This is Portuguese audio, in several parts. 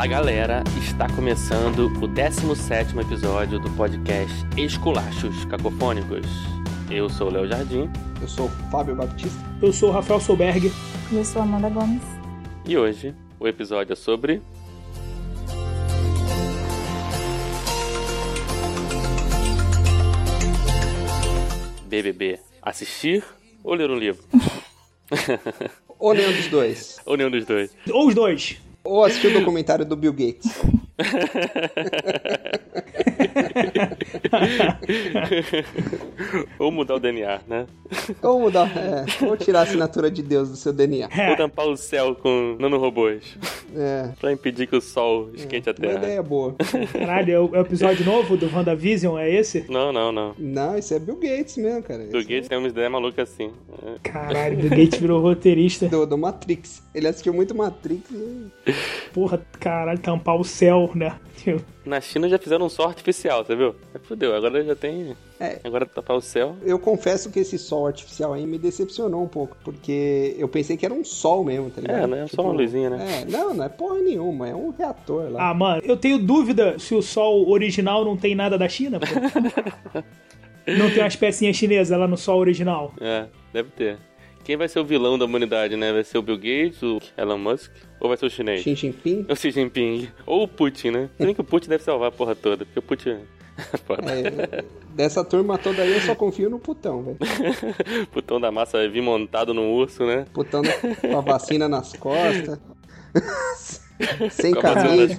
Fala galera, está começando o 17 episódio do podcast Esculachos Cacofônicos. Eu sou o Léo Jardim. Eu sou o Fábio Baptista. Eu sou o Rafael Solberg. E eu sou a Amanda Gomes. E hoje o episódio é sobre. BBB. Assistir ou ler um livro? Ou nenhum dos dois. ou nenhum dos dois. Ou os dois. Ou assistir o documentário do Bill Gates. ou mudar o DNA, né? Ou mudar, é, ou tirar a assinatura de Deus do seu DNA. Ou tampar o céu com nanorobôs. É. Pra impedir que o sol esquente a Uma Terra. ideia boa. Caralho, é o, é o episódio novo do WandaVision, é esse? Não, não, não. Não, isso é Bill Gates mesmo, cara. Do Isso Gates tem uma ideia maluca assim. É. Caralho, Bill Gates virou roteirista. é Do, do Matrix. Ele assistiu muito Matrix e... Porra, caralho, tampar o céu, né? Tipo, Na China já fizeram um sol artificial, você viu? Aí fudeu, agora já tem. É. Agora tapar o céu. Eu confesso que esse sol artificial aí me decepcionou um pouco, porque eu pensei que era um sol mesmo, tá ligado? É, né? Só uma luzinha, né? É, não, não é porra nenhuma, é um reator lá. Ah, mano, eu tenho dúvida se o sol original não tem nada da China, pô. Não tem umas pecinhas chinesas lá no sol original. É, deve ter. Quem vai ser o vilão da humanidade, né? Vai ser o Bill Gates, o Elon Musk? Ou vai ser o chinês? Xi Jinping. Ou o Xi Jinping? Ou o Putin, né? Se bem que o Putin deve salvar a porra toda, porque o Putin. é. É, dessa turma toda aí eu só confio no putão, velho. Putão da massa vai vir montado no urso, né? Putão com a vacina nas costas. Sem camisa.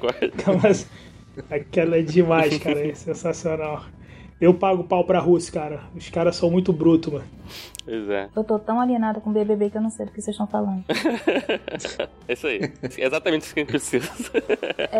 aquela é demais, cara. É sensacional. Eu pago pau pra Rússia, cara. Os caras são muito brutos, mano. Pois é. Eu tô tão alienada com o BBB que eu não sei do que vocês estão falando. É isso aí. É exatamente isso que a gente precisa.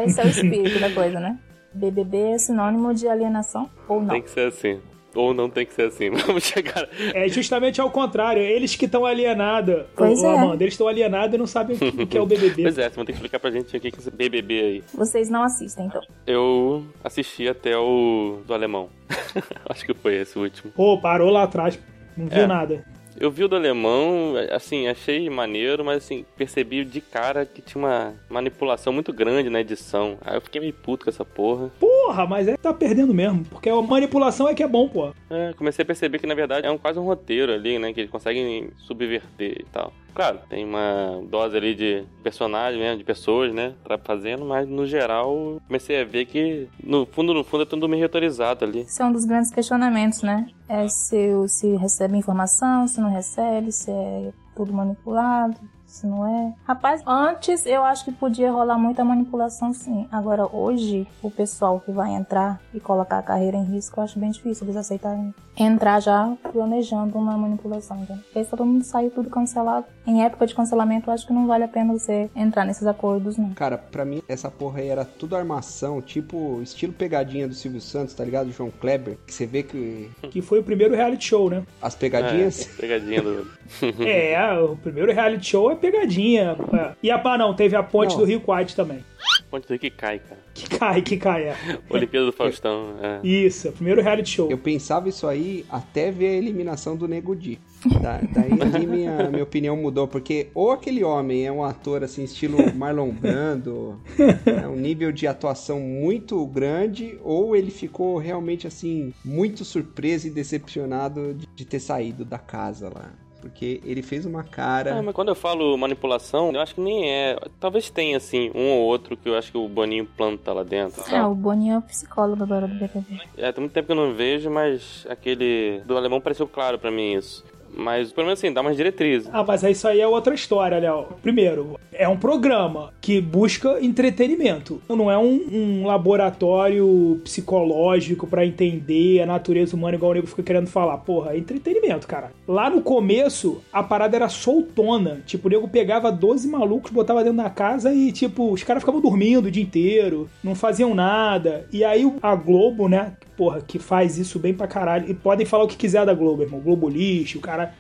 Esse é o espírito da coisa, né? BBB é sinônimo de alienação ou não? Tem que ser assim. Ou não tem que ser assim. Vamos chegar. É justamente ao contrário. Eles que estão alienados. Pois Ô, é. Amanda, eles estão alienados e não sabem o que, o que é o BBB. Pois é, você vai ter que explicar pra gente o que é esse BBB aí. Vocês não assistem, então. Eu assisti até o do alemão. Acho que foi esse o último. Pô, parou lá atrás. Não viu É. nada. Eu vi o do alemão, assim, achei maneiro, mas assim, percebi de cara que tinha uma manipulação muito grande na edição. Aí eu fiquei meio puto com essa porra. Porra, mas é que tá perdendo mesmo. Porque a manipulação é que é bom, pô. É, comecei a perceber que na verdade é um, quase um roteiro ali, né? Que eles conseguem subverter e tal. Claro, tem uma dose ali de personagem, né? De pessoas, né? Pra fazendo, mas no geral comecei a ver que no fundo, no fundo é tudo meio autorizado ali. Esse é um dos grandes questionamentos, né? É se, se recebe informação, se não recebe, se é tudo manipulado, se não é. Rapaz, antes eu acho que podia rolar muita manipulação, sim. Agora, hoje, o pessoal que vai entrar e colocar a carreira em risco, eu acho bem difícil eles aceitarem entrar já planejando uma manipulação, entendeu? Porque se todo mundo saiu tudo cancelado. Em época de cancelamento, eu acho que não vale a pena você entrar nesses acordos, não. Cara, pra mim, essa porra aí era tudo armação, tipo estilo pegadinha do Silvio Santos, tá ligado? João Kleber. Que você vê que Que foi o primeiro reality show, né? as pegadinhas. É, pegadinha do. É, o primeiro reality show é pegadinha. É. E a, ah, não, teve a ponte Não. do Rio Quad também. Ponte do que cai, cara. Que cai, que cai, é. Olimpíada do Faustão. É. Isso, o primeiro reality show. Eu pensava isso aí até ver a eliminação do Nego Di. Da- daí minha, minha opinião mudou, porque ou aquele homem é um ator assim, estilo Marlon Brando, é um nível de atuação muito grande, ou ele ficou realmente assim, muito surpreso e decepcionado de, de ter saído da casa lá. Porque ele fez uma cara. É, mas quando eu falo manipulação, eu acho que nem é. Talvez tenha, assim, um ou outro que eu acho que o Boninho planta lá dentro. É, sabe? o Boninho é o psicólogo agora do BBB. É, tem muito tempo que eu não vejo, mas aquele do alemão pareceu claro pra mim isso. Mas, pelo menos assim, dá umas diretrizes. Ah, mas isso aí é outra história, Léo. Primeiro, é um programa que busca entretenimento. Não é um, um laboratório psicológico pra entender a natureza humana, igual o nego fica querendo falar. Porra, é entretenimento, cara. Lá no começo, a parada era soltona. Tipo, o nego pegava 12 malucos, botava dentro da casa e, tipo, os caras ficavam dormindo o dia inteiro, não faziam nada. E aí a Globo, né? Porra, que faz isso bem pra caralho. E podem falar o que quiser da Globo, irmão. Globo lixo, o cara.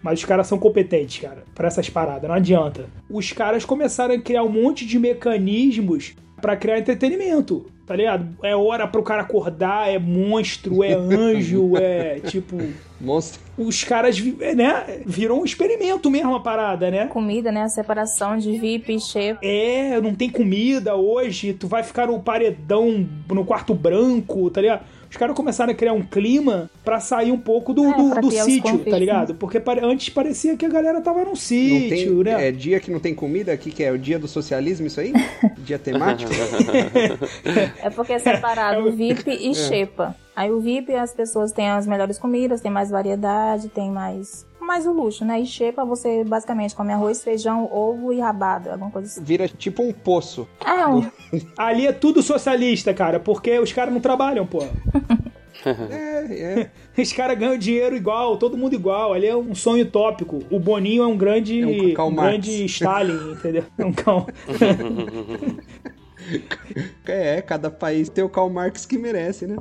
Mas os caras são competentes, cara, pra essas paradas, não adianta. Os caras começaram a criar um monte de mecanismos pra criar entretenimento. tá ligado? É hora pro cara acordar, é monstro, é anjo, é tipo. Monstro. Os caras, vi- né, viram um experimento mesmo a parada, né? Comida, né? A separação de VIP e chefe. É, não tem comida hoje, tu vai ficar no paredão, no quarto branco, tá ligado? Os caras começaram a criar um clima pra sair um pouco do, É, do, do sítio, conflitos, tá ligado? Porque pare- antes parecia que a galera tava num Não sítio, tem, né? é dia que não tem comida aqui, que é o dia do socialismo, isso aí? Dia temático? É porque é separado o VIP e Xepa. Aí o VIP as pessoas têm as melhores comidas, tem mais variedade, tem mais mais o luxo, né? E Xepa você basicamente come arroz, feijão, ovo e rabada, alguma coisa assim. Vira tipo um poço. É, um, Ali é tudo socialista, cara, porque os caras não trabalham, pô. É, é. Os caras ganham dinheiro igual, todo mundo igual. Ali é um sonho utópico. O Boninho é um grande, É um um grande Stalin, entendeu? É um Karl... É, cada país tem o Karl Marx que merece, né?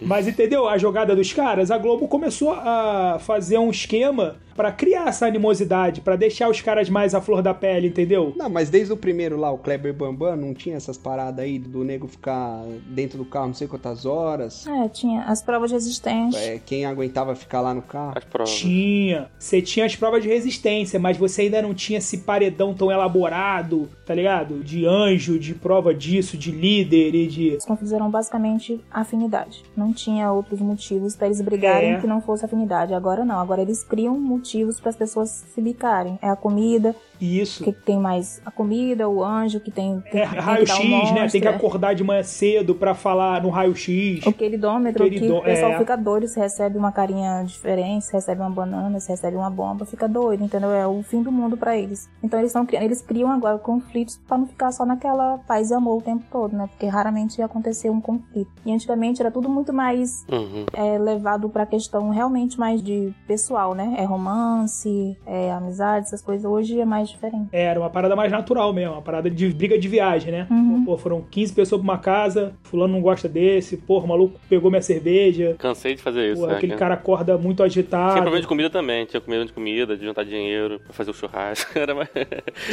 Mas entendeu? A jogada dos caras, a Globo começou a fazer um esquema pra criar essa animosidade, pra deixar os caras mais à flor da pele, entendeu? Não, mas desde o primeiro lá, o Kleber Bambam, não tinha essas paradas aí do nego ficar dentro do carro não sei quantas horas. é, tinha as provas de resistência. É, quem aguentava ficar lá no carro. As provas. Tinha. Você tinha as provas de resistência, mas você ainda não tinha esse paredão tão elaborado, tá ligado? De anjo, de prova disso, de líder e de. Os conflitos eram basicamente afinidade. Não tinha outros motivos pra eles brigarem É. que não fosse afinidade. Agora não, agora eles criam motivos para as pessoas se bicarem. É a comida, Isso. que tem mais a comida, o anjo que tem, tem, É raio-x, um né? Tem que acordar de manhã cedo pra falar no raio-x. O queridômetro, O que o pessoal é. fica doido, se recebe uma carinha diferente, se recebe uma banana, se recebe uma bomba, fica doido, entendeu? É o fim do mundo pra eles. Então eles estão criando, eles criam agora conflitos pra não ficar só naquela paz e amor o tempo todo, né? Porque raramente ia acontecer um conflito. E antigamente era tudo muito mais Uhum. é, levado pra questão realmente mais de pessoal, né? É romance, é amizade, essas coisas. Hoje é mais diferente. É, Era uma parada mais natural mesmo, uma parada de briga de viagem, né? Uhum. Pô, foram 15 pessoas pra uma casa, fulano não gosta desse, porra, o maluco pegou minha cerveja, Cansei de fazer isso, porra, né? aquele Que- cara acorda muito Tinha agitado. problema de comida também, tinha comida de comida, de juntar dinheiro pra fazer o churrasco. Era mais...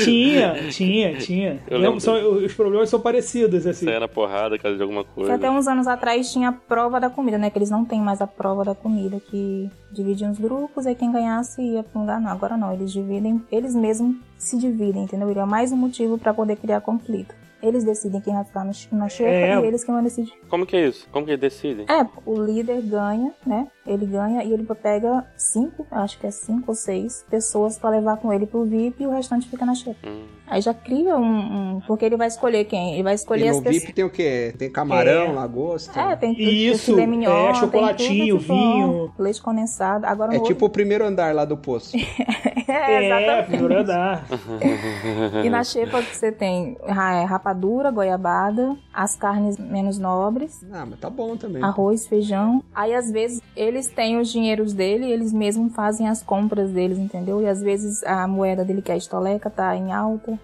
Tinha, tinha, tinha. Eu Lembro, são- os problemas são parecidos, assim. Saia na porrada, casa de alguma coisa. até uns anos atrás tinha a prova da comida, né? Que eles não têm mais a prova da comida, que dividiam os grupos, aí quem ganhasse ia pra um lugar. Não, agora não, eles dividem, eles mesmos se dividem, entendeu? Ele é mais um motivo pra poder criar conflito. Eles decidem quem vai ficar na xepa É. e eles quem vão decidir. Como que é isso? Como que eles decidem? É, o líder ganha, né? Ele ganha e ele pega cinco, acho que é cinco ou seis pessoas pra levar com ele pro VIP e o restante fica na xepa. Hum. Aí já cria um, um- Porque ele vai escolher quem? Ele vai escolher E as no pessoas. VIP tem o quê? Tem camarão, É. lagosta? É, tem tudo. Isso, filé mignon, é, tem chocolatinho, tudo vinho. Leite condensado. Agora É no tipo o primeiro andar lá do poço. outro... é, É, exatamente. primeiro andar. E na xepa você tem é, rapadura, goiabada, as carnes menos nobres, Ah, mas tá bom também. arroz, feijão. Aí às vezes eles têm os dinheiros dele, eles mesmos fazem as compras deles, entendeu? E às vezes a moeda dele, que é a estoleca, tá em alta.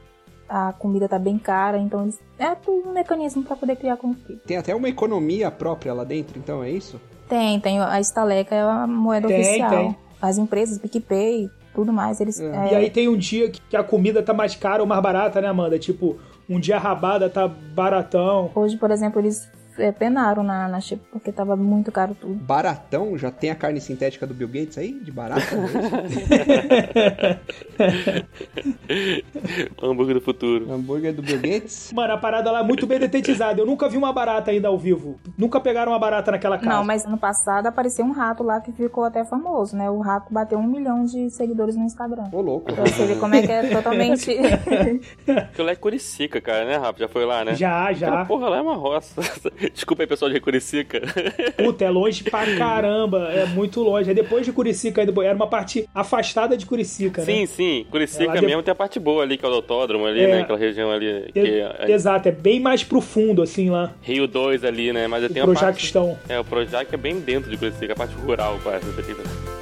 A comida tá bem cara, então eles... É tudo um mecanismo pra poder criar conflito. Tem até uma economia própria lá dentro, então é isso? Tem, tem a estaleca, é a moeda Tem, oficial. tem. As empresas, PicPay, tudo mais, eles... É. E é, aí tem um dia que que a comida tá mais cara ou mais barata, né, Amanda? Tipo, um dia a rabada tá baratão. Hoje, por exemplo, eles é, penaram na, na Chip porque tava muito caro tudo. Baratão? Já tem a carne sintética do Bill Gates aí? De barata? é Hambúrguer do futuro. Hambúrguer do Bill Gates? Mano, a parada lá é muito bem detetizada. Eu nunca vi uma barata ainda ao vivo. Nunca pegaram uma barata naquela casa. Não, mas ano passado apareceu um rato lá que ficou até famoso, né? O rato bateu um milhão de seguidores no Instagram. Ô, louco. Pra você ver como é que é totalmente. Aquilo lá é Curicica, cara, né, Rafa? Já foi lá, né? Já, Aquela já. porra lá é uma roça. Desculpa aí, pessoal de Curicica. Puta, é longe pra caramba. É muito longe. É depois de Curicica, ainda era uma parte afastada de Curicica, Sim, né? sim. É, Curicica de- mesmo tem a parte boa ali, que é o autódromo ali, É. né? Aquela região ali. É Exato, é bem mais profundo, assim, lá. Rio 2 ali, né? Mas tem a parte... Jaquistão. É, o Projac é bem dentro de Curicica, a parte rural quase.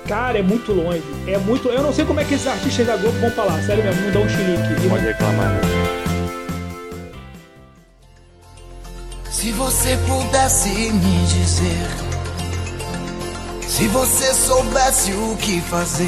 Cara, é muito longe. É muito. Eu não sei como é que esses artistas da Globo vão falar. Sério mesmo, não dão um chilique. Pode reclamar, né? Se você pudesse me dizer, se você soubesse o que fazer,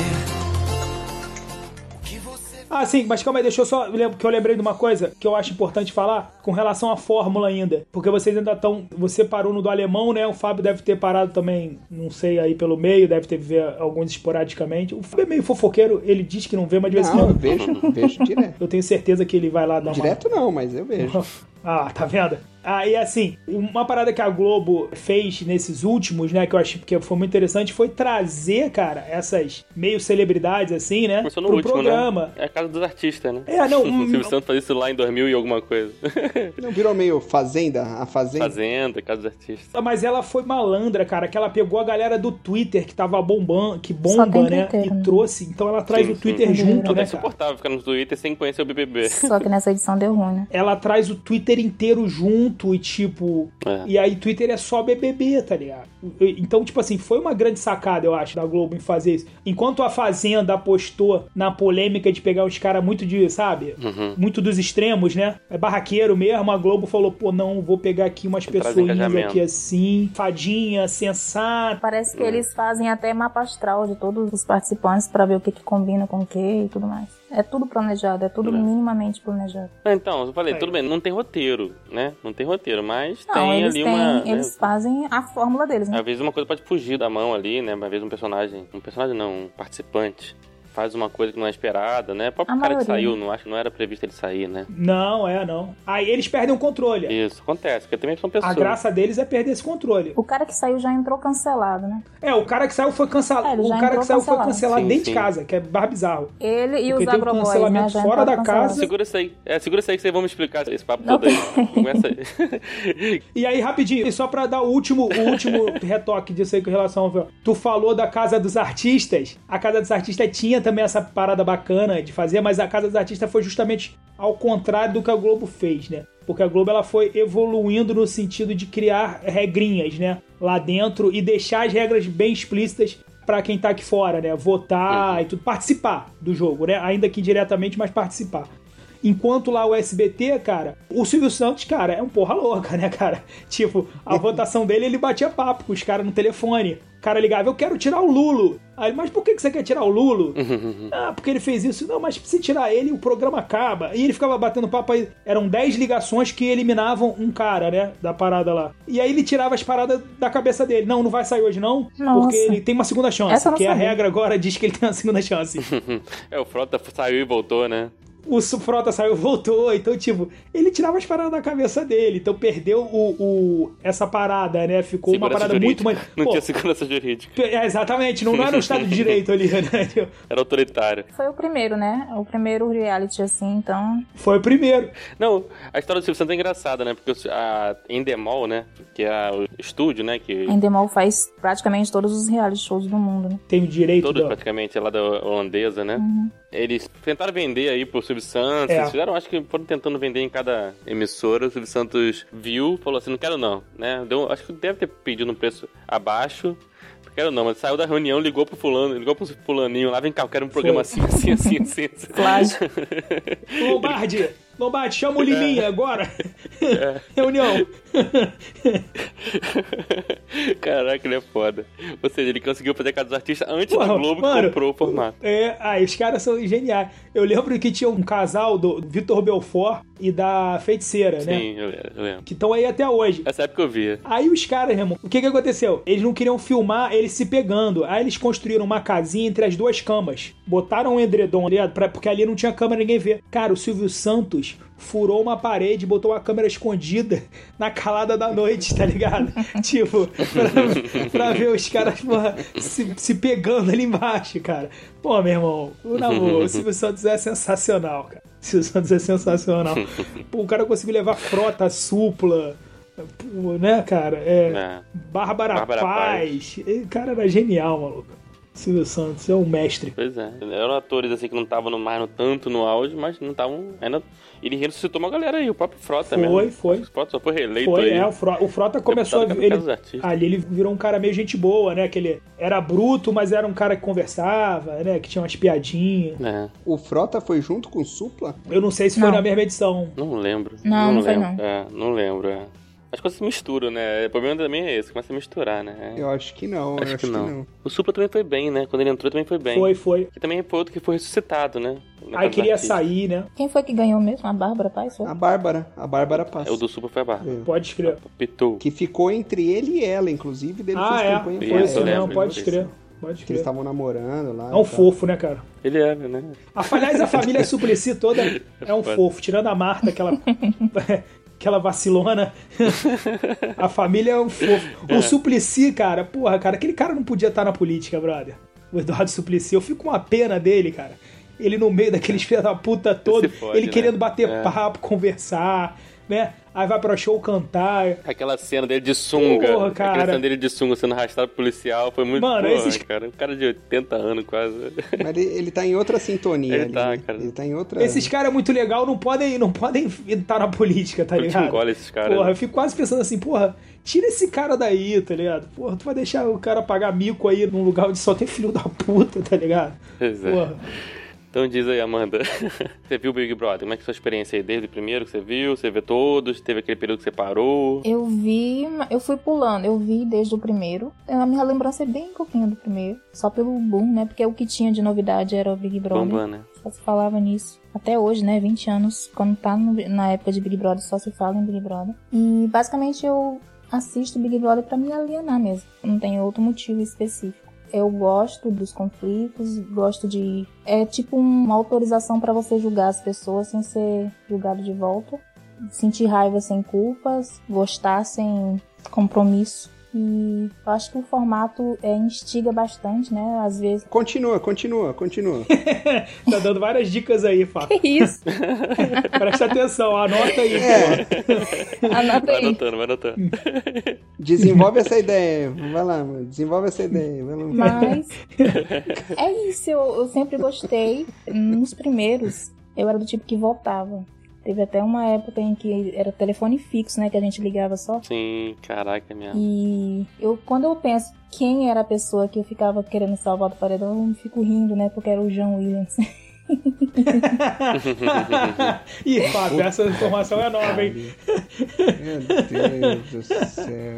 o que você Ah, sim, mas calma aí, deixa eu só. Que eu lembrei de uma coisa que eu acho importante falar com relação à fórmula ainda. Porque vocês ainda estão. Você parou no do alemão, né? O Fábio deve ter parado também, não sei, aí pelo meio, deve ter ver alguns esporadicamente. O Fábio é meio fofoqueiro, ele diz que não vê, mas de vez em Não, eu quando. vejo, vejo direto. Eu tenho certeza que ele vai lá dar uma. Direto não, mas eu vejo. Ah, tá vendo? Aí, assim, uma parada que a Globo fez nesses últimos, né, que eu achei que foi muito interessante, foi trazer, cara, essas meio celebridades, assim, né, Começou no pro último, programa. né? É a casa dos artistas, né? É, não, o um- Silvio Santos fazia isso lá em 2000 e alguma coisa. Não virou meio fazenda? A fazenda? Fazenda, casa dos artistas. Mas ela foi malandra, cara, que ela pegou a galera do Twitter que tava bombando, que bomba, né? Twitter, E né? trouxe. Então ela traz Sim, o Twitter sim. junto, Não, né, é insuportável ficar no Twitter sem conhecer o BBB. Só que nessa edição deu ruim, né? Ela traz o Twitter inteiro junto e, tipo. É. E aí, Twitter é só BBB, tá ligado? Então, tipo assim, foi uma grande sacada, eu acho, da Globo em fazer isso. Enquanto a Fazenda apostou na polêmica de pegar uns caras muito de, sabe? Uhum. Muito dos extremos, né? É barraqueiro mesmo. A Globo falou, pô, não, vou pegar aqui umas pessoinhas engajamento. aqui assim, fadinha, sensata. Parece que eles fazem até mapa astral de todos os participantes pra ver o que, que combina com o que e tudo mais. É tudo planejado, é tudo É. minimamente planejado. Ah, Então, eu falei, Aí. tudo bem, não tem roteiro, né? Não tem roteiro, mas Não, tem ali têm, uma. né? eles fazem a fórmula deles, né? Às vezes uma coisa pode fugir da mão ali, né? Às vezes um personagem. Um personagem não, um participante. Faz uma coisa que não é esperada, né? O próprio A cara que saiu, não acho que não era previsto ele sair, né? Não, é, não. Aí eles perdem o controle. Isso, acontece, porque também são pessoas. A graça deles é perder esse controle. O cara que saiu já entrou cancelado, né? É, o cara que saiu foi cancelado. É, o cara que saiu foi cancelado. cancelado Sim, dentro sim. de casa, que é bar bizarro. Ele e Porque os teve um agroboys, né? cancelamento Já fora da casa. Segura isso aí. É, segura isso aí que vocês vão me explicar esse papo Não todo aí. Começa aí. E aí, rapidinho, e só pra dar o último, o último retoque disso aí com relação ao. Tu falou da Casa dos Artistas. A Casa dos Artistas tinha também essa parada bacana de fazer, mas a Casa dos Artistas foi justamente ao contrário do que a Globo fez, né? Porque a Globo ela foi evoluindo no sentido de criar regrinhas, né? Lá dentro e deixar as regras bem explícitas pra quem tá aqui fora, né? Votar e tudo, participar do jogo, né? Ainda que indiretamente, mas participar. Enquanto lá o SBT, cara, o Silvio Santos, cara, é um porra louca, né, cara? Tipo, a votação dele, ele batia papo com os caras no telefone. O cara ligava, eu quero tirar o Lulo. Aí, mas por que que você quer tirar o Lulo? ah, porque ele fez isso. Não, mas se tirar ele, o programa acaba. E ele ficava batendo papo aí. Eram 10 ligações que eliminavam um cara, né, da parada lá. E aí ele tirava as paradas da cabeça dele. Não, não vai sair hoje não, Nossa. porque ele tem uma segunda chance. Essa que a regra agora diz que ele tem uma segunda chance. é, o Frota saiu e voltou, né? O Frota saiu e voltou. Então, tipo, ele tirava as paradas da cabeça dele. Então perdeu o, o- essa parada, né? Ficou uma Segurança parada muito jurídica. mais. Não Pô, tinha segurança jurídica. é, exatamente, não, não era um Estado de Direito ali, né? Era autoritário. Foi o primeiro, né? O primeiro reality, assim, então. Foi o primeiro. Não, a história do Silvio Santos é engraçada, né? Porque a Endemol, né? Que é o estúdio, né? Que A Endemol faz praticamente todos os reality shows do mundo, né? Tem o direito todos da- praticamente é lá da holandesa, né? Eles tentaram vender aí pro Silvio Santos. É. Eles fizeram, acho que foram tentando vender em cada emissora. O Silvio Santos viu, falou assim: não quero não, né? Deu, acho que deve ter pedido um preço abaixo. Não quero não, mas saiu da reunião, ligou pro fulano, ligou pro fulaninho lá, vem cá, eu quero um programa assim, assim, assim, assim. assim. Lombardi! Lombardi, chama o Liminha agora! Reunião! Caraca, ele é foda. Ou seja, ele conseguiu fazer a Casa dos Artistas antes Porra, da Globo mano, que comprou o formato. É, ah, os caras são geniais. Eu lembro que tinha um casal do Vitor Belfort e da feiticeira, né? Sim, eu lembro, eu lembro. Que estão aí até hoje. Essa época eu via. Aí os caras, irmão, o que que aconteceu? Eles não queriam filmar eles se pegando. Aí eles construíram uma casinha entre as duas camas. Botaram um edredom ali, porque ali não tinha câmera, ninguém vê. Cara, o Silvio Santos furou uma parede, botou uma câmera escondida na calada da noite, tá ligado? tipo, pra, pra ver os caras porra, se, se pegando ali embaixo, cara. Pô, meu irmão, o namoro, o Silvio Santos é sensacional, cara. O Silvio Santos é sensacional. Pô, o cara conseguiu levar frota, supla, pô, né, cara? É, É. Bárbara, Bárbara Paz. O cara era genial, maluco. Silvio Santos é um mestre. Pois é. Eram atores assim que não estavam no, mais no, tanto no auge, mas não estavam. Ainda... Ele ressuscitou uma galera aí, o próprio Frota Foi, mesmo. foi. O Frota só foi reeleito Foi, aí. é, o Frota, o Frota começou a. Ele, ali ele virou um cara meio gente boa, né? Que ele era bruto, mas era um cara que conversava, né? Que tinha umas piadinhas. É, O Frota foi junto com o Supla? Eu não sei se foi Não. na mesma edição. não lembro. Não, não foi lembro. não. É, não lembro. É. As coisas se misturam, né? O problema também é esse, começa a misturar, né? Eu acho que não, eu Acho acho que não. O Supla também foi bem, né? Quando ele entrou também foi bem. Foi, foi. Que também foi outro que foi ressuscitado, né? Aí queria artista. sair, né? Quem foi que ganhou mesmo? A Bárbara Paz? Foi? A Bárbara, a Bárbara passa. É, o do Supla foi a barba. Pode escrever. Pitou. Que ficou entre ele e ela, inclusive, dele Ah, fez é. campanha Isso, isso ela. mesmo, lembro, pode lembro Pode Que eles estavam namorando lá. É um fofo, né, cara? Ele é, né? A, aliás, a família Suplicy toda é um fofo. Tirando a Marta, aquela, aquela vacilona, a família é um fofo. O Suplicy, cara, porra, cara, aquele cara não podia estar na política, brother. O Eduardo Suplicy. Eu fico com uma pena dele, cara. Ele no meio daqueles filha da puta todo, Se fode, ele né? querendo bater É. papo, conversar, né? Aí vai pra show cantar. Aquela cena dele de sunga. Porra, cara. Aquela cena dele de sunga sendo arrastado pro policial foi muito Mano, porra, esses- cara. Um cara de 80 anos quase. Mas ele, ele tá em outra sintonia Ele ali, tá, né? cara. Ele tá em outra... Esses caras muito legal não podem, não podem estar na política, tá Eu te ligado? engole esses caras. Porra, né? eu fico quase pensando assim, porra, tira esse cara daí, tá ligado? Porra, tu vai deixar o cara pagar mico aí num lugar onde só tem filho da puta, tá ligado? Pois é. Então diz aí, Amanda. você viu o Big Brother? Como é que é a sua experiência aí? Desde o primeiro que você viu? Você vê todos? Teve aquele período que você parou? Eu vi, eu fui pulando, eu vi desde o primeiro. A minha lembrança é bem pouquinho do primeiro. Só pelo boom, né? Porque o que tinha de novidade era o Big Brother. Bambam, né? Só se falava nisso. Até hoje, né? 20 anos. Quando tá no- na época de Big Brother, só se fala em Big Brother. E basicamente eu assisto Big Brother pra me alienar mesmo. Não tem outro motivo específico. Eu gosto dos conflitos, gosto de. É tipo uma autorização pra você julgar as pessoas sem ser julgado de volta. Sentir raiva sem culpas, gostar sem compromisso. E eu acho que o formato é, instiga bastante, né? Às vezes. Continua, continua, continua. Tá dando várias dicas aí, Fábio. Que isso? Presta atenção, anota aí. É. Anota Vai aí. anotando, vai anotando. Desenvolve essa ideia. Vai lá, mano. Desenvolve essa ideia. Vai lá. Mas é isso, eu, eu sempre gostei. Nos primeiros, eu era do tipo que votava. Teve até uma época em que era telefone fixo, né? Que a gente ligava só. Sim, caraca, minha. E eu, quando eu penso quem era a pessoa que eu ficava querendo salvar do paredão, eu fico rindo, né? Porque era o João Williams. Ih, Fábio, essa informação é nova, hein? Meu Deus do céu.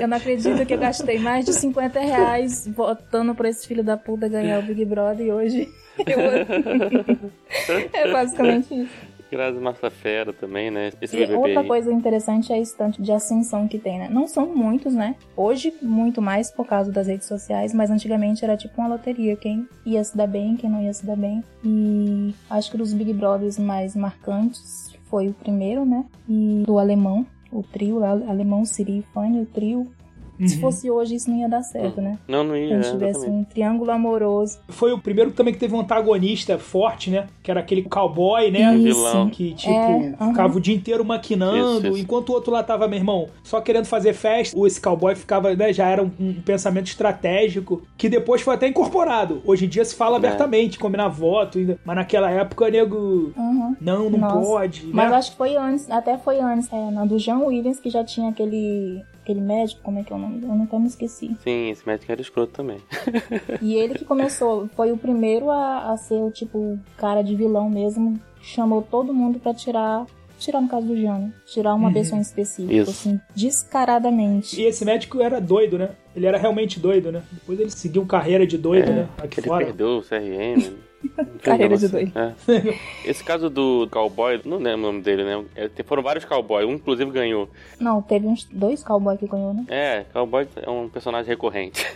Eu não acredito que eu gastei mais de 50 reais votando pra esse filho da puta ganhar o Big Brother e hoje. eu- é basicamente isso. Graças Massa Fera também, né? Esse E BBB outra aí. coisa interessante é esse tanto de ascensão que tem, né? Não são muitos, né? Hoje, muito mais por causa das redes sociais, mas antigamente era tipo uma loteria. Quem ia se dar bem, quem não ia se dar bem. E acho que dos Big Brothers mais marcantes foi o primeiro, né? E do alemão, o trio lá, alemão, Siri e Fanny, o trio. Se Uhum. fosse hoje, isso não ia dar certo, né? Não, não Se ia, a gente tivesse exatamente. um triângulo amoroso. Foi o primeiro também que teve um antagonista forte, né? Que era aquele cowboy, né? Isso. vilão. Que, tipo, É, ficava o dia inteiro maquinando, Isso, isso. enquanto o outro lá tava, meu irmão, só querendo fazer festa. Esse cowboy ficava, né? Já era um, um pensamento estratégico, que depois foi até incorporado. Hoje em dia se fala É. abertamente, combinar voto, ainda. mas naquela época, nego, Uhum. não, não Nossa. pode, Mas né? acho que foi antes, até foi antes, é, na do Jean Williams, que já tinha aquele, aquele médico, como é que é o nome? Eu até me esqueci. Sim, esse médico era escroto também. E ele que começou, foi o primeiro a, a ser o tipo cara de vilão mesmo. Chamou todo mundo pra tirar. Tirar no caso do Jean, né? Tirar uma Uhum. pessoa em específico, Isso. assim, descaradamente. E esse médico era doido, né? Ele era realmente doido, né? Depois ele seguiu carreira de doido, É, né? Aqui Ele fora. perdeu o CRM. Carreira de negócio- é. Esse caso do cowboy, não lembro o nome dele, né? É, Foram vários cowboys, um inclusive ganhou. Não, teve uns dois cowboys que ganhou, né? É, cowboy é um personagem recorrente.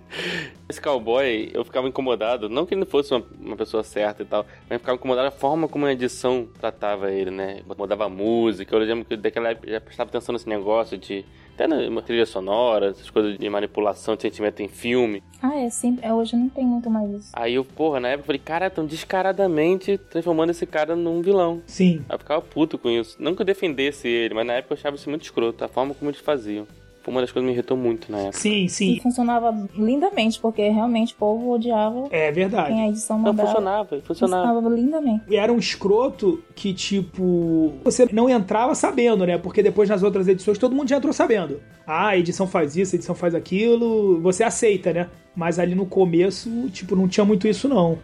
Esse cowboy, eu ficava incomodado, não que ele não fosse uma, uma pessoa certa e tal, mas eu ficava incomodado a forma como a edição tratava ele, né? Mudava a música, eu lembro que daquela época já prestava atenção nesse negócio de. Até na trilha sonora, essas coisas de manipulação de sentimento em filme. Ah, é, sempre. É, hoje não tem muito mais isso. Aí eu, porra, na época eu falei, cara, tão descaradamente transformando esse cara num vilão. Sim. Aí eu ficava puto com isso. Não que eu defendesse ele, mas na época eu achava isso muito escroto, a forma como eles faziam. Foi uma das coisas que me irritou muito na época. Sim, E sim. funcionava lindamente, porque realmente o povo odiava É verdade. quem a edição Não, mandava. funcionava, funcionava. Funcionava lindamente. E era um escroto que, tipo, você não entrava sabendo, né? Porque depois nas outras edições todo mundo já entrou sabendo. Ah, a edição faz isso, a edição faz aquilo, você aceita, né? Mas ali no começo, tipo, não tinha muito isso, não.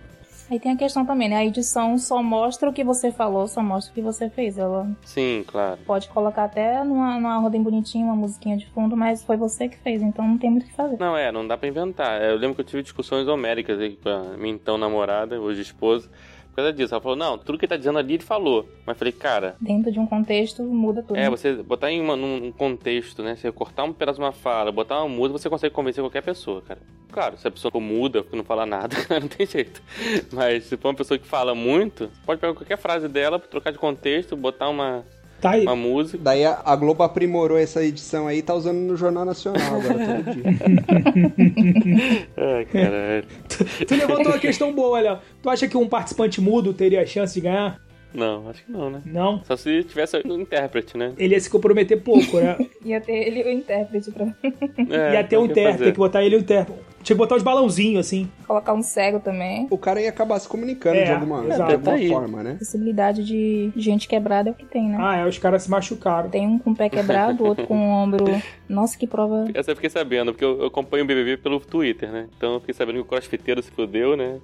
Aí tem a questão também, né? A edição só mostra o que você falou, só mostra o que você fez. Ela Sim, claro. pode colocar até numa, numa ordem bonitinha, uma musiquinha de fundo, mas foi você que fez, então não tem muito o que fazer. Não, é, não dá pra inventar. Eu lembro que eu tive discussões homéricas aí com a minha então namorada, hoje esposa, por causa disso. Ela falou, não, tudo que ele tá dizendo ali ele falou. Mas falei, cara, Dentro de um contexto, muda tudo. é, você botar em uma- num contexto, né? Você cortar um pedaço de uma fala, botar uma música, você consegue convencer qualquer pessoa, cara. Claro, se a pessoa for muda, não fala nada, não tem jeito. Mas se for uma pessoa que fala muito, pode pegar qualquer frase dela, trocar de contexto, botar uma, Tá aí. uma música. Daí a, a Globo aprimorou essa edição aí e tá usando no Jornal Nacional agora, todo dia. Ai, caralho. Tu levantou uma questão boa, Léo. Tu acha que um participante mudo teria a chance de ganhar? Não, acho que não, né? Não. Só se tivesse um intérprete, né? Ele ia se comprometer pouco, né? Ia ter ele o intérprete pra É, ia ter um o ter, fazer? tem que botar ele um ter. Tinha que botar os balãozinhos, assim. colocar um cego também. O cara ia acabar se comunicando É, de alguma, de exato. alguma Tá forma, né? Possibilidade de gente quebrada é o que tem, né? Ah, é, os caras se machucaram. Tem um com o pé quebrado, outro com o ombro. Nossa, que prova. Essa eu fiquei sabendo, porque eu, eu acompanho o BBB pelo Twitter, né? Então eu fiquei sabendo que o crossfiteiro se fudeu, né?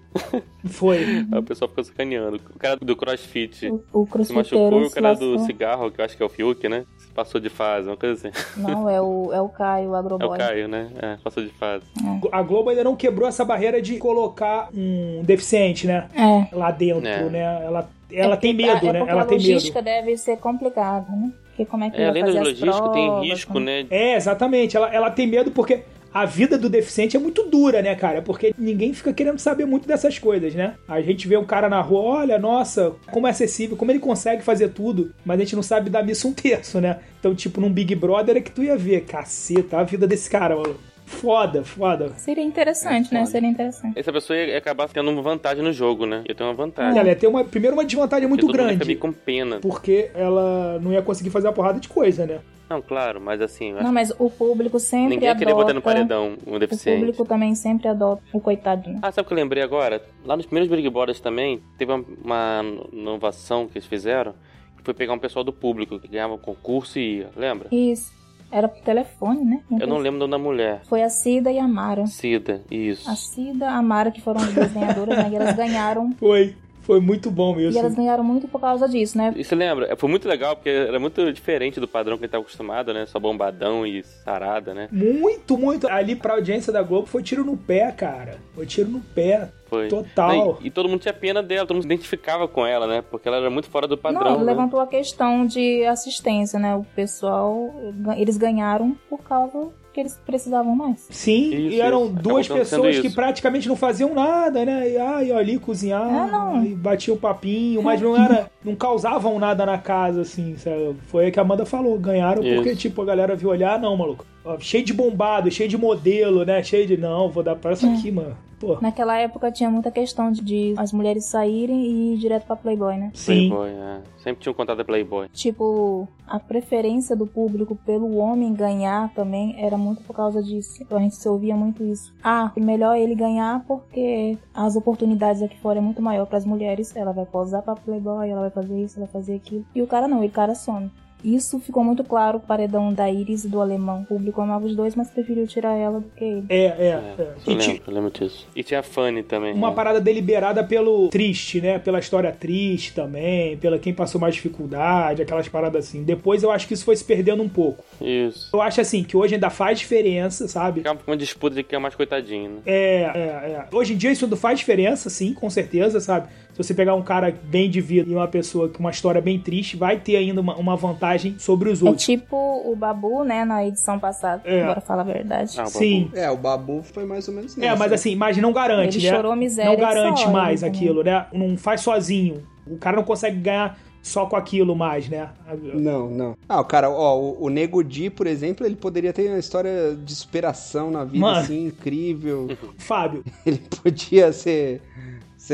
Foi. Aí o pessoal ficou sacaneando. O cara do crossfit O, o se machucou o cara do lascou. cigarro, que eu acho que é o Fiuk, né? Se passou de fase, uma coisa assim. Não, é o, é o Caio, o É o agroboy. Caio, né? É, passou de fase. A Globo ainda não quebrou essa barreira de colocar um deficiente, né? É. Lá dentro, É. né? Ela, ela É tem porque- medo, é né? Ela a tem medo. logística deve ser complicada, né? Porque como é que É, vai além fazer da logística, tem risco, como- né? É, exatamente. Ela, ela tem medo porque a vida do deficiente é muito dura, né, cara? Porque ninguém fica querendo saber muito dessas coisas, né? A gente vê um cara na rua, olha, nossa, como é acessível, como ele consegue fazer tudo, mas a gente não sabe dar missa um terço, né? Então, tipo, num Big Brother é que tu ia ver, caceta, a vida desse cara, mano. Foda, foda. Seria interessante, É né? foda. Seria interessante. Essa pessoa ia acabar tendo uma vantagem no jogo, né? Ia ter uma vantagem. ela ia ter uma, primeiro uma desvantagem muito mundo grande. fica meio com pena. Porque ela não ia conseguir fazer uma porrada de coisa, né? Não, claro, mas assim, Não, mas o público sempre ninguém ia querer botar no adota... paredão um O deficiente. público também sempre adota o coitado, né? Ah, sabe o que eu lembrei agora? Lá nos primeiros Big Brothers também, teve uma, inovação que eles fizeram, que foi pegar um pessoal do público que ganhava um concurso e ia, lembra? Isso. Era por telefone, né? Eu não lembro o nome da mulher. Foi a Cida e a Mara. Cida, isso. A Cida, a Mara, que foram as duas ganhadoras, né? E elas ganharam. Foi. Foi muito bom E mesmo. elas ganharam muito por causa disso, né? E você lembra? Foi muito legal, porque era muito diferente do padrão que a gente tava acostumado, né? Só bombadão e sarada, né? Muito, muito. Ali pra audiência da Globo foi tiro no pé, cara. Foi tiro no pé. Foi. Total. E, e todo mundo tinha pena dela, todo mundo se identificava com ela, né? Porque ela era muito fora do Não, padrão. né? levantou a questão de assistência, né? O pessoal, eles ganharam por causa que eles precisavam mais. Sim, Isso, e eram isso. duas Acabou pessoas que isso. praticamente não faziam nada, né? E ai, ali cozinhar, Ah, não. e batiam o papinho, mas não era. não causavam nada na casa, assim, sabe? Foi aí que a Amanda falou, ganharam porque, Isso. tipo, a galera viu olhar, não, maluco. Ó, cheio de bombado, cheio de modelo, né? Cheio de. Não, vou dar pra essa Hum. aqui, mano. Pô. Naquela época tinha muita questão de, de as mulheres saírem e ir direto pra Playboy, né? Sim. Playboy, é. Sempre tinha um contato da Playboy. Tipo, a preferência do público pelo homem ganhar também era muito por causa disso. Então a gente se ouvia muito isso. Ah, melhor ele ganhar porque as oportunidades aqui fora é muito maior para as mulheres. Ela vai posar pra Playboy, ela vai fazer isso, ela vai fazer aquilo. E o cara não, ele cara some. Isso ficou muito claro com o paredão da Iris e do alemão. O público amava os dois, mas preferiu tirar ela do que ele. É, é. É, é. eu E lembro, eu lembro disso. E tinha a Fanny também. uma né? parada deliberada pelo triste, né? Pela história triste também, pela quem passou mais dificuldade, aquelas paradas assim. Depois eu acho que isso foi se perdendo um pouco. Isso. Eu acho assim que hoje ainda faz diferença, sabe? Ficava uma disputa de quem é mais coitadinho, né? É, é, é. Hoje em dia isso não faz diferença, sim, com certeza, sabe? Se você pegar um cara bem de vida e uma pessoa com uma história bem triste, vai ter ainda uma, uma vantagem sobre os É outros. tipo o Babu, né, na edição passada. É. Agora fala a verdade. Ah, Sim. É, o Babu foi mais ou menos É, nessa. mas assim, mas não garante, Ele né? chorou miséria não garante hora, mais né, também. aquilo, né? Não faz sozinho. O cara não consegue ganhar só com aquilo mais, né? Não, não. Ah, o cara, ó, o, o Nego Di, por exemplo, ele poderia ter uma história de superação na vida, Mano. assim, incrível. Fábio, Ele podia ser,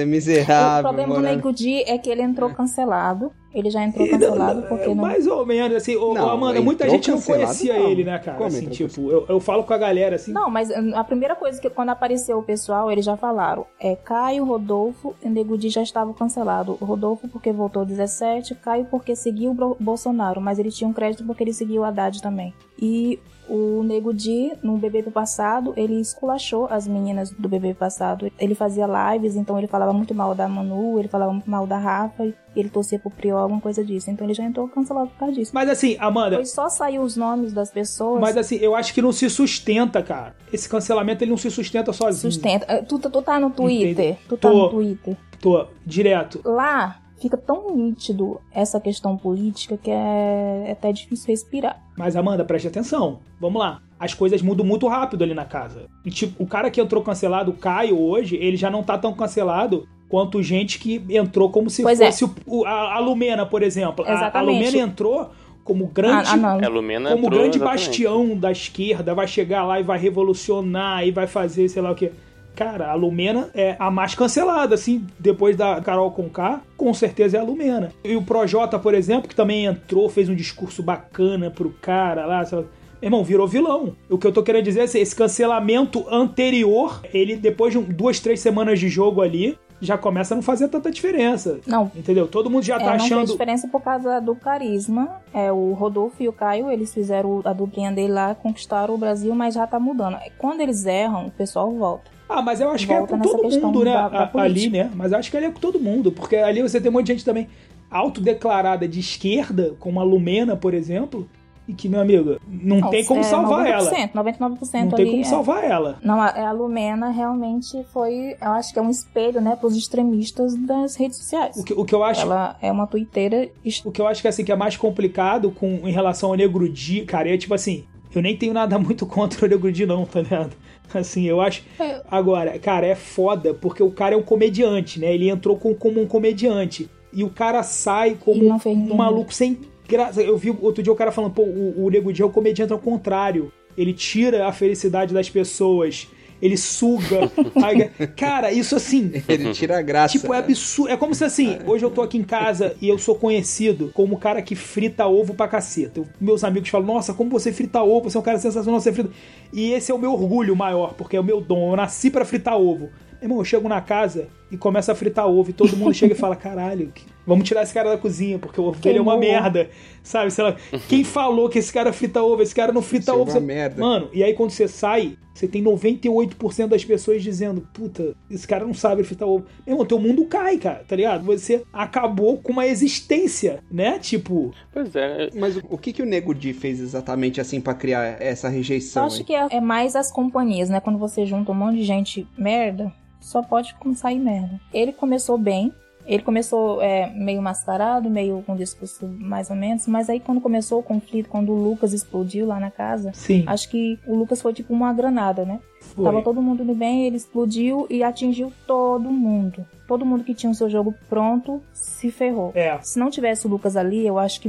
O miserável, problema do Nego Di é que ele entrou cancelado. Ele já entrou cancelado porque não. Mais ou menos, assim, ô, Não, Amanda, muita gente não conhecia não. ele, né, cara? Como assim, tipo, eu, eu falo com a galera, assim. Não, mas hum, a primeira coisa que quando apareceu o pessoal, eles já falaram. É Caio, Rodolfo e Negudi já estavam cancelados. O Rodolfo porque voltou 17, Caio porque seguiu o Bolsonaro, mas ele tinha um crédito porque ele seguiu o Haddad também. E o Nego Di, no BBB passado, ele esculachou as meninas do BBB passado. Ele fazia lives, então ele falava muito mal da Manu, ele falava muito mal da Rafa, ele torcia pro Priol, alguma coisa disso. Então ele já entrou cancelado por causa disso. Mas assim, Amanda, Foi só sair os nomes das pessoas. mas assim, eu acho que não se sustenta, cara. Esse cancelamento ele não se sustenta sozinho. Sustenta. Eh, Tu, tu tá no Twitter. Tu tá Tô. no Twitter. Tô direto. Lá fica tão nítido essa questão política que é, é até difícil respirar. Mas Amanda, preste atenção. Vamos lá. As coisas mudam muito rápido ali na casa. E tipo, o cara que entrou cancelado, o Caio, hoje, ele já não tá tão cancelado quanto gente que entrou como se Pois é. fosse o- o- a, a Lumena, por exemplo. A- A. Lumena entrou como grande Ah, ah. É, Lumena como entrou, grande exatamente. bastião da esquerda, vai chegar lá e vai revolucionar e vai fazer sei lá o que. Cara, a Lumena é a mais cancelada, assim, depois da Carol Conká, com certeza é a Lumena. E o Projota, por exemplo, que também entrou, fez um discurso bacana pro cara lá, sei lá. Irmão, virou vilão. O que eu tô querendo dizer é assim, esse cancelamento anterior, ele, depois de um- duas, três semanas de jogo ali, já começa a não fazer tanta diferença. Não. Entendeu? Todo mundo já É, tá não achando. diferença por causa do carisma. É, o Rodolfo e o Caio, eles fizeram a duplinha dele lá, conquistaram o Brasil, mas já tá mudando. Quando eles erram, o pessoal volta. Ah, mas eu acho que é Volta com todo mundo, né? da- da ali, né? Mas eu acho que ali é com todo mundo, porque ali você tem um monte de gente também autodeclarada de esquerda, como a Lumena, por exemplo, e que, meu amigo, não, tem como é salvar 90%, ela. 99% Não tem ali como é- salvar ela. Não, a, a Lumena realmente foi, eu acho que é um espelho, né, pros extremistas das redes sociais. O que, o que eu acho. Ela é uma twitteira est- O que eu acho que assim que é mais complicado com em relação ao Negro Di, cara, é tipo assim, eu nem tenho nada muito contra o Negro Di não, tá ligado? Assim, eu acho. É. Agora, cara, é foda porque o cara é um comediante, né? Ele entrou com- como um comediante e o cara sai como um maluco sem graça. Eu vi outro dia o cara falando, pô, o, o Nego Di é o comediante ao contrário. Ele tira a felicidade das pessoas. Ele suga. Cara, isso assim. Ele tira a graça. Tipo, é absurdo. É como se assim, hoje eu tô aqui em casa e eu sou conhecido como o cara que frita ovo pra caceta. Eu- Meus amigos falam, nossa, como você frita ovo, você é um cara sensacional, você frita. E esse é o meu orgulho maior, porque é o meu dom. Eu nasci pra fritar ovo. Irmão, eu chego na casa e começo a fritar ovo e todo mundo chega e fala, caralho, que- vamos tirar esse cara da cozinha, porque o ovo dele é uma merda. Sabe, sei lá, quem falou que esse cara frita ovo? Esse cara não frita Isso é ovo. uma Você- merda. Mano, e aí quando você sai, você tem 98% das pessoas dizendo, puta, esse cara não sabe fritar ovo. Meu irmão, teu mundo cai, cara, tá ligado? Você acabou com uma existência, né? Tipo, Pois é, Mas o, que, que o Nego Di fez exatamente assim pra criar essa Eu rejeição? acho hein? que é, é mais as companhias, né? Quando você junta um monte de gente merda, só pode começar em merda. Ele começou bem. Ele começou é, meio mascarado, meio com discurso mais ou menos, mas aí quando começou o conflito, quando o Lucas explodiu lá na casa, sim, acho que o Lucas foi tipo uma granada, né? foi. Tava todo mundo indo bem, ele explodiu e atingiu todo mundo. Todo mundo que tinha o seu jogo pronto se ferrou. É, Se não tivesse o Lucas ali, eu acho que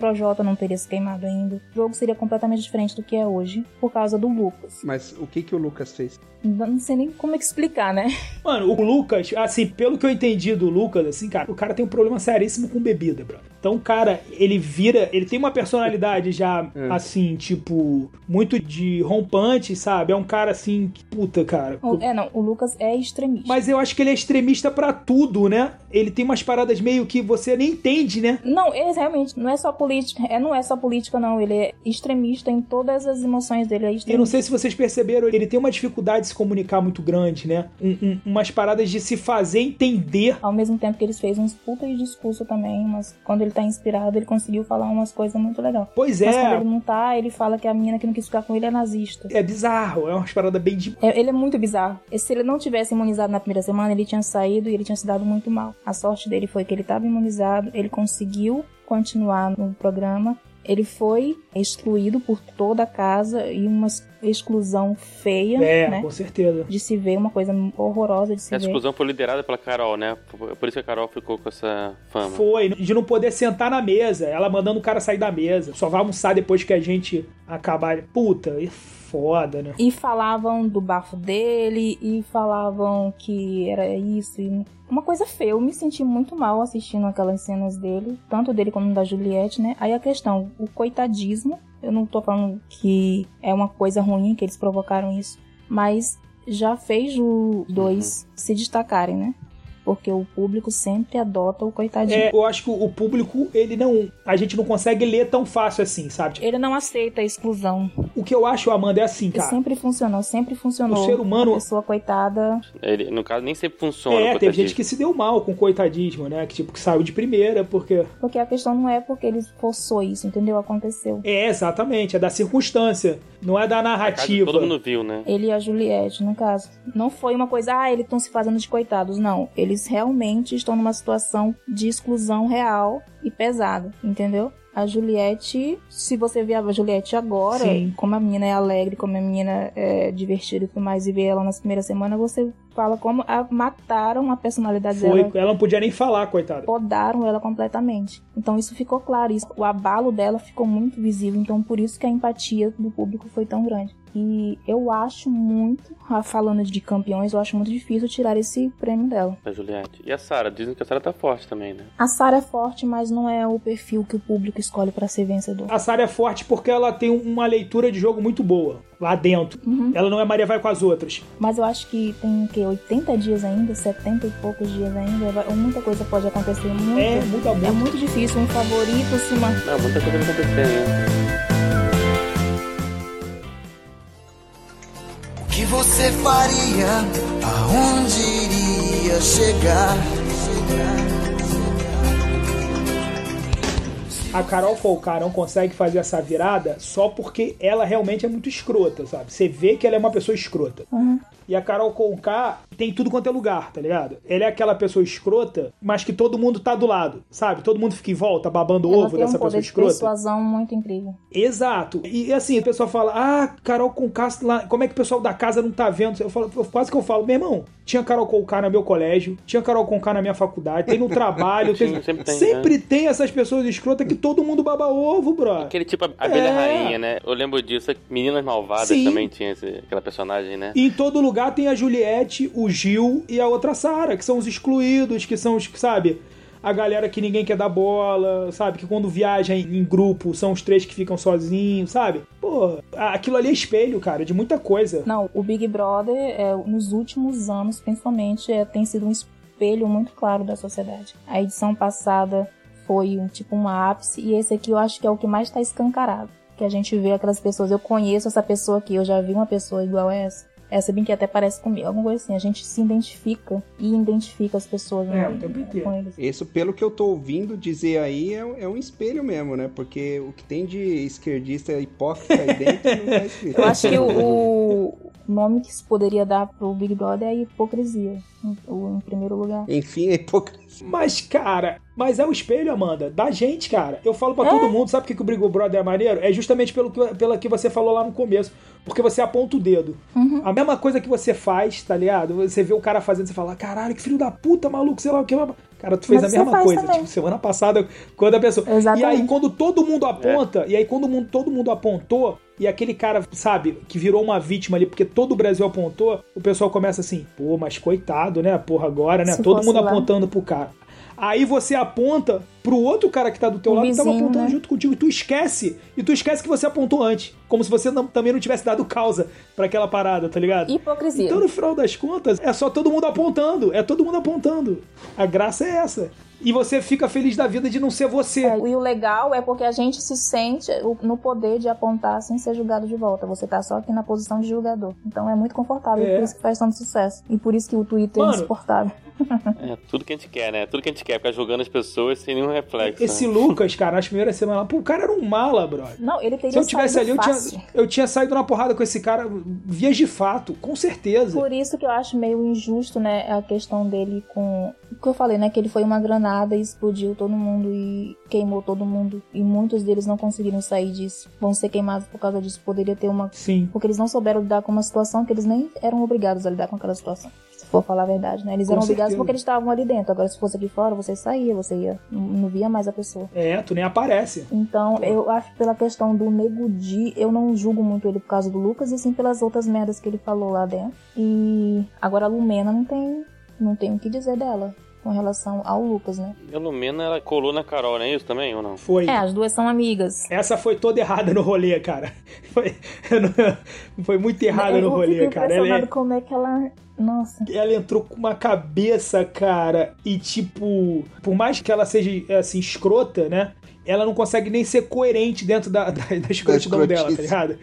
Projota não teria se queimado ainda. O jogo seria completamente diferente do que é hoje, por causa do Lucas. Mas o que, que o Lucas fez? Não sei nem como explicar, né? Mano, o Lucas, assim, pelo que eu entendi do Lucas, assim, cara, o cara tem um problema seríssimo com bebida, bro. Então, cara, ele vira. Ele tem uma personalidade já, É. assim, tipo, muito de rompante, sabe? É um cara assim, que, puta, cara. O- É, não, o Lucas é extremista. Mas eu acho que ele é extremista pra tudo, né? Ele tem umas paradas meio que você nem entende, né? Não, ele realmente não é só política. É, não é só política, não. Ele é extremista em todas as emoções dele. É Eu não sei se vocês perceberam, ele tem uma dificuldade de se comunicar muito grande, né? Um- um- umas paradas de se fazer entender. Ao mesmo tempo que eles fez uns puta de discurso também, mas quando ele tá inspirado, ele conseguiu falar umas coisas muito legais. Pois Mas quando é, ele não tá, ele fala que a menina que não quis ficar com ele é nazista. é bizarro, é umas paradas bem de. É, ele é muito bizarro. E se ele não tivesse imunizado na primeira semana, ele tinha saído e ele tinha se dado muito mal. A sorte dele foi que ele estava imunizado, ele conseguiu continuar no programa. Ele foi excluído por toda a casa e umas exclusão feia, É, né? com certeza. De se ver, uma coisa horrorosa de se Essa ver. exclusão foi liderada pela Carol, né? Por isso que a Carol ficou com essa fama. Foi, de não poder sentar na mesa. Ela mandando o cara sair da mesa. Só vai almoçar depois que a gente acabar. Puta, é foda, né? E falavam do bafo dele, e falavam que era isso. E uma coisa feia. Eu me senti muito mal assistindo aquelas cenas dele, tanto dele como da Juliette, né? Aí a questão, o coitadismo. Eu não tô falando que é uma coisa ruim, que eles provocaram isso. Mas já fez os dois se destacarem, né? Porque o público sempre adota o coitadinho. É, eu acho que o público, ele não. A gente não consegue ler tão fácil assim, sabe? Ele não aceita a exclusão. O que eu acho, Amanda, é assim, E cara. sempre funcionou, sempre funcionou. O ser humano- A pessoa coitada. Ele, no caso, nem sempre funciona. É, teve gente que se deu mal com coitadismo, né? Que tipo, que saiu de primeira, porque. Porque a questão não é porque ele forçou isso, entendeu? Aconteceu. É, exatamente, é da circunstância, não é da casa, narrativa. Todo mundo viu, né? Ele e a Juliette, no caso. Não foi uma coisa, ah, eles estão se fazendo de coitados. Não. Eles realmente estão numa situação de exclusão real e pesada, entendeu? A Juliette, se você ver a Juliette agora, Sim. como a menina é alegre, como a menina é divertida e tudo mais, e vê ela nas primeiras semanas, você fala como a- mataram a personalidade Foi, dela. ela não podia nem falar, coitada. Podaram ela completamente. Então isso ficou claro. Isso, o abalo dela ficou muito visível. Então por isso que a empatia do público foi tão grande. E eu acho muito, falando de campeões, eu acho muito difícil tirar esse prêmio dela. Da Juliette. E a Sarah? Dizem que a Sarah tá forte também, né? A Sarah é forte, mas não é o perfil que o público escolhe pra ser vencedor. A Sarah é forte porque ela tem uma leitura de jogo muito boa lá dentro. Uhum. Ela não é Maria vai com as outras. Mas eu acho que tem o quê? 80 dias ainda, 70 e poucos dias ainda. Muita coisa pode acontecer. Muito, É, muda é muito. muito difícil um favorito se manter. Não, muita coisa vai acontecer ainda. Você faria? Aonde iria chegar? A Carol Conká não consegue fazer essa virada só porque ela realmente é muito escrota, sabe? Você vê que ela é uma pessoa escrota. Uhum. E a Carol Conká tem tudo quanto é lugar, tá ligado? Ela é aquela pessoa escrota, mas que todo mundo tá do lado, sabe? Todo mundo fica em volta, babando o Ela ovo tem um dessa poder pessoa de escrota. persuasão muito incrível. Exato. E assim, o pessoal fala, ah, Carol Conká, lá, como é que o pessoal da casa não tá vendo? Eu falo, eu- quase que eu falo, meu irmão, tinha Carol Conká no meu colégio, tinha Carol Conká na minha faculdade, tem no trabalho, tem- Sim, sempre tem, sempre tem essas pessoas escrotas que todo mundo baba ovo, bro. Aquele tipo a abelha É. rainha, né? Eu lembro disso. Meninas Malvadas Sim. também tinha esse, aquela personagem, né? E em todo lugar tem a Juliette, o Gil e a outra Sara, que são os excluídos, que são os, sabe, a galera que ninguém quer dar bola, sabe? Que quando viaja em, grupo são os três que ficam sozinhos, sabe? Pô, aquilo ali é espelho, cara, de muita coisa. Não, o Big Brother, é, nos últimos anos, principalmente, é, tem sido um espelho muito claro da sociedade. A edição passada foi um, tipo um ápice, e esse aqui eu acho que é o que mais está escancarado. Que a gente vê aquelas pessoas, eu conheço essa pessoa aqui, eu já vi uma pessoa igual a essa. Essa bem que até parece comigo, alguma coisa assim. A gente se identifica e identifica as pessoas É, né, o tempo inteiro. com eles. Isso, pelo que eu tô ouvindo dizer aí, é, é um espelho mesmo, né? Porque o que tem de esquerdista hipócrita aí dentro não é escrito. Eu acho que o, o nome que se poderia dar pro Big Brother é hipocrisia, em, o- em primeiro lugar. Enfim, é hipocrisia. Mas, cara, mas é o espelho, Amanda, da gente, cara. Eu falo pra É. todo mundo, sabe por que, que o Big Brother é maneiro? É justamente pelo que, pela que você falou lá no começo. Porque você aponta o dedo. Uhum. A mesma coisa que você faz, tá ligado? Você vê o cara fazendo, você fala, caralho, que filho da puta, maluco, sei lá o que. Cara, tu fez Mas a mesma coisa. também. Tipo, semana passada, quando a pessoa. Exatamente. E aí, quando todo mundo aponta, e aí quando mundo- todo mundo apontou, e aquele cara, sabe, que virou uma vítima ali, porque todo o Brasil apontou, o pessoal começa assim, pô, mas coitado, né? Porra, agora, né? Se todo mundo lá. apontando pro cara. Aí você aponta pro outro cara que tá do teu O lado que tava vizinho, apontando né? junto contigo. E tu esquece. E tu esquece que você apontou antes. Como se você não- também não tivesse dado causa pra aquela parada, tá ligado? Hipocrisia. Então, no final das contas, é só todo mundo apontando. É todo mundo apontando. A graça é essa. E você fica feliz da vida de não ser você. É, e o legal é porque a gente se sente no poder de apontar sem ser julgado de volta. Você tá só aqui na posição de julgador. Então é muito confortável, É. por isso que faz tanto sucesso. E por isso que o Twitter Mano. é insuportável. É tudo que a gente quer, né? Tudo que a gente quer, ficar julgando as pessoas sem nenhum reflexo. Esse né? Lucas, cara, nas primeiras semanas, pô, o cara era um mala, brother. Não, ele teria Se eu tivesse saído ali, eu tinha- tinha, eu tinha saído na porrada com esse cara, vias de fato, com certeza. Por isso que eu acho meio injusto, né, a questão dele com. O que eu falei, né? Que ele foi uma granada e explodiu todo mundo e queimou todo mundo. E muitos deles não conseguiram sair disso. Vão ser queimados por causa disso. Poderia ter uma. Sim. Porque eles não souberam lidar com uma situação que eles nem eram obrigados a lidar com aquela situação. For falar a verdade, né? Eles Com eram obrigados certeza. porque eles estavam ali dentro. Agora, se fosse aqui fora, você saía, você ia. Não, não via mais a pessoa. É, tu nem aparece. Então, eu acho que pela questão do Nego Di, eu não julgo muito ele por causa do Lucas, e sim pelas outras merdas que ele falou lá dentro. E agora a Lumena não tem, não tem o que dizer dela com relação ao Lucas, né? A Lumena, ela colou na Carol, não é isso também ou não? Foi. É, as duas são amigas. Essa foi toda errada no rolê, cara. Foi, eu não- foi muito errada eu no rolê, cara. Ela, impressionado é- como é que ela. Nossa. ela entrou com uma cabeça, cara, e tipo, por mais que ela seja assim, escrota, né? Ela não consegue nem ser coerente dentro da, da, da escrotidão dela, tá ligado?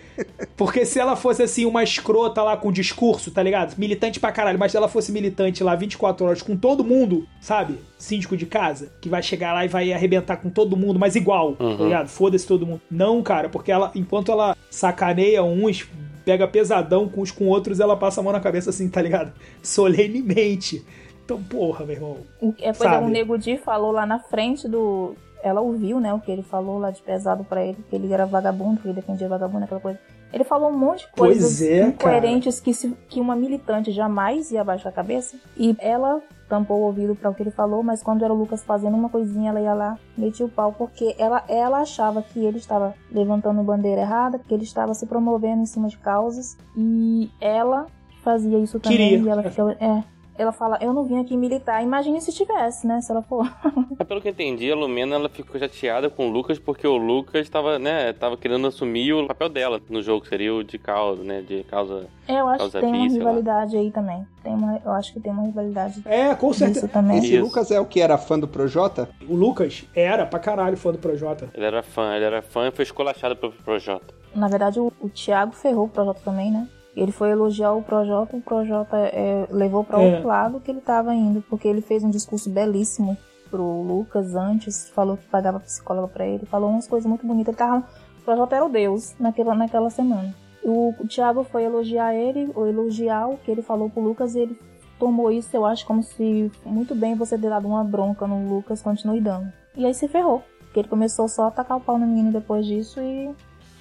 Porque se ela fosse assim, uma escrota lá com discurso, tá ligado? Militante pra caralho, mas se ela fosse militante lá 24 horas com todo mundo, sabe? Síndico de casa, que vai chegar lá e vai arrebentar com todo mundo, mas igual, tá Uhum. ligado? Foda-se todo mundo. Não, cara, porque ela, enquanto ela sacaneia uns, pega pesadão com uns com outros, ela passa a mão na cabeça assim, tá ligado? Solenemente. Então, porra, meu irmão. É, pois é, o Nego Di falou lá na frente do. Ela ouviu, né, o que ele falou lá de pesado pra ele, que ele era vagabundo, que ele defendia vagabundo, aquela coisa. Ele falou um monte de coisas é, incoerentes que, se- que uma militante jamais ia abaixar a cabeça. E ela tampou o ouvido para o que ele falou, mas quando era o Lucas fazendo uma coisinha, ela ia lá, metia o pau, porque ela, ela achava que ele estava levantando bandeira errada, que ele estava se promovendo em cima de causas, e ela fazia isso também, Queria. e ela ficava, é, ela fala, eu não vim aqui militar, imagine se tivesse, né, se ela for. Mas pelo que eu entendi, a Lumena ela ficou chateada com o Lucas porque o Lucas tava, né, tava querendo assumir o papel dela no jogo, que seria o de causa, né, de causa... É, eu acho Causa que tem uma sei lá. rivalidade aí também, tem uma, eu acho que tem uma rivalidade É, com certeza. também. Esse Isso. Lucas é o que era fã do Projota? O Lucas era pra caralho fã do Projota. Ele era fã, ele era fã e foi escolachado pelo Projota. Na verdade, o, o Thiago ferrou o Projota também, né? Ele foi elogiar o Projota, o Projota é, levou pra É. outro lado que ele tava indo, porque ele fez um discurso belíssimo pro Lucas antes, falou que pagava psicóloga pra ele, falou umas coisas muito bonitas. Ele tava, o Projota era o Deus naquela, naquela semana. O, o Thiago foi elogiar ele, ou elogiar o que ele falou pro Lucas, e ele tomou isso, eu acho, como se muito bem você ter dado uma bronca no Lucas, continue dando. E aí se ferrou, porque ele começou só a tacar o pau no menino depois disso e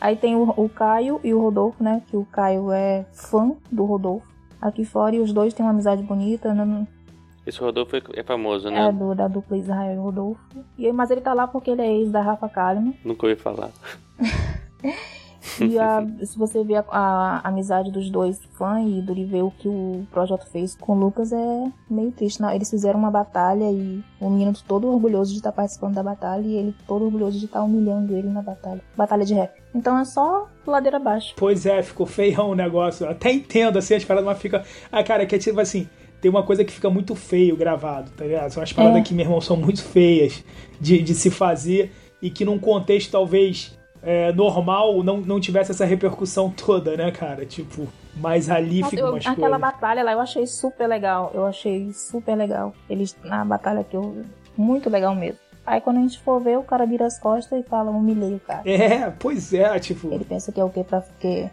Aí tem o, o Caio e o Rodolfo, né? Que o Caio é fã do Rodolfo aqui fora e os dois têm uma amizade bonita, né? Esse Rodolfo é- é famoso, né? É do, da dupla Israel e Rodolfo. E, mas ele tá lá porque ele é ex da Rafa Kalimann. Nunca ouvi falar. E a- se você ver a, a amizade dos dois fã e do ver o que o projeto fez com o Lucas é meio triste. Não, eles fizeram uma batalha e o menino todo orgulhoso de estar participando da batalha e ele todo orgulhoso de estar humilhando ele na batalha. Batalha de rap. Então é só ladeira abaixo. Pois é, ficou feião o negócio. Até entendo assim as paradas, mas fica. Ah, cara, que é tipo assim. Tem uma coisa que fica muito feio gravado, tá ligado? São as paradas É. que, meu irmão, são muito feias de, de se fazer e que num contexto talvez é, normal não, não tivesse essa repercussão toda, né, cara? Tipo, mas ali Nossa, fica eu- umas aquela coisas. batalha lá eu achei super legal. Eu achei super legal. Eles na batalha que eu. Muito legal mesmo. Aí quando a gente for ver, o cara vira as costas e fala, humilhei o cara. É, pois é, tipo. Ele pensa que é o quê? Pra que.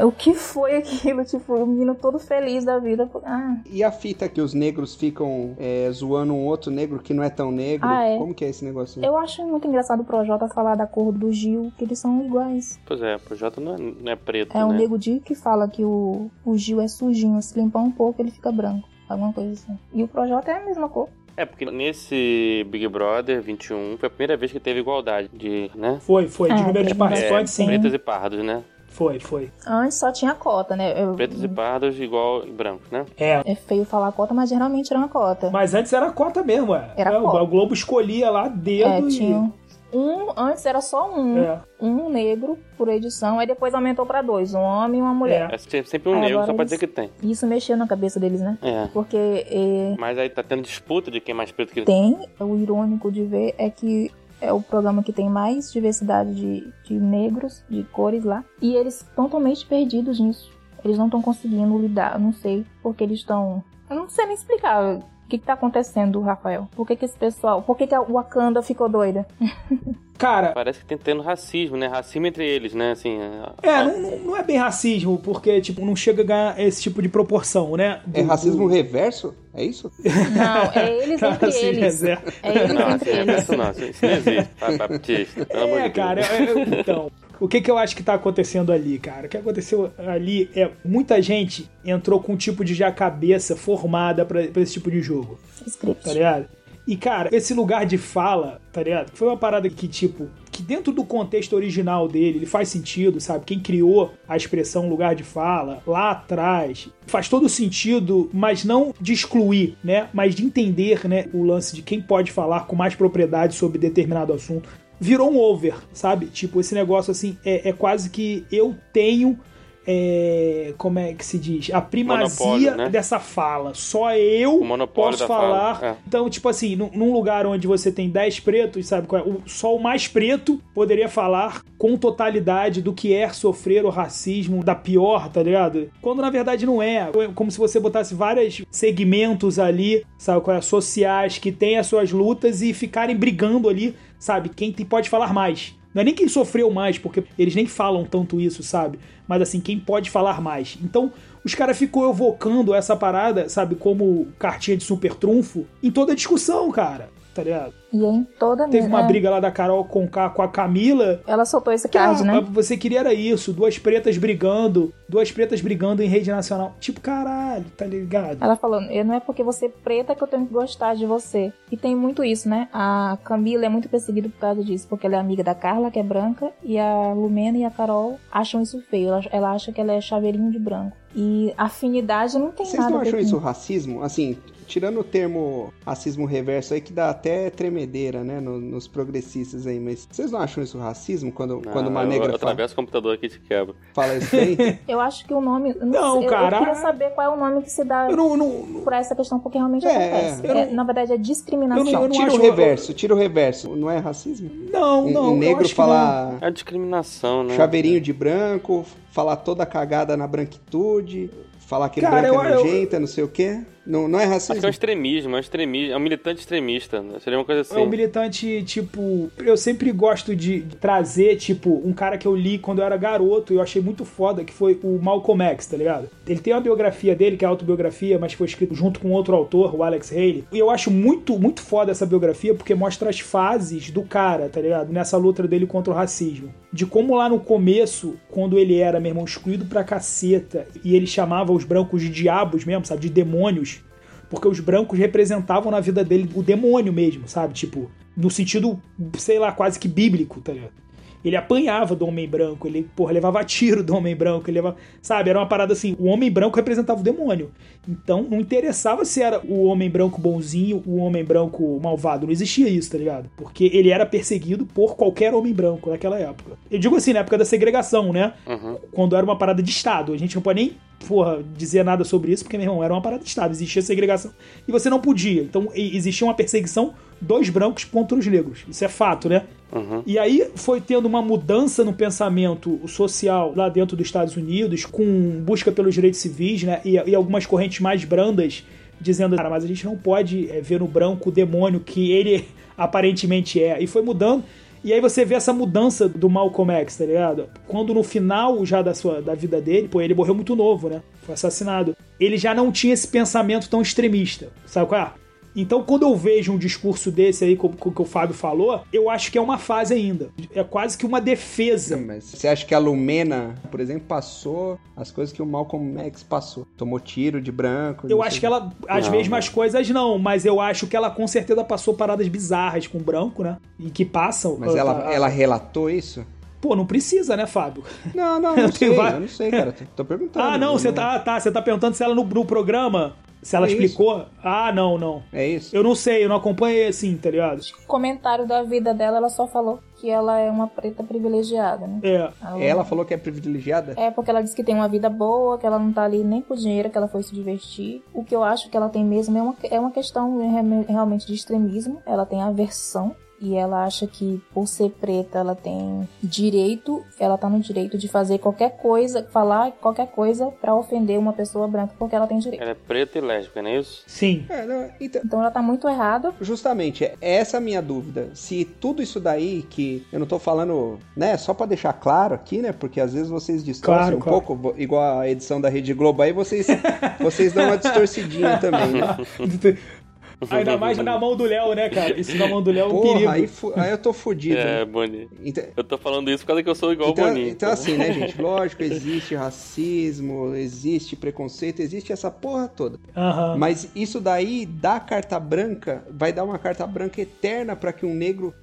O que foi aquilo? Tipo, o menino todo feliz da vida. Ah, E a fita que os negros ficam é, zoando um outro negro que não é tão negro? Ah, é. Como que é esse negócio? eu acho muito engraçado o Projota falar da cor do Gil, que eles são iguais. Pois é, o Projota não é, não é preto, É o né? Nego Di que fala que o, o Gil é sujinho, se limpar um pouco ele fica branco. Alguma coisa assim. E o Projota é a mesma cor. É, porque nesse Big Brother 21 foi a primeira vez que teve igualdade de, né? Foi, foi. De Ah, número de participantes, sim. sim. pretos e pardos, né? Foi, foi. Antes só tinha cota, né? Eu- Pretos e pardos igual e brancos, né? É. É feio falar cota, mas geralmente era uma cota. Mas antes era cota mesmo, é. Era É, o- cota. O Globo escolhia lá dedo É, e. tinha um, antes era só um, É. um negro por edição, aí depois aumentou pra dois, um homem e uma mulher. É sempre sempre um Aí negro, só pra eles- dizer que tem. Isso mexeu na cabeça deles, né? É. Porque é, Mas aí tá tendo disputa de quem é mais preto que tem, o irônico de ver é que é o programa que tem mais diversidade de, de negros, de cores lá, e eles totalmente perdidos nisso. Eles não estão conseguindo lidar, eu não sei porque eles estão. Eu não sei nem explicar. O que, que tá acontecendo, Rafael? Por que, que esse pessoal. Por que, que a Wakanda ficou doida? Cara, Parece que tem tendo racismo, né? Racismo entre eles, né? Assim, é, não, não- não é bem racismo, porque, tipo, não chega a ganhar esse tipo de proporção, né? É Do- racismo do- reverso? É isso? Não, é eles entre Racismo eles. reserva. É eles Não, entre assim, eles. não, isso isso não existe. Tá, amor É, cara, é- é- então. O que, que eu acho que tá acontecendo ali, cara? O que aconteceu ali é muita gente entrou com um tipo de já cabeça formada pra, pra esse tipo de jogo, Script. tá ligado? E, cara, esse lugar de fala, tá ligado? Foi uma parada que, tipo, que dentro do contexto original dele, ele faz sentido, sabe? Quem criou a expressão lugar de fala lá atrás faz todo sentido, mas não de excluir, né? Mas de entender, né? O lance de quem pode falar com mais propriedade sobre determinado assunto. Virou um over, sabe? Tipo, esse negócio assim, é, é quase que eu tenho. É, como é que se diz? A primazia né? dessa fala. Só eu posso falar. fala, é. Então, tipo assim, num, num lugar onde você tem 10 pretos, sabe qual é? O, só o mais preto poderia falar com totalidade do que é sofrer o racismo da pior, tá ligado? Quando na verdade não é. É como se você botasse vários segmentos ali, sabe qual é? Sociais que têm as suas lutas e ficarem brigando ali, sabe? Quem pode falar mais. Não é nem quem sofreu mais, porque eles nem falam tanto isso, sabe? Mas assim, quem pode falar mais. Então, os caras ficou evocando essa parada, sabe, como cartinha de super trunfo em toda a discussão, cara. Tá ligado? E em toda Teve uma é, briga lá da Carol Conká com a Camila. Ela soltou esse card, ah, né? Você queria era isso, duas pretas brigando, duas pretas brigando em rede nacional. Tipo, caralho, tá ligado? Ela falou, "Eu- não é porque você é preta que eu tenho que gostar de você. E tem muito isso, né? A Camila é muito perseguida por causa disso, porque ela é amiga da Carla, que é branca, e a Lumena e a Carol acham isso feio. Ela, ela acha que ela é chaveirinho de branco. E afinidade não tem Vocês nada não a ver acham com isso racismo? Assim, tirando o termo racismo reverso aí, que dá até tremedeira, né, no- nos progressistas aí, mas vocês não acham isso racismo quando, Não, quando uma eu, negra eu fala, atravesso o computador aqui e te quebro. fala isso aí? Eu acho que o nome. eu Não, sei, eu- cara, Eu queria saber qual é o nome que se dá Eu não, não- por essa questão, porque realmente É, acontece. eu É, não- na verdade, é discriminação. eu não- eu tira acho- o reverso, tira o reverso. Não é racismo? não, Um, não, um eu negro não. falar É discriminação, né? chaveirinho de branco, falar toda cagada na branquitude, falar que Cara, branco é eu- eu- nojenta, não sei o quê. Não, não é Acho que é um racismo? extremismo, é um extremismo, é um militante extremista, né? Seria uma coisa assim. É um militante, tipo. Eu sempre gosto de de trazer, tipo, um cara que eu li quando eu era garoto e eu achei muito foda, que foi o Malcolm X, tá ligado? Ele tem uma biografia dele, que é a autobiografia, mas foi escrito junto com outro autor, o Alex Haley. E eu acho muito, muito foda essa biografia, porque mostra as fases do cara, tá ligado? Nessa luta dele contra o racismo. De como lá no começo, quando ele era, meu irmão, excluído pra caceta, e ele chamava os brancos de diabos mesmo, sabe? De demônios porque os brancos representavam na vida dele o demônio mesmo, sabe? Tipo, no sentido, sei lá, quase que bíblico, tá ligado? Ele apanhava do homem branco, ele, porra, levava tiro do homem branco, ele levava, sabe? Era uma parada assim, o homem branco representava o demônio. Então, não interessava se era o homem branco bonzinho, o homem branco malvado, não existia isso, tá ligado? Porque ele era perseguido por qualquer homem branco naquela época. Eu digo assim, na época da segregação, né? Uhum. quando era uma parada de Estado. A gente não pode nem, porra, dizer nada sobre isso, porque, meu irmão, era uma parada de Estado. Existia segregação e você não podia. Então, existia uma perseguição dos brancos contra os negros. Isso é fato, né? Uhum. E aí foi tendo uma mudança no pensamento social lá dentro dos Estados Unidos, com busca pelos direitos civis, né? E, e algumas correntes mais brandas dizendo, cara, mas a gente não pode é, ver no branco o demônio que ele aparentemente é. E foi mudando. E aí você vê essa mudança do Malcolm X, tá ligado? Quando no final já da sua da vida dele, pô, ele morreu muito novo, né? Foi assassinado. Ele já não tinha esse pensamento tão extremista. Sabe qual é? Então, quando eu vejo um discurso desse aí, como, como que o Fábio falou, eu acho que é uma fase ainda. É quase que uma defesa. Mas você acha que a Lumena, por exemplo, passou as coisas que o Malcolm X passou? Tomou tiro de branco? Eu acho que ela, as Não, mesmas coisas não, mas eu acho que ela com certeza passou paradas bizarras com branco, né? E que passam. Mas ela, ah, ela relatou isso? Pô, não precisa, né, Fábio? Não, não, não sei. vários- Eu não sei, cara. Tô, perguntando. Ah, não, Eu você tá, ah, tá, você tá perguntando se ela no, no programa, se ela É isso. explicou. Ah, não, não. É isso? Eu não sei, eu não acompanhei assim, tá ligado? Comentário da vida dela, ela só falou que ela é uma preta privilegiada, né? É. Ela- Ela falou que é privilegiada? É porque ela disse que tem uma vida boa, que ela não tá ali nem por dinheiro, que ela foi se divertir. O que eu acho que ela tem mesmo é uma, é uma questão re- realmente de extremismo. Ela tem aversão e ela acha que por ser preta ela tem direito, ela tá no direito de fazer qualquer coisa, falar qualquer coisa pra ofender uma pessoa branca porque ela tem direito. Ela é preta e lésbica, não é isso? Sim. É, não, então, Então ela tá muito errada. Justamente, é essa a minha dúvida. Se tudo isso daí que eu não tô falando, né, só pra deixar claro aqui, né, porque às vezes vocês distorcem Claro, um claro. pouco, igual a edição da Rede Globo, aí vocês, vocês dão uma distorcidinha também, né? Ainda mais na mão do Léo, né, cara? Isso na mão do Léo é um perigo. Porra, aí, fu- aí eu tô fudido. É? Boni. Então, Eu tô falando isso por causa que eu sou igual então, o Boninho. então assim, né, gente? Lógico, existe racismo, existe preconceito, existe essa porra toda. Aham. Mas isso daí da carta branca vai dar uma carta branca eterna pra que um negro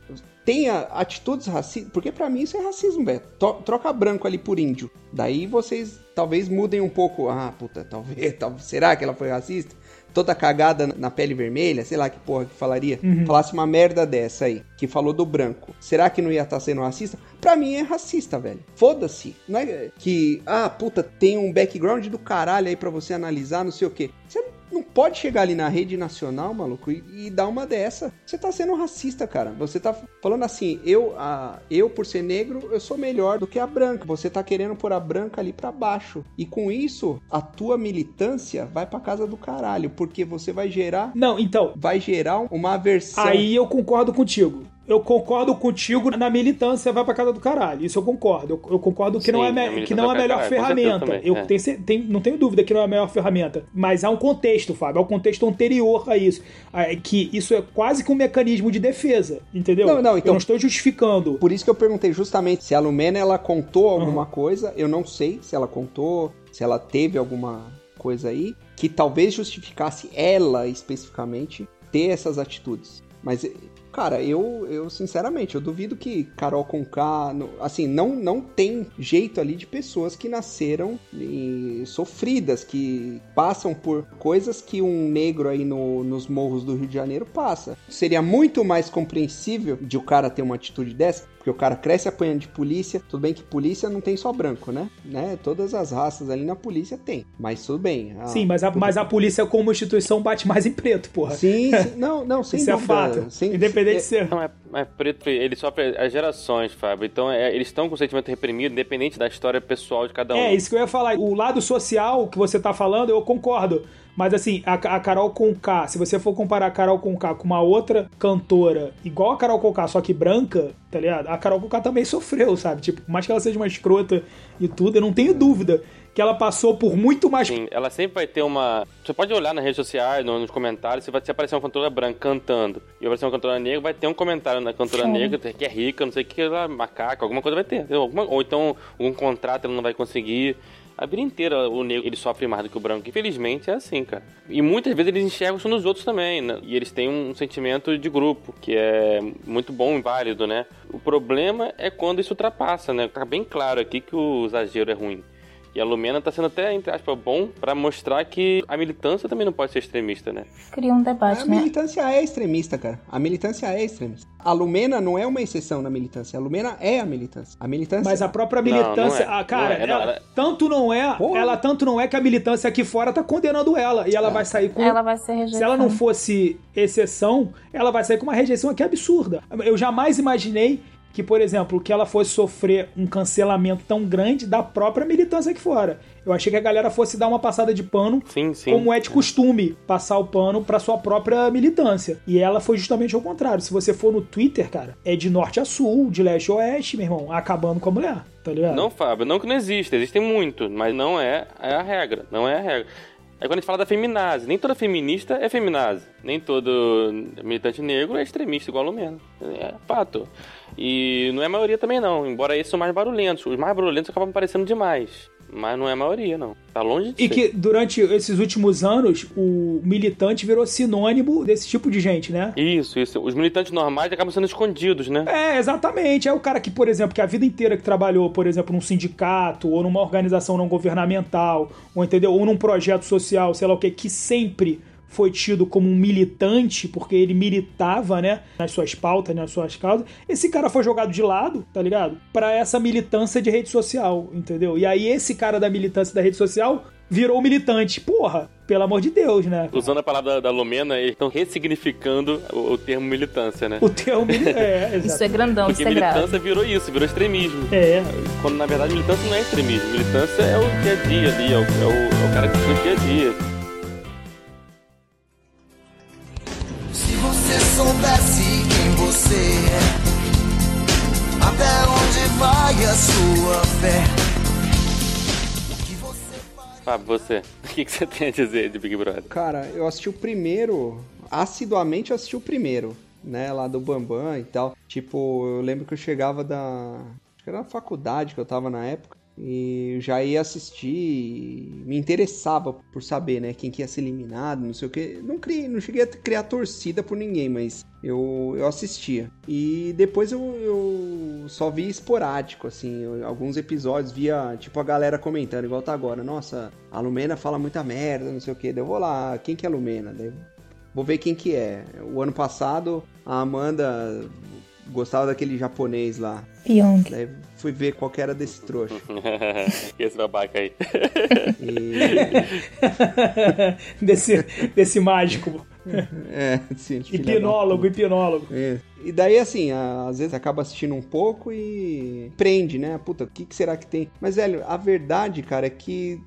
tenha atitudes racistas. Porque pra mim isso é racismo, velho. Troca branco ali por índio. Daí vocês talvez mudem um pouco. Ah, puta, talvez. tal- será que ela foi racista? Toda cagada na pele vermelha, sei lá que porra que falaria. Falasse uma merda dessa aí, que falou do branco. Será que não ia estar sendo racista? Pra mim é racista, velho. Foda-se. Não é que, ah, puta, tem um background do caralho aí pra você analisar, não sei o quê. Você não pode chegar ali na rede nacional, maluco, e, e dar uma dessa. Você tá sendo racista, cara. Você tá falando assim, eu, a, eu por ser negro, eu sou melhor do que a branca. Você tá querendo pôr a branca ali pra baixo. E com isso, a tua militância vai pra casa do caralho, porque você vai gerar, Não, então, vai gerar uma aversão. aí eu concordo contigo. Eu concordo contigo na militância vai pra casa do caralho. Isso eu concordo. Eu, eu concordo que Sim, não é, a me- que não é a melhor caralho, ferramenta. também, Eu é. tenho, tenho- não tenho dúvida que não é a melhor ferramenta. Mas há um contexto, Fábio. Há um contexto anterior a isso. Ah, Que isso é quase que um mecanismo de defesa. Entendeu? Não, não, Eu então- não estou justificando. Por isso que eu perguntei justamente se a Lumena ela contou alguma coisa. Eu não sei se ela contou, se ela teve alguma coisa aí que talvez justificasse ela especificamente ter essas atitudes. Mas cara, eu, eu sinceramente, eu duvido que Carol Conká, no- assim, não não tem jeito ali de pessoas que nasceram e sofridas, que passam por coisas que um negro aí no- nos morros do Rio de Janeiro passa. Seria muito mais compreensível de o cara ter uma atitude dessa, porque o cara cresce apanhando de polícia. Tudo bem que polícia não tem só branco, né? né? Todas as raças ali na polícia tem. Mas tudo bem. a- Sim, mas a, mas a polícia como instituição bate mais em preto, porra. Sim, sim. Não, não, sem Isso é fato. Sem- Independente de é- ser. Não, é, é preto, ele sofre as gerações, Fábio. Então é, eles estão com o sentimento reprimido, independente da história pessoal de cada um. É, isso que eu ia falar. O lado social que você tá falando, eu concordo. Mas assim, a, a Carol Conká, se você for comparar a Carol Conká com uma outra cantora igual a Carol Conká, só que branca, tá ligado? A Carol Conká também sofreu, sabe? Tipo, por mais que ela seja uma escrota e tudo, eu não tenho dúvida que ela passou por muito mais. Sim, ela sempre vai ter uma. Você pode olhar nas redes sociais, no- nos comentários, se vai se aparecer uma cantora branca cantando e aparecer uma cantora negra, vai ter um comentário na cantora Sim. negra que é rica, não sei o que, ela, macaca, alguma coisa vai ter. Alguma- ou então algum contrato ela não vai conseguir. A vida inteira o negro ele sofre mais do que o branco. Infelizmente é assim, cara. E muitas vezes eles enxergam isso nos outros também, né? E eles têm um sentimento de grupo, que é muito bom e válido, né? O problema é quando isso ultrapassa, né? Tá bem claro aqui que o exagero é ruim. E a Lumena tá sendo até, entre aspas, bom pra mostrar que a militância também não pode ser extremista, né? Cria um debate, A né? militância é extremista, cara. A militância é extremista. A Lumena não é uma exceção na militância. A Lumena é a militância. A militância. Mas a própria Não, militância, não é. ah, cara, Não é, não, ela- ela- tanto não é, Porra. ela tanto não é que a militância aqui fora tá condenando ela e ela vai sair com Ela vai ser rejeitada. Se ela não fosse exceção, ela vai sair com uma rejeição aqui absurda. Eu jamais imaginei que, por exemplo, que ela fosse sofrer um cancelamento tão grande da própria militância aqui fora. Eu achei que a galera fosse dar uma passada de pano, Sim, sim. como é de costume, passar o pano pra sua própria militância. E ela foi justamente ao contrário. Se você for no Twitter, cara, é de norte a sul, de leste a oeste, meu irmão, acabando com a mulher, tá ligado? Não, Fábio, não que não existe, existem muito, mas não é, é a regra, não é a regra. É quando a gente fala da feminazi, nem toda feminista é feminazi, nem todo militante negro é extremista igual a Lumena, é fato. E não é a maioria também não, embora esses são mais barulhentos, os mais barulhentos acabam aparecendo demais, mas não é a maioria não, tá longe de E ser. que durante esses últimos anos, o militante virou sinônimo desse tipo de gente, né? Isso, isso, os militantes normais acabam sendo escondidos, né? É, exatamente. É o cara que, por exemplo, que a vida inteira que trabalhou, por exemplo, num sindicato, ou numa organização não governamental, ou entendeu? Ou num projeto social, sei lá o que, que sempre foi tido como um militante, porque ele militava, né, nas suas pautas, nas suas causas. Esse cara foi jogado de lado, tá ligado? Pra essa militância de rede social, entendeu? E aí esse cara da militância da rede social virou militante. Porra, pelo amor de Deus, né? cara? Usando a palavra da, Lumena, eles estão ressignificando o, o termo militância, né? O termo. É, Isso é grandão, Porque isso é grave. militância virou isso, virou extremismo. É. Quando na verdade militância não é extremismo. Militância é o dia a dia ali, é o, é o, é o cara que vive o dia a dia. Você soubesse quem você é, até onde vai a sua fé? O que você faz? Fábio, você, o que, que você tem a dizer de Big Brother? Cara, eu assisti o primeiro, assiduamente eu assisti o primeiro, né, lá do Bambam e tal. Tipo, eu lembro que eu chegava da. Acho que era na faculdade que eu tava na época. E já ia assistir, me interessava por saber, né, quem que ia ser eliminado, não sei o que. Não, criei, não cheguei a criar torcida por ninguém, mas eu, eu assistia. E depois eu, eu só vi esporádico, assim, eu- alguns episódios via, tipo, a galera comentando, igual tá agora. Nossa, a Lumena fala muita merda, não sei o que. Daí eu vou lá, quem que é a Lumena? Daí Vou ver quem que é. O ano passado, a Amanda gostava daquele japonês lá. Pyong. Daí fui ver qual que era desse trouxa. Esse babaca aí. E... desse, desse mágico. É, sim, Hipnólogo, hipnólogo. É. E daí, assim, a- às vezes acaba assistindo um pouco e prende, né? Puta, o que, que será que tem? Mas, velho, a verdade, cara, é que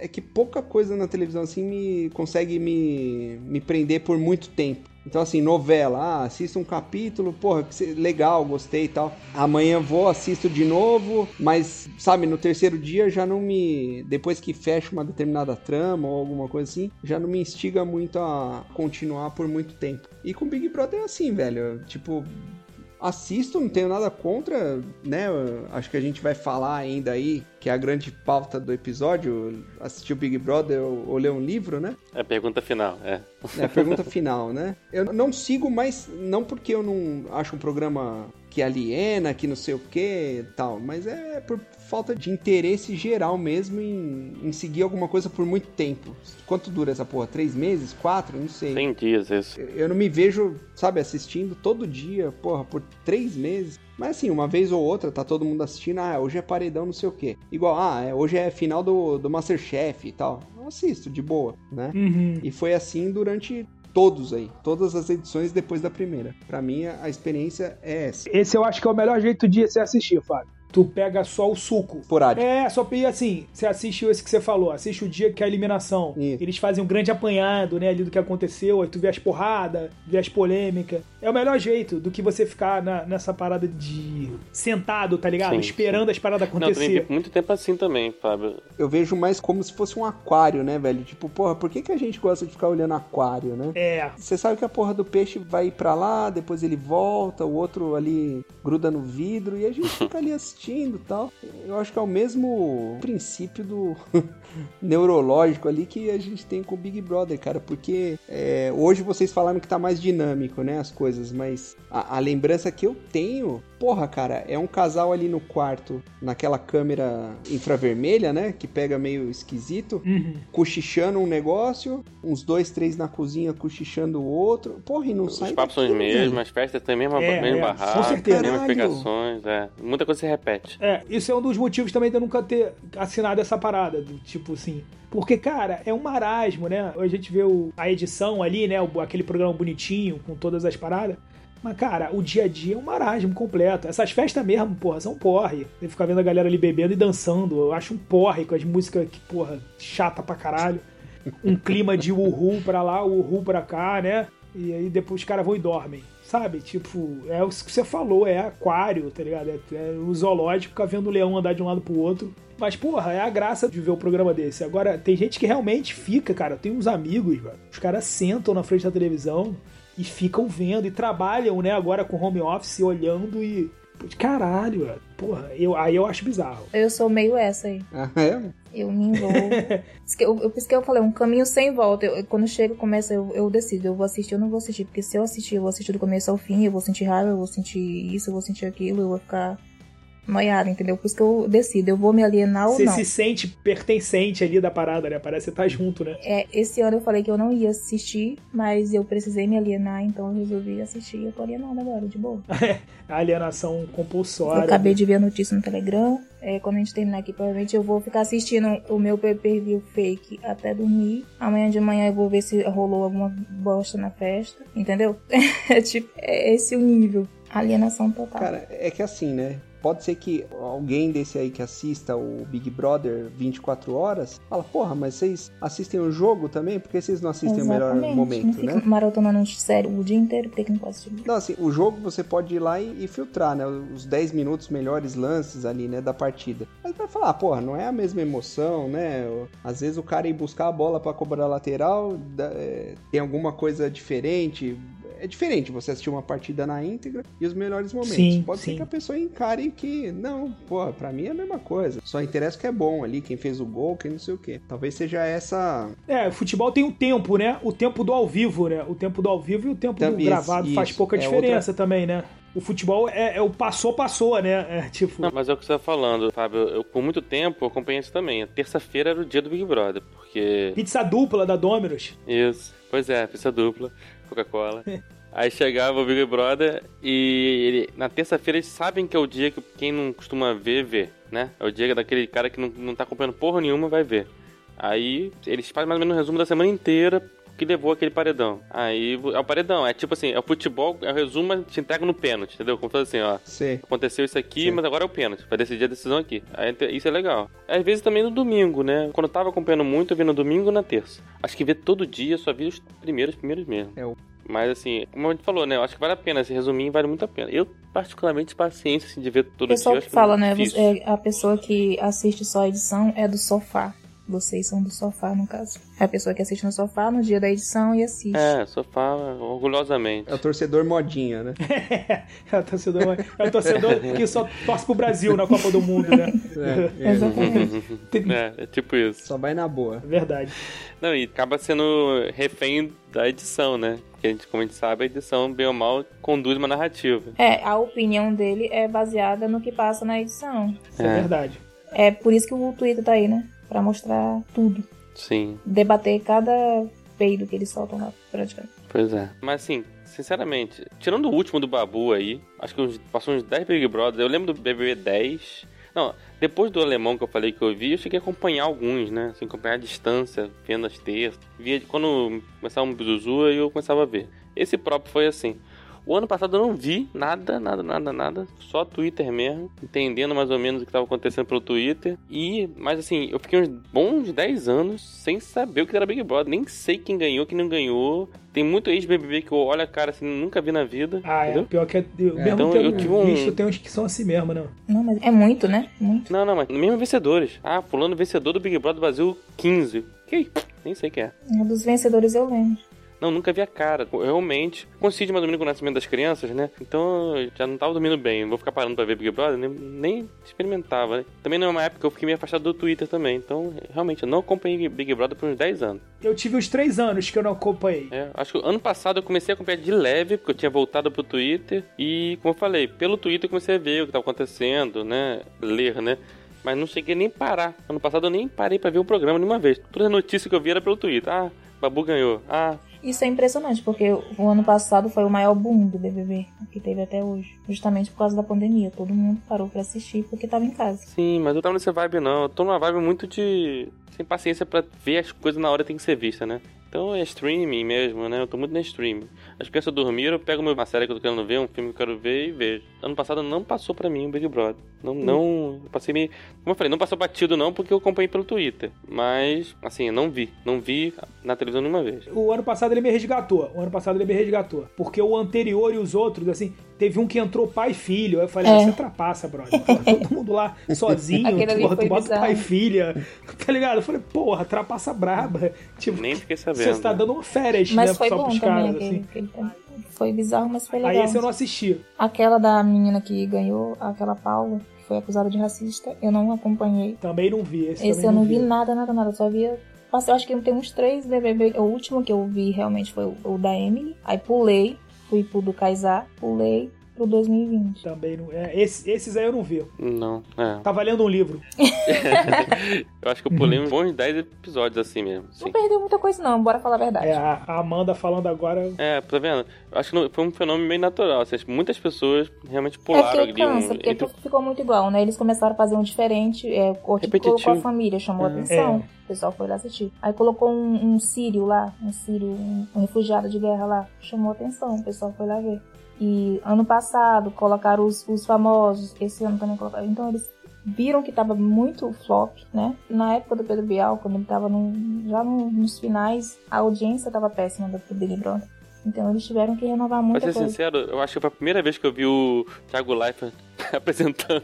é que pouca coisa na televisão assim me consegue me, me prender por muito tempo. Então, assim, novela, ah, assisto um capítulo, porra, legal, gostei e tal. Amanhã vou, assisto de novo, mas, sabe, no terceiro dia já não me. Depois que fecha uma determinada trama ou alguma coisa assim, já não me instiga muito a continuar por muito tempo. E com Big Brother é assim, velho. Tipo, assisto, não tenho nada contra, né? Acho que a gente vai falar ainda aí, que é a grande pauta do episódio, assistir o Big Brother ou, ou ler um livro, né? É a pergunta final, é. É a pergunta final, né? Eu não sigo, mas não porque eu não acho um programa que aliena, que não sei o que tal, mas é por falta de interesse geral mesmo em, em seguir alguma coisa por muito tempo. Quanto dura essa porra? Três meses? Quatro? Não sei. Tem dias isso. Eu não me vejo, sabe, assistindo todo dia, porra, por três meses. Mas assim, uma vez ou outra, tá todo mundo assistindo, ah, hoje é paredão, não sei o quê. Igual, ah, é, hoje é final do, do Masterchef e tal. Eu assisto, de boa, né? Uhum. E foi assim durante todos aí, todas as edições depois da primeira. Pra mim, a a experiência é essa. Esse eu acho que é o melhor jeito de você assistir, Fábio. Tu pega só o suco. Esporádico. É, só e assim, você assiste esse que você falou, assiste o dia que é a eliminação. Isso. Eles fazem um grande apanhado, né, ali do que aconteceu, aí tu vê as porradas, vê as polêmicas. É o melhor jeito do que você ficar na- nessa parada de sentado, tá ligado? Sim, Esperando as paradas Não, acontecer. fico muito tempo assim também, Fábio. Eu vejo mais como se fosse um aquário, né, velho? Tipo, porra, por que, que a gente gosta de ficar olhando aquário, né? É, Você sabe que a porra do peixe vai pra lá, depois ele volta, o outro ali gruda no vidro e a gente fica ali assistindo e tal. Eu acho que é o mesmo princípio do neurológico ali que a gente tem com o Big Brother, cara, porque é, hoje vocês falaram que tá mais dinâmico, né, as coisas, mas a, a lembrança que eu tenho, porra, cara, é um casal ali no quarto, naquela câmera infravermelha, né, que pega meio esquisito, uhum. cochichando um negócio, uns dois, três na cozinha cochichando o outro. Porra, e não sai Os papos são os mesmos, velho. as festas têm a mesma, É, mesmo é, com certeza. mesmas pegações, é. Muita coisa se repete. É, isso é um dos motivos também de eu nunca ter assinado essa parada, do tipo assim. Porque, cara, é um marasmo, né? A gente vê o- a edição ali, né? o- aquele programa bonitinho, com todas as paradas. Mas, cara, o dia a dia é um marasmo completo. Essas festas mesmo, porra, são porre. Você ficar vendo a galera ali bebendo e dançando. Eu acho um porre com as músicas que, porra, chata pra caralho. Um clima de uhul pra lá, uhul pra cá, né? E aí depois os caras vão e dormem. Sabe? Tipo, é o que você falou, é aquário, tá ligado? É, é o zoológico ficar vendo o leão andar de um lado pro outro. Mas, porra, é a graça de ver o programa desse. Agora, tem gente que realmente fica, cara. Eu tenho uns amigos, velho. Os caras sentam na frente da televisão e ficam vendo e trabalham, né, agora com home office, olhando e. Caralho, velho. Porra, eu, aí eu acho bizarro. Eu sou meio essa aí. Ah, é? Eu me envolvo. Por isso que eu, eu- por isso que eu falei, um caminho sem volta. Eu- quando chega, começa, eu, eu decido, eu vou assistir ou não vou assistir. Porque se eu assistir, eu vou assistir do começo ao fim, eu vou sentir raiva, eu vou sentir isso, eu vou sentir aquilo, eu vou ficar noiada, entendeu? Por isso que eu decido, eu vou me alienar ou Você não. se sente pertencente ali da parada, né? Parece que você tá junto, né? É, esse ano eu falei que eu não ia assistir, mas eu precisei me alienar, então eu resolvi assistir. Eu tô alienada agora, de boa. A alienação compulsória. Eu acabei de ver a notícia no Telegram. É, quando a gente terminar aqui, provavelmente eu vou ficar assistindo o meu pay-per-view fake até dormir. Amanhã de manhã eu vou ver se rolou alguma bosta na festa. Entendeu? É tipo, é esse o nível. Alienação total. Cara, é que assim, né? Pode ser que alguém desse aí que assista o Big Brother 24 horas fala, porra, mas vocês assistem o jogo também? Por que vocês não assistem o melhor Exatamente. momento, não fica né? maratonando sério o dia inteiro, porque que não pode assistir? Não, assim, o jogo você pode ir lá e, e filtrar, né? Os 10 minutos melhores lances ali, né, da partida. Aí vai falar, porra, não é a mesma emoção, né? Às vezes o cara ir buscar a bola pra cobrar a lateral, é, tem alguma coisa diferente. É diferente você assistir uma partida na íntegra e os melhores momentos. Sim, pode sim. ser que a pessoa encare que, não, porra, pra mim é a mesma coisa. Só interessa o que é bom ali, quem fez o gol, quem não sei o quê. Talvez seja essa. É, o futebol tem um tempo, né? O tempo do ao vivo, né? O tempo do ao vivo e o tempo do Também, gravado faz isso. pouca É diferença também, né? O futebol é, é o passou, passou, né? É tipo. Não, mas é o que você tá falando, Fábio. Eu, por muito tempo, eu acompanhei isso também. A Terça-feira era o dia do Big Brother, porque... Pizza dupla da Domino's. Isso. Pois é, pizza dupla, Coca-Cola. Aí chegava o Big Brother e ele- na terça-feira eles sabem que é o dia que quem não costuma ver, vê, né? É o dia daquele cara que não, não tá acompanhando porra nenhuma, vai ver. Aí eles fazem mais ou menos um resumo da semana inteira que levou aquele paredão. Aí é o paredão, é tipo assim, é o futebol, é o resumo, mas te entrega no pênalti, entendeu? Como faz assim, ó. Sei. Aconteceu isso aqui, Sim. mas agora é o pênalti. Vai decidir a decisão aqui. Aí, isso é legal. Às vezes também no domingo, né? Quando eu tava acompanhando muito, eu vi no domingo e na terça. Acho que ver todo dia, só vi os primeiros, primeiros mesmo. É o- Mas assim, como a gente falou, né? Eu acho que vale a pena. Esse resuminho vale muito a pena. Eu, particularmente, paciência assim, de ver todo O pessoal dia. que fala, né? difícil. você- é a pessoa que assiste só a edição é do sofá. Vocês são do sofá, no caso. É a pessoa que assiste no sofá no dia da edição e assiste. É, sofá, orgulhosamente. É o torcedor modinha, né? é o torcedor, é o torcedor que só torce pro Brasil na Copa do Mundo, né? É, é. Exatamente. É, é tipo isso. Só vai na boa. Verdade. Não, e acaba sendo refém da edição, né? Porque a gente, como a gente sabe, a edição, bem ou mal, conduz uma narrativa. É, a opinião dele é baseada no que passa na edição. Isso é, É. verdade. É por isso que o Twitter tá aí, né? Pra mostrar tudo. Sim. Debater cada peido que eles soltam lá, praticamente. Pois é. Mas assim, sinceramente, tirando o último do Babu aí, acho que uns- passou uns 10 Big Brothers. Eu lembro do BBB 10. Não, depois do alemão que eu falei que eu vi, eu cheguei a acompanhar alguns, né? Assim, acompanhar a distância, vendo as terças. Via quando começava um Bizuzu, eu começava a ver. Esse próprio foi assim. O ano passado eu não vi nada, nada, nada, nada. Só Twitter mesmo. Entendendo mais ou menos o que estava acontecendo pelo Twitter. E, mas assim, eu fiquei uns bons 10 anos sem saber o que era Big Brother. Nem sei quem ganhou, quem não ganhou. Tem muito ex-BBB que eu olho a cara assim, nunca vi na vida. Ah, é. entendeu? Pior que é, eu, mesmo Então, eu tive um- visto, tem uns que são assim mesmo, né? Não, mas é muito, né? Muito. Não, não, mas mesmo vencedores. Ah, fulano vencedor do Big Brother Brasil 15. Que? Nem sei quem é. Um dos vencedores eu lembro. Não, nunca vi a cara. Eu, realmente, coincide mais ou menos com o nascimento das crianças, né? Então, eu já não tava dormindo bem. Não vou ficar parando pra ver Big Brother, nem, nem experimentava, né? Também não é uma época que eu fiquei meio afastado do Twitter também. Então, realmente, eu não acompanhei Big Brother por uns 10 anos. Eu tive uns três anos que eu não acompanhei. É, acho que ano passado eu comecei a acompanhar de leve, porque eu tinha voltado pro Twitter. E, como eu falei, pelo Twitter eu comecei a ver o que tava acontecendo, né? Ler, né? Mas não cheguei nem parar. Ano passado eu nem parei pra ver o programa nenhuma vez. Toda a notícia que eu vi era pelo Twitter. Ah, Babu ganhou. Ah, Isso é impressionante, porque o ano passado foi o maior boom do BBB que teve até hoje. Justamente por causa da pandemia. Todo mundo parou pra assistir porque tava em casa. sim, mas eu tava nessa vibe não. Eu tô numa vibe muito de. sem paciência pra ver as coisas na hora que tem que ser vista, né? Então é streaming mesmo, né? Eu tô muito na streaming. As crianças dormiram, eu pego uma série que eu tô querendo ver, um filme que eu quero ver e vejo. Ano passado não passou pra mim o Big Brother. Não, não. Eu passei meio. Como eu falei, não passou batido não porque eu acompanhei pelo Twitter. Mas, assim, eu não vi. Não vi na televisão nenhuma vez. O ano passado ele me resgatou. O ano passado ele me resgatou. Porque o anterior e os outros, assim, teve um que entrou pai e filho. Aí eu falei, É. ah, você trapaça, brother. Todo mundo lá sozinho. Porra, tu bota bizarro. pai e filha. Tá ligado? Eu falei, porra, trapaça braba. Tipo, Nem fiquei sabendo. você está dando uma férias, Mas né? foi só bom pros caras, assim. aquele. Foi bizarro, mas foi legal. Aí esse eu não assisti. Aquela da menina que ganhou, aquela Paula, que foi acusada de racista, eu não acompanhei. Também não vi. Esse, Esse eu não vi. vi nada, nada, nada. Só via. Passei, acho que tem uns três BBB. O último que eu vi realmente foi o, o da Emily. Aí pulei, fui pro do Kaysar, pulei pro 2020. Também não. É, esse- esses aí eu não vi. Não, é. Tava lendo um livro. Eu acho que eu pulei uns bons 10 episódios assim mesmo. Não Sim. perdeu muita coisa, não, bora falar a verdade. É, a a Amanda falando agora. É, tá vendo? Eu acho que não- foi um fenômeno meio natural. assim, muitas pessoas realmente É pularam porque ali cansa, um. porque entre- tudo ficou muito igual, né? Eles começaram a fazer um diferente, é, o tipo colocou a família, chamou a É. atenção. É. O pessoal foi lá assistir. Aí colocou um, um sírio lá, um sírio, um, um refugiado de guerra lá, chamou a atenção, o pessoal foi lá ver. E ano passado colocaram os, os famosos, esse ano também colocaram. Então eles viram que tava muito flop, né? Na época do Pedro Bial, quando ele tava no- já no- nos finais, a audiência tava péssima do Big Brother. Então eles tiveram que renovar Pra muita ser coisa. sincero, eu acho que foi a primeira vez que eu vi o Thiago Leifert apresentando.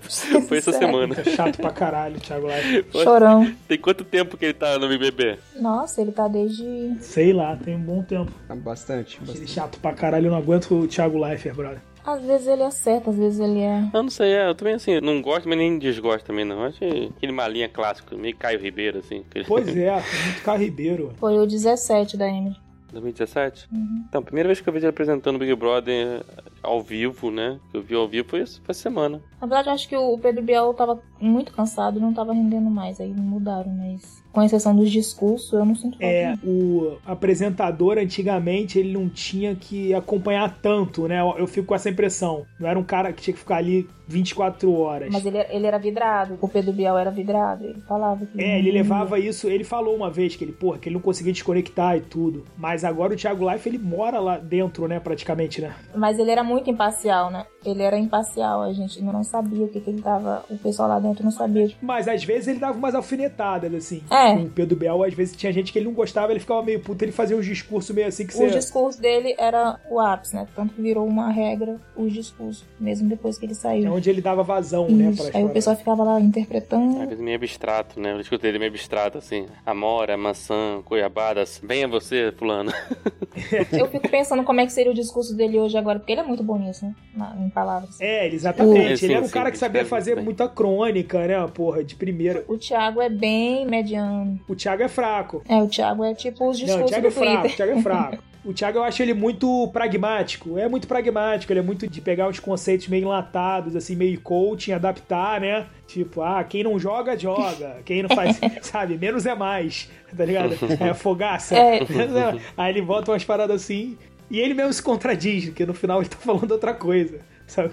Foi essa Sério? semana. Tá chato pra caralho, Thiago Live. Chorão. Tem quanto tempo que ele tá no BBB? Nossa, ele tá desde. Sei lá, tem um bom tempo. Tá Bastante, bastante. chato pra caralho, eu não aguento o Thiago Leifert, brother. Às vezes ele acerta, às vezes ele é. Eu não sei, é, eu também assim, não gosto, mas nem desgosto também não. Acho que aquele malinha clássico, meio Caio Ribeiro, assim. Pois é, muito Caio Ribeiro. Foi o 17 da Emily. 2017? Uhum. Então, a primeira vez que eu vi ele apresentando o Big Brother ao vivo, né? Que eu vi ao vivo foi, isso- foi semana. Na verdade, eu acho que o Pedro Bial tava muito cansado e não tava rendendo mais. Aí mudaram, mas. Com exceção dos discursos, eu não sinto falta. É, o apresentador antigamente ele não tinha que acompanhar tanto, né? Eu, eu fico com essa impressão. Não era um cara que tinha que ficar ali 24 horas. Mas ele, ele era vidrado. O Pedro Bial era vidrado. Ele falava que. É, ele levava isso, ele falou uma vez que ele, porra, que ele não conseguia desconectar e tudo. Mas agora o Thiago Life, ele mora lá dentro, né, praticamente, né? Mas ele era muito imparcial, né? Ele era imparcial. A gente não sabia o que, que ele tava. O pessoal lá dentro não sabia. Mas às vezes ele dava umas alfinetadas, assim. É. Com o Pedro Biel, às vezes tinha gente que ele não gostava, ele ficava meio puto, ele fazia uns discursos meio assim que O você... discurso dele era o ápice, né? Tanto que virou uma regra os discursos, mesmo depois que ele É saiu. onde ele dava vazão, né, Isso. pra Aí história. o pessoal ficava lá Às interpretando. vezes meio abstrato, né? Eu escutei ele meio abstrato, assim. Amora, maçã, goiabadas, venha você, fulano. Eu fico pensando como é que seria o discurso dele hoje agora, porque ele é muito bom nisso, né? Na- em palavras. É, ele- exatamente. Sim, ele era um sim, cara que sabia fazer bem. muita crônica, né, porra, de primeira. O Thiago é bem mediano. O Thiago é fraco. É, o Thiago é tipo os Não, o discursos Thiago é fraco, o Twitter. Thiago é fraco. O Thiago eu acho ele muito pragmático. É muito pragmático, ele é muito de pegar uns conceitos meio enlatados, assim, meio coaching, adaptar, né? Tipo, ah, quem não joga, joga. Quem não faz, sabe, menos é mais, tá ligado? É fogaça. É. Aí ele bota umas paradas assim, e ele mesmo se contradiz, porque no final ele tá falando outra coisa, sabe?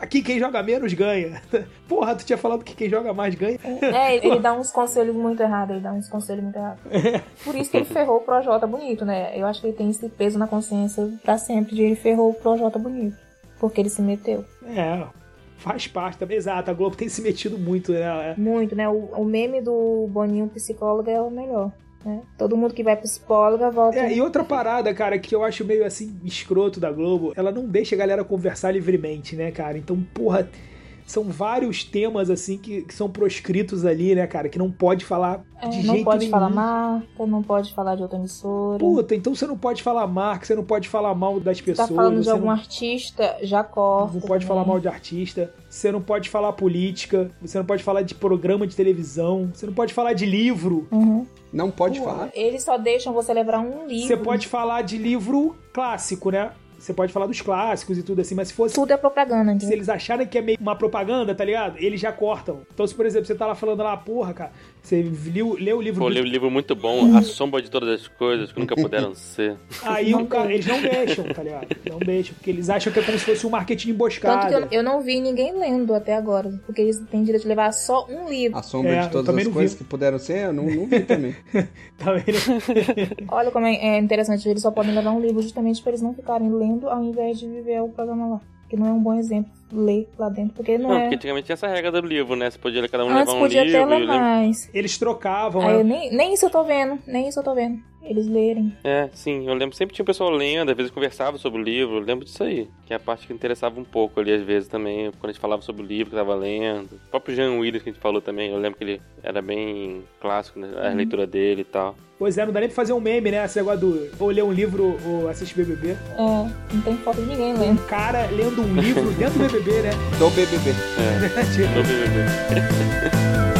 Aqui quem joga menos ganha. Porra, tu tinha falado que quem joga mais ganha. É, ele dá uns conselhos muito errados, ele dá uns conselhos muito errados. Por isso que ele ferrou o Projota bonito, né? Eu acho que ele tem esse peso na consciência pra sempre de ele ferrou o Projota bonito. Porque ele se meteu. É, faz parte também. Exato, a Globo tem se metido muito, né? Muito, né? O, o meme do Boninho psicólogo é o melhor. Né? Todo mundo que vai pro psicóloga volta. É, e outra parada, cara, que eu acho meio assim, escroto da Globo, ela não deixa a galera conversar livremente, né, cara? Então, porra, são vários temas, assim, que, que são proscritos ali, né, cara? Que não pode falar É, de não jeito pode nenhum. falar marca, não pode falar de outra emissora. Puta, então você não pode falar marca, você não pode falar mal das tá pessoas, falando de você algum não, artista, já corta. não pode também. falar mal de artista, você não pode falar política, você não pode falar de programa de televisão, você não pode falar de livro, Uhum. Não pode Pô, falar. Eles só deixam você levar um livro. você pode falar de livro clássico, né? Você pode falar dos clássicos e tudo assim, mas se fosse Tudo é propaganda, Se entendeu? eles acharem que é meio uma propaganda, tá ligado? Eles já cortam. Então, se por exemplo, você tá lá falando lá, porra, cara, você leu, leu o livro. Pô, li um livro muito bom, A Sombra de Todas as Coisas, que nunca puderam ser. Aí Não o cara, eles não deixam, tá ligado? Não deixam, porque eles acham que é como se fosse um marketing Tanto emboscado. que eu, eu não vi ninguém lendo até agora. Porque eles têm direito de levar só um livro. A sombra É, de todas também as não coisas vi. que puderam ser, eu não, não vi também. Tá vendo? Olha como é, é interessante. Eles só podem levar um livro justamente para eles não ficarem lendo ao invés de viver o programa lá. Que não é um bom exemplo ler lá dentro. Porque não, Não, é. porque antigamente tinha essa regra do livro, né? Você podia cada um Antes levar um podia livro. até e ler mais. Eles trocavam, Aí eu né? nem, nem isso eu tô vendo. Nem isso eu tô vendo. Eles lerem. É, sim, eu lembro sempre tinha um pessoal lendo, às vezes conversava sobre o livro, eu lembro disso aí. Que é a parte que interessava um pouco ali, às vezes também, quando a gente falava sobre o livro que tava lendo. O próprio Jean Willis que a gente falou também, eu lembro que ele era bem clássico, né? A leitura dele e tal. Pois é, não dá nem pra fazer um meme, né? Esse negócio do ou ler um livro ou assistir BBB. É, não tem foto de ninguém lendo. Um cara lendo um livro dentro do BBB, né? Do BBB. Tipo, No BBB.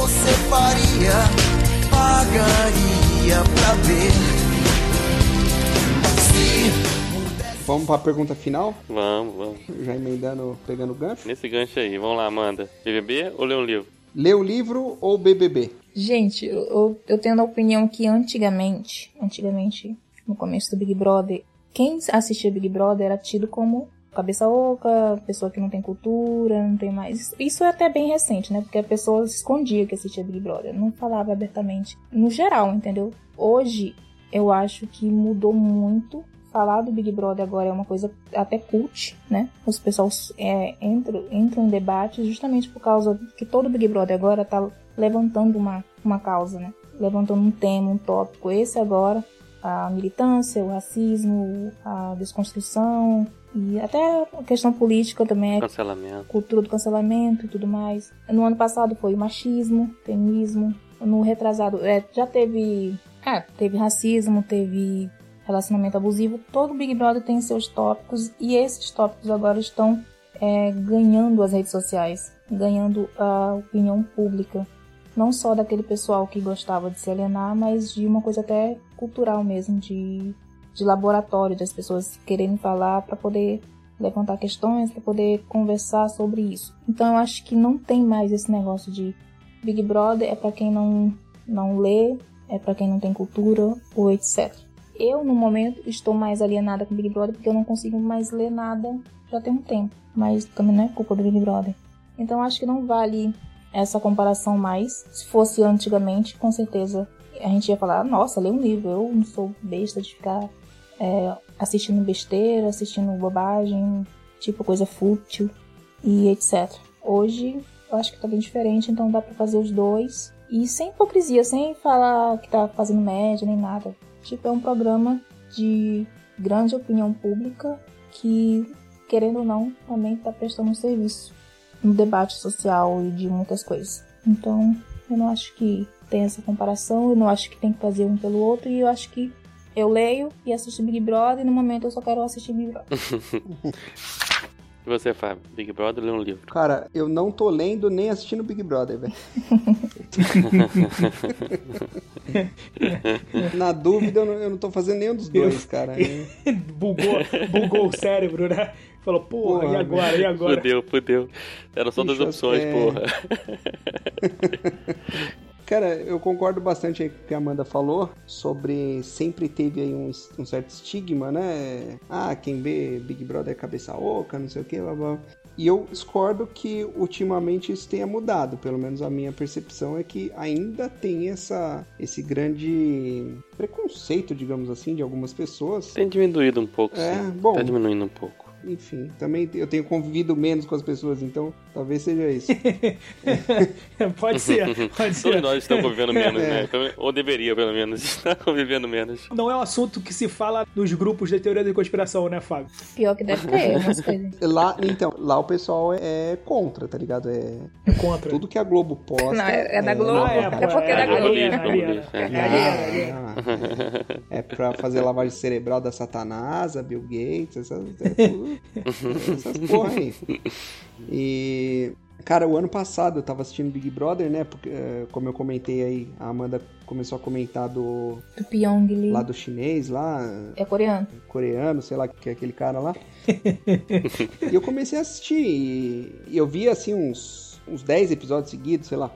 você faria? Pagaria pra ver Vamos pra pergunta final? Vamos, vamos. Já emendando, pegando o gancho. Nesse gancho aí, vamos lá, Amanda. BBB ou ler um livro? Ler o livro ou BBB? Gente, eu, eu tenho a opinião que antigamente, antigamente, no começo do Big Brother, quem assistia Big Brother era tido como cabeça oca, pessoa que não tem cultura, não tem mais. Isso é até bem recente, né? Porque a pessoa se escondia que assistia Big Brother, não falava abertamente. No geral, entendeu? Hoje, eu acho que mudou muito. Falar do Big Brother agora é uma coisa até cult, né? Os pessoal é, entram, entram em debate justamente por causa que todo Big Brother agora tá levantando uma, uma causa, né? Levantando um tema, um tópico. Esse agora, a militância, o racismo, a desconstrução, e até a questão política também, a Cancelamento. cultura do cancelamento e tudo mais. No ano passado foi machismo, feminismo. No retrasado, é, já teve. É, teve racismo, teve relacionamento abusivo. Todo Big Brother tem seus tópicos e esses tópicos agora estão é, ganhando as redes sociais, ganhando a opinião pública. Não só daquele pessoal que gostava de se alienar, mas de uma coisa até cultural mesmo, de de laboratório, das pessoas querendo falar para poder levantar questões, para poder conversar sobre isso. Então eu acho que não tem mais esse negócio de Big Brother é para quem não não lê, é para quem não tem cultura ou etc. Eu no momento estou mais alienada com Big Brother porque eu não consigo mais ler nada já tem um tempo, mas também não é culpa do Big Brother. Então acho que não vale essa comparação mais. Se fosse antigamente, com certeza a gente ia falar, nossa, lê um livro, eu não sou besta de ficar é, assistindo besteira, assistindo bobagem, tipo coisa fútil e etc. Hoje eu acho que tá bem diferente, então dá pra fazer os dois. E sem hipocrisia, sem falar que tá fazendo média nem nada. Tipo, é um programa de grande opinião pública que, querendo ou não, também tá prestando um serviço no debate social e de muitas coisas. Então, eu não acho que tem essa comparação, eu não acho que tem que fazer um pelo outro, e eu acho que eu leio e assisto Big Brother, e no momento eu só quero assistir Big Brother. E você, Fábio? Big Brother ou ler um livro? Cara, eu não tô lendo nem assistindo Big Brother, velho. Na dúvida, eu não, eu não tô fazendo nenhum dos dois, cara. bugou, bugou o cérebro, né? Falou, porra, Porra, e agora? E agora? Fudeu, fudeu. Eram só duas opções, é- porra. Cara, eu concordo bastante aí com o que a Amanda falou sobre sempre teve aí um, um certo estigma, né? Ah, quem vê Big Brother é cabeça oca, não sei o que, blá blá. E eu discordo que ultimamente isso tenha mudado, pelo menos a minha percepção é que ainda tem essa, esse grande preconceito, digamos assim, de algumas pessoas. Tem diminuído um pouco, É, sim. bom. Tá diminuindo um pouco. Enfim, também eu tenho convivido menos com as pessoas, então talvez seja isso. pode ser, pode ser. Todos nós estamos convivendo menos, É. né? Ou deveria, pelo menos, estar convivendo menos. Não é um assunto que se fala nos grupos de teoria da conspiração, né, Fábio? Pior que deve ter umas coisas. Lá, então, lá o pessoal é contra, tá ligado? É É contra. tudo que a Globo posta. Não, é- é da Globo. Ah, é, É porque é da Globo, né? É. É. Ah, é pra fazer lavagem cerebral da Satanás, a Bill Gates, essas, é tudo- essas porra aí. E, cara, o ano passado eu tava assistindo Big Brother, né? Porque, eh, como eu comentei aí, a Amanda começou a comentar do Do Pyong Lee. lá do chinês, lá, É coreano. coreano, sei lá, que é aquele cara lá. e eu comecei a assistir e, e eu vi assim uns, uns 10 episódios seguidos, sei lá.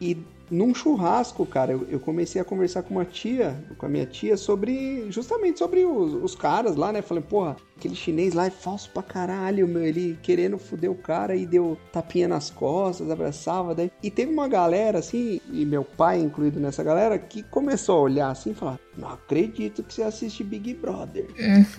E num churrasco, cara, eu, eu comecei a conversar com uma tia, com a minha tia, sobre. justamente sobre os, os caras lá, né? Falei, porra, aquele chinês lá é falso pra caralho, meu. Ele querendo foder o cara e deu tapinha nas costas, abraçava. Daí. E teve uma galera, assim, e meu pai incluído nessa galera, que começou a olhar assim e falar: Não acredito que você assiste Big Brother.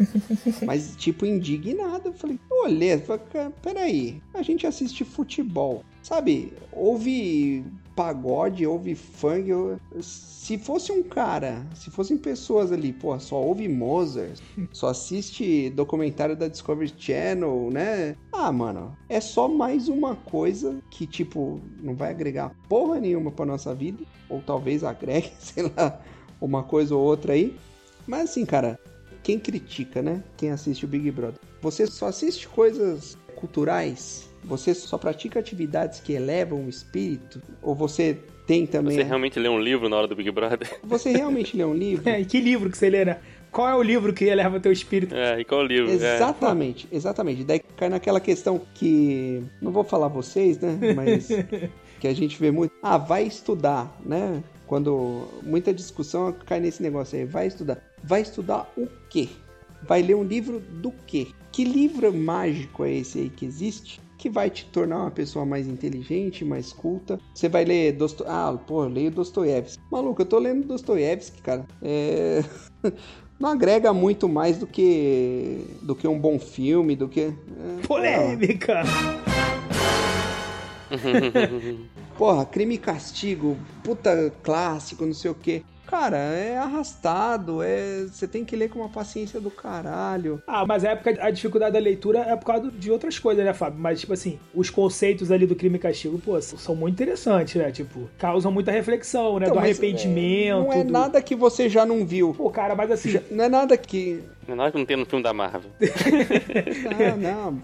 Mas, tipo, indignado. Eu falei, olhei, "Cara, peraí, a gente assiste futebol. Sabe, houve pagode, houve funk. eu- Se fosse um cara, se fossem pessoas ali, pô, só ouve Mozart, só assiste documentário da Discovery Channel, né? Ah, mano, é só mais uma coisa que, tipo, não vai agregar porra nenhuma pra nossa vida. Ou talvez agregue, sei lá, uma coisa ou outra aí. Mas assim, cara, quem critica, né? Quem assiste o Big Brother. Você só assiste coisas culturais? Você só pratica atividades que elevam o espírito? Ou você tem também. Você realmente lê um livro na hora do Big Brother? Você realmente lê um livro? É, e que livro que você lê, né? Qual é o livro que eleva teu espírito? É, e qual livro? É. Exatamente, exatamente. Daí cai naquela questão que. Não vou falar vocês, né? Mas. que a gente vê muito. Ah, vai estudar, né? Quando muita discussão cai nesse negócio aí. Vai estudar. Vai estudar o quê? Vai ler um livro do quê? Que livro mágico é esse aí que existe? Que vai te tornar uma pessoa mais inteligente, mais culta. Você vai ler Dosto... Ah, pô, eu leio Dostoiévski. Maluco, eu tô lendo Dostoiévski, cara. É... Não agrega muito mais do que do que um bom filme, do que. é, Polêmica! Porra, crime e castigo, puta clássico, não sei o quê. Cara, é arrastado, é. Você tem que ler com uma paciência do caralho. Ah, mas a época, a dificuldade da leitura é por causa de outras coisas, né, Fábio? Mas, tipo assim, os conceitos ali do crime e castigo, pô, são muito interessantes, né? Tipo, causam muita reflexão, né? Então, do mas, arrependimento. Não é do- nada que você já não viu. Pô, cara, mas assim, Já- não é nada que. É que não tem no filme da Marvel. Não, não.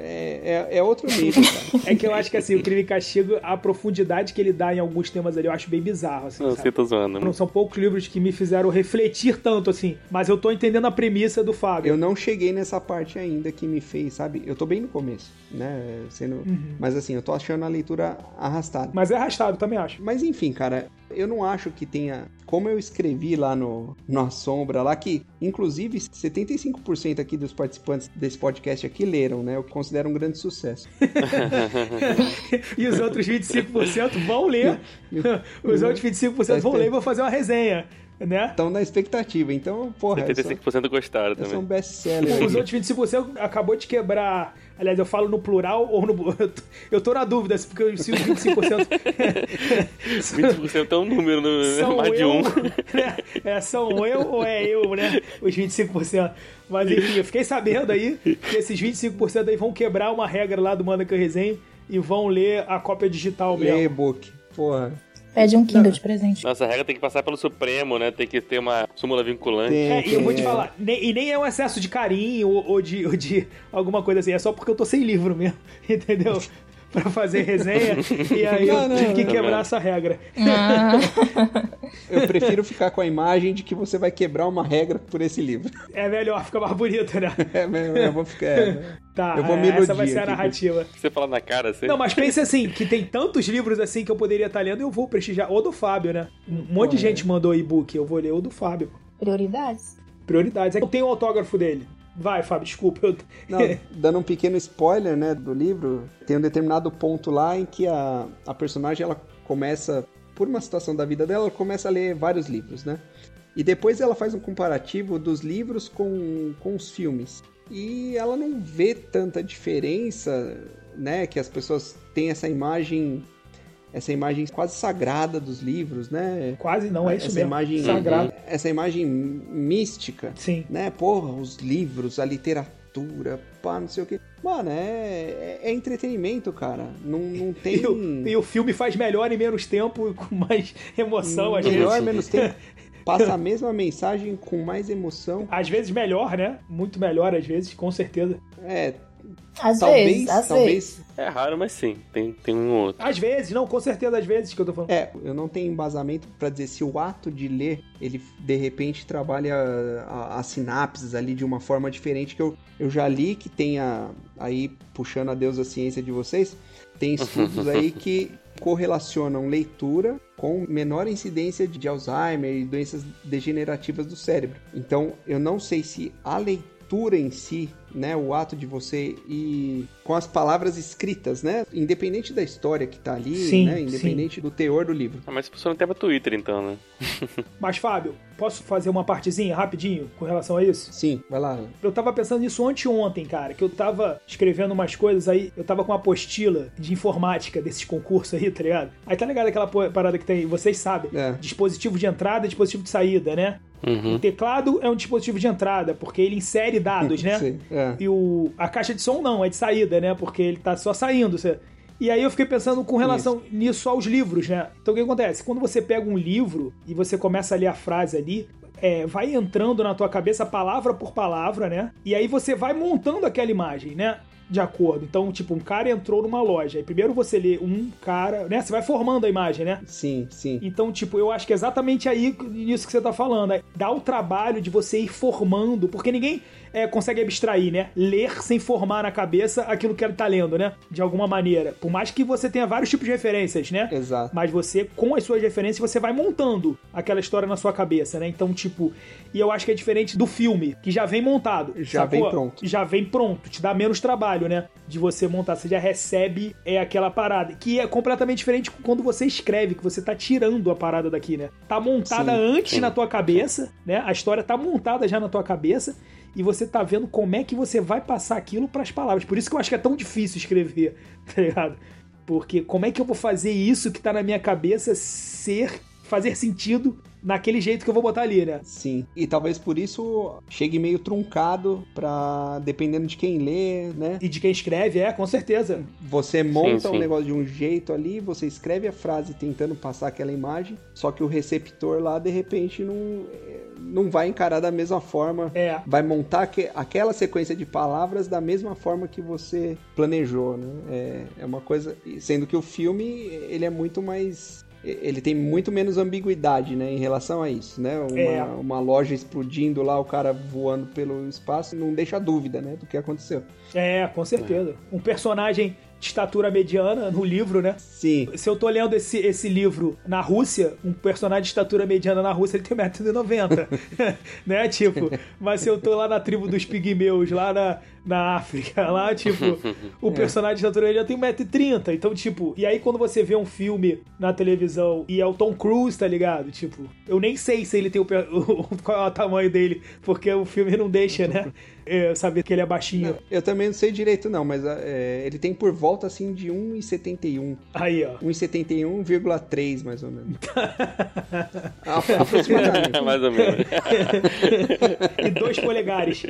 É, é, é outro nível, cara. é que eu acho que assim, o crime e castigo, a profundidade que ele dá em alguns temas ali, eu acho bem bizarro, assim, Não, sabe? você tá zoando. Não são poucos livros que me fizeram refletir tanto assim, mas eu tô entendendo a premissa do Fábio. Eu não cheguei nessa parte ainda que me fez, sabe? Eu tô bem no começo, né? Sendo... Mas assim, eu tô achando a leitura arrastada. Mas é arrastado, também acho. Mas enfim, cara, eu não acho que tenha. Como eu escrevi lá no, no A Sombra, lá que, inclusive, 75% aqui dos participantes desse podcast aqui leram, né? Eu considero um grande sucesso. e os outros 25% vão ler. os outros 25% vão ler e vão fazer uma resenha, né? Estão na expectativa. Então, porra, eu sou, 75% gostaram eu sou um também. best-seller. Os outros 25% acabou de quebrar. Aliás, eu falo no plural ou no. Eu tô, na dúvida, porque se os 25%. 25% é um número, no, são mais de eu, um. né? É, são eu ou é eu, né? Os 25%. Mas enfim, eu fiquei sabendo aí que esses 25% aí vão quebrar uma regra lá do Manda que eu resenho e vão ler a cópia digital mesmo. e-book. Porra. Pede um Kindle de presente. Nossa, a regra tem que passar pelo Supremo, né? Tem que ter uma súmula vinculante. É, e eu vou te falar, nem- e nem é um excesso de carinho ou, ou de, ou de alguma coisa assim, é só porque eu tô sem livro mesmo, entendeu? Pra fazer resenha, e aí eu Não, não, tive que não. quebrar essa regra. Ah, Eu prefiro ficar com a imagem de que você vai quebrar uma regra por esse livro. É melhor, fica mais bonito, né? É, eu eu vou ficar. é, Tá, Eu vou é, me essa vai ser a aqui. narrativa. Você fala na cara, assim. Não, mas pense assim, que tem tantos livros assim que eu poderia estar lendo, eu vou prestigiar. O do Fábio, né? Um monte de gente mandou e-book, eu vou ler o do Fábio. prioridades. Prioridades. Eu tenho o autógrafo dele. Vai, Fábio, desculpa. Eu... Não, dando um pequeno spoiler, né, do livro, tem um determinado ponto lá em que a, a personagem, ela começa, por uma situação da vida dela, ela começa a ler vários livros, né? E depois ela faz um comparativo dos livros com, com os filmes. E ela não vê tanta diferença, né, que as pessoas têm essa imagem, essa imagem quase sagrada dos livros, né? Quase não, é isso essa mesmo. imagem Sagrado. essa imagem mística Sim. né? Porra, os livros, a literatura, pá, não sei o que. Mano, é, é, é entretenimento, cara. Não, não tem. E o, e o filme faz melhor em menos tempo com mais emoção, às melhor, vezes. menos tempo. Passa a mesma mensagem com mais emoção. Às vezes melhor, né? Muito melhor, às vezes, com certeza. É, Às talvez, vezes, às vezes. talvez. É raro, mas sim. Tem, tem um ou outro. Às vezes, não, com certeza, às vezes que eu tô falando. É, eu não tenho embasamento pra dizer se o ato de ler, ele de repente trabalha a- as sinapses ali de uma forma diferente que eu, eu já li que tenha aí puxando a Deus a ciência de vocês, tem estudos aí que correlacionam leitura com menor incidência de Alzheimer e doenças degenerativas do cérebro. Então, eu não sei se a leitura em si, né, o ato de você ir com as palavras escritas, né, independente da história que tá ali, Sim, né, independente do teor do livro. Ah, mas isso funciona até pra Twitter, então, né? Mas, Fábio, posso fazer uma partezinha rapidinho com relação a isso? Sim, vai lá. Eu tava pensando nisso anteontem, cara, que eu tava escrevendo umas coisas aí, eu tava com uma apostila de informática desses concursos aí, tá ligado? Aí tá ligado aquela parada que tem, vocês sabem, É. dispositivo de entrada e dispositivo de saída, né? Uhum. O teclado é um dispositivo de entrada, porque ele insere dados, né? Sim, é. E o, a caixa de som não, é de saída, né? Porque ele tá só saindo. Você... E aí eu fiquei pensando com relação nisso aos livros, né? Então o que acontece? Quando você pega um livro e você começa a ler a frase ali, é, vai entrando na tua cabeça palavra por palavra, né? E aí você vai montando aquela imagem, né? de acordo. Então, tipo, um cara entrou numa loja. Aí primeiro você lê um cara, né? Você vai formando a imagem, né? Sim, sim. Então, tipo, eu acho que é exatamente aí isso que você tá falando. É dá o trabalho de você ir formando, porque ninguém é, consegue abstrair, né? Ler sem formar na cabeça aquilo que ele tá lendo, né? De alguma maneira. Por mais que você tenha vários tipos de referências, né? Exato. Mas você, com as suas referências, você vai montando aquela história na sua cabeça, né? Então, tipo, e eu acho que é diferente do filme, que já vem montado. Já sacou? vem pronto. Já vem pronto. Te dá menos trabalho, né? De você montar. Você já recebe é aquela parada. Que é completamente diferente quando você escreve, que você tá tirando a parada daqui, né? Tá montada Sim, antes na tua cabeça, né? A história tá montada já na tua cabeça e você tá vendo como é que você vai passar aquilo pras palavras. Por isso que eu acho que é tão difícil escrever, tá ligado? Porque como é que eu vou fazer isso que tá na minha cabeça ser fazer sentido naquele jeito que eu vou botar ali, né? Sim. E talvez por isso chegue meio truncado pra. dependendo de quem lê, né? E de quem escreve, é, com certeza. Você monta Sim, um sim. negócio de um jeito ali, você escreve a frase tentando passar aquela imagem, só que o receptor lá, de repente, não, não vai encarar da mesma forma. É. Vai montar que- aquela sequência de palavras da mesma forma que você planejou, né? É, é uma coisa. Sendo que o filme, ele é muito mais. Ele tem muito menos ambiguidade, né, em relação a isso, né? Uma, É. uma loja explodindo lá, o cara voando pelo espaço, não deixa dúvida, né, do que aconteceu. É, com certeza. Um personagem de estatura mediana no livro, né? Sim, Se eu tô lendo esse, esse livro na Rússia, um personagem de estatura mediana na Rússia, ele tem 1,90m. né? Tipo, mas se eu tô lá na tribo dos pigmeus, lá na, na África, lá, tipo, o personagem de estatura mediana tem 1,30m. Então, tipo, e aí quando você vê um filme na televisão e é o Tom Cruise, tá ligado? Tipo, eu nem sei se ele tem o, o- qual é o tamanho dele, porque o filme não deixa, né? é, saber que ele é baixinho. Eu também não sei direito não, mas é, ele tem por volta assim de 1,71. Aí, ó. 1,71,3 mais ou menos. Apro- Aproximadamente. Mais ou menos. e dois polegares.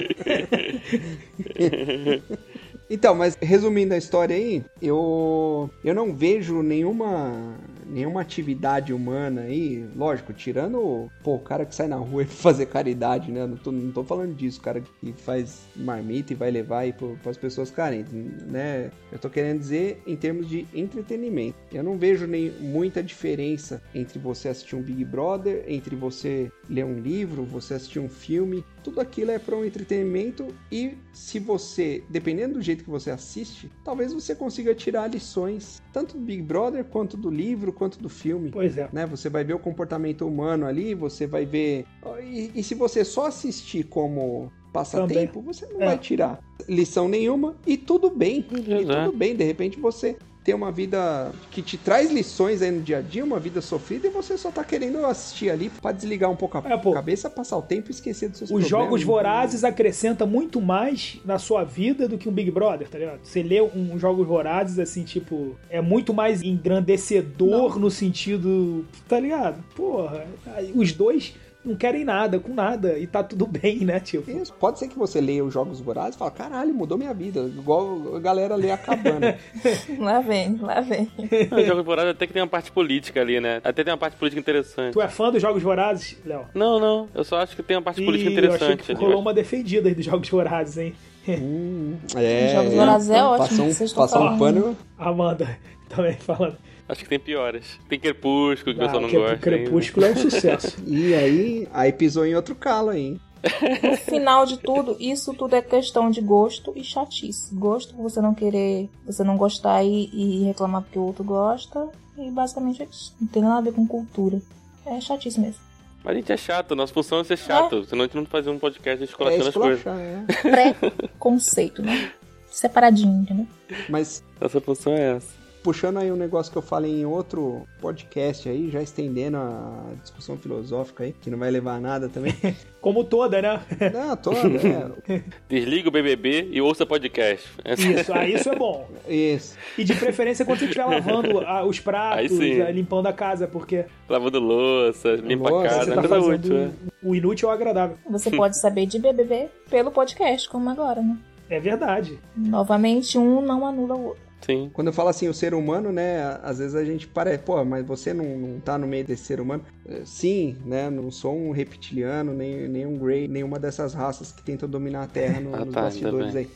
Então, mas resumindo a história aí, eu eu não vejo nenhuma nenhuma atividade humana aí, lógico, tirando pô, o cara que sai na rua e fazer caridade, né? Não tô, não tô falando disso, cara que faz marmita e vai levar aí para as pessoas carentes, né? Eu tô querendo dizer em termos de entretenimento. Eu não vejo nem muita diferença entre você assistir um Big Brother, entre você ler um livro, você assistir um filme, tudo aquilo é para um entretenimento e se você, dependendo do jeito que você assiste, talvez você consiga tirar lições tanto do Big Brother quanto do livro, quanto do filme. Pois é. Né? Você vai ver o comportamento humano ali, você vai ver. E, e se você só assistir como passatempo, você não É. vai tirar lição nenhuma e tudo bem. E Exato. tudo bem, de repente você tem uma vida que te traz lições aí no dia a dia, uma vida sofrida, e você só tá querendo assistir ali pra desligar um pouco a É, pô. cabeça, passar o tempo e esquecer dos seus Os problemas. jogos vorazes acrescentam muito mais na sua vida do que um Big Brother, tá ligado? Você lê um jogos vorazes, assim, tipo, é muito mais engrandecedor no sentido. Tá ligado? Porra, os dois não querem nada com nada e tá tudo bem, né, tipo? Isso, pode ser que você leia os jogos vorazes e fala, caralho, mudou minha vida. Igual a galera lê a cabana. Lá vem, lá vem. O jogo de até que tem uma parte política ali, né? Até tem uma parte política interessante. Tu é fã dos jogos vorazes, Léo? Não, não. Eu só acho que tem uma parte política Ih, eu achei interessante. que ali, rolou uma defendida aí dos jogos vorazes, hein? hum, é, Jogos Vorazes é ótimo, Passar um, vocês estão passar um pano. Amanda também falando. Acho que tem piores. Tem Crepúsculo, que o Ah, pessoal não que- gosta. Crepúsculo é um sucesso. E aí, aí pisou em outro calo aí. hein? No final de tudo, isso tudo é questão de gosto e chatice. Gosto você não querer, você não gostar e, e reclamar porque o outro gosta. E basicamente é isso. Não tem nada a ver com cultura. É chatice mesmo. Mas a gente é chato, nossa função é ser chato. Senão a gente não fazia um podcast É esculachando as coisas. é. Pré-conceito, né? Separadinho, entendeu? Mas Nossa função é essa. Puxando aí um negócio que eu falei em outro podcast aí, já estendendo a discussão filosófica aí, que não vai levar a nada também. Como toda, né? Não, toda, é. Desliga o BBB e ouça podcast. Isso, ah, isso é bom. Isso. E de preferência quando você estiver lavando os Aí pratos, limpando a casa, porque Lavando louça, limpa Louça, a casa, é tá coisa útil, é. o inútil ou agradável. Você pode saber de BBB pelo podcast, como agora, né? É verdade. Novamente, um não anula o outro. Sim. Quando eu falo assim, o ser humano, né? Às vezes a gente parece, pô, mas você não, não tá no meio desse ser humano. Eh, Sim, né? Não sou um reptiliano, nem, nem um Grey, nenhuma dessas raças que tentam dominar a Terra no- Ah, nos tá, bastidores aí.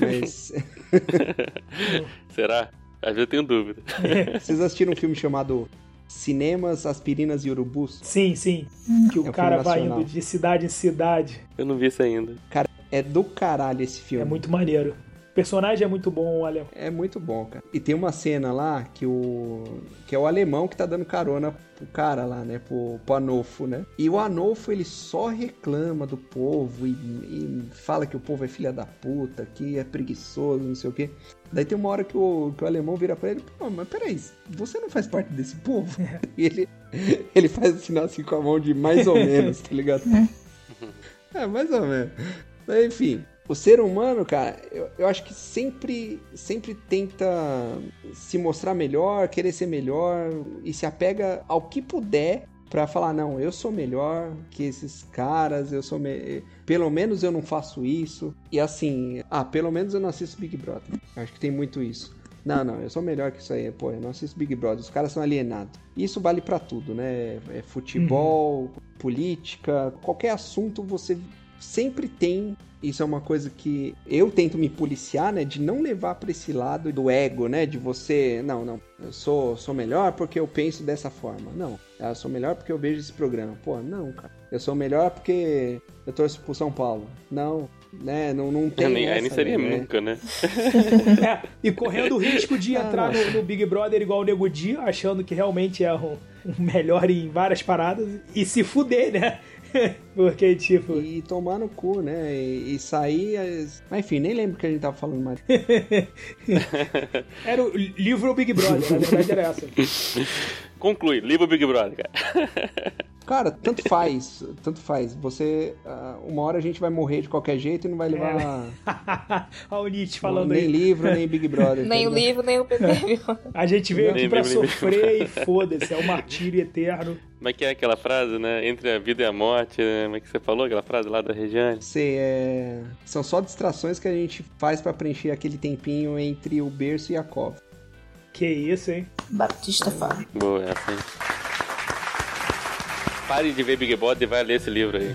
Mas Será? Às vezes eu tenho dúvida. vocês assistiram um filme chamado Cinemas, Aspirinas e Urubus? Sim, sim. Que o É um cara vai indo de cidade em cidade. Eu não vi isso ainda. Cara, é do caralho esse filme. É muito maneiro. O personagem é muito bom, olha. É muito bom, cara. E tem uma cena lá que o. que é o alemão que tá dando carona pro cara lá, né? Pro, pro Anolfo, né? E o Anolfo, ele só reclama do povo e, e fala que o povo é filha da puta, que é preguiçoso, não sei o quê. Daí tem uma hora que o, que o alemão vira pra ele, pô, mas peraí, você não faz parte desse povo? E ele, ele faz sinal assim com a mão de mais ou menos, tá ligado? É, mais ou menos. Mas, enfim, o ser humano, cara, eu, eu acho que sempre, sempre tenta se mostrar melhor, querer ser melhor e se apega ao que puder pra falar, não, eu sou melhor que esses caras, eu sou me... pelo menos eu não faço isso. E assim, ah, pelo menos eu não assisto Big Brother. Eu acho que tem muito isso. Não, não, eu sou melhor que isso aí. Pô, eu não assisto Big Brother. Os caras são alienados. Isso vale pra tudo, né? É futebol, política, qualquer assunto você sempre tem. Isso é uma coisa que eu tento me policiar, né? De não levar pra esse lado do ego, né? De você, não, não, eu sou, sou melhor porque eu penso dessa forma. Não, eu sou melhor porque eu vejo esse programa. Pô, não, cara. Eu sou melhor porque eu torço pro São Paulo. Não, né? Não, não tem. nem, aí nem essa, seria né? nunca, né? É, e correndo o risco de Ah, entrar no, no Big Brother igual o Nego Di, achando que realmente é um, um melhor em várias paradas e se fuder, né? Porque, tipo. E tomar no cu, né? E, e sair. as- Mas enfim, nem lembro o que a gente tava falando mais. Era o livro Big Brother, na verdade era essa. Conclui, livro Big Brother, cara. Cara, tanto faz, tanto faz. Você. ah, uma hora a gente vai morrer de qualquer jeito e não vai levar Olha o Nietzsche falando nem aí. livro, nem Big Brother. Nem tá o livro, nem o PPV. A gente veio Nem aqui pra nem sofrer e foda-se, é o martírio eterno. Como é que é aquela frase, né? Entre a vida e a morte, né? Como é que você falou aquela frase lá da Regiane? Sei, é... São só distrações que a gente faz pra preencher aquele tempinho entre o berço e a cova. Que isso, hein? Batista Fábio. Boa, essa aí. Pare de ver Big Brother e vai ler esse livro aí.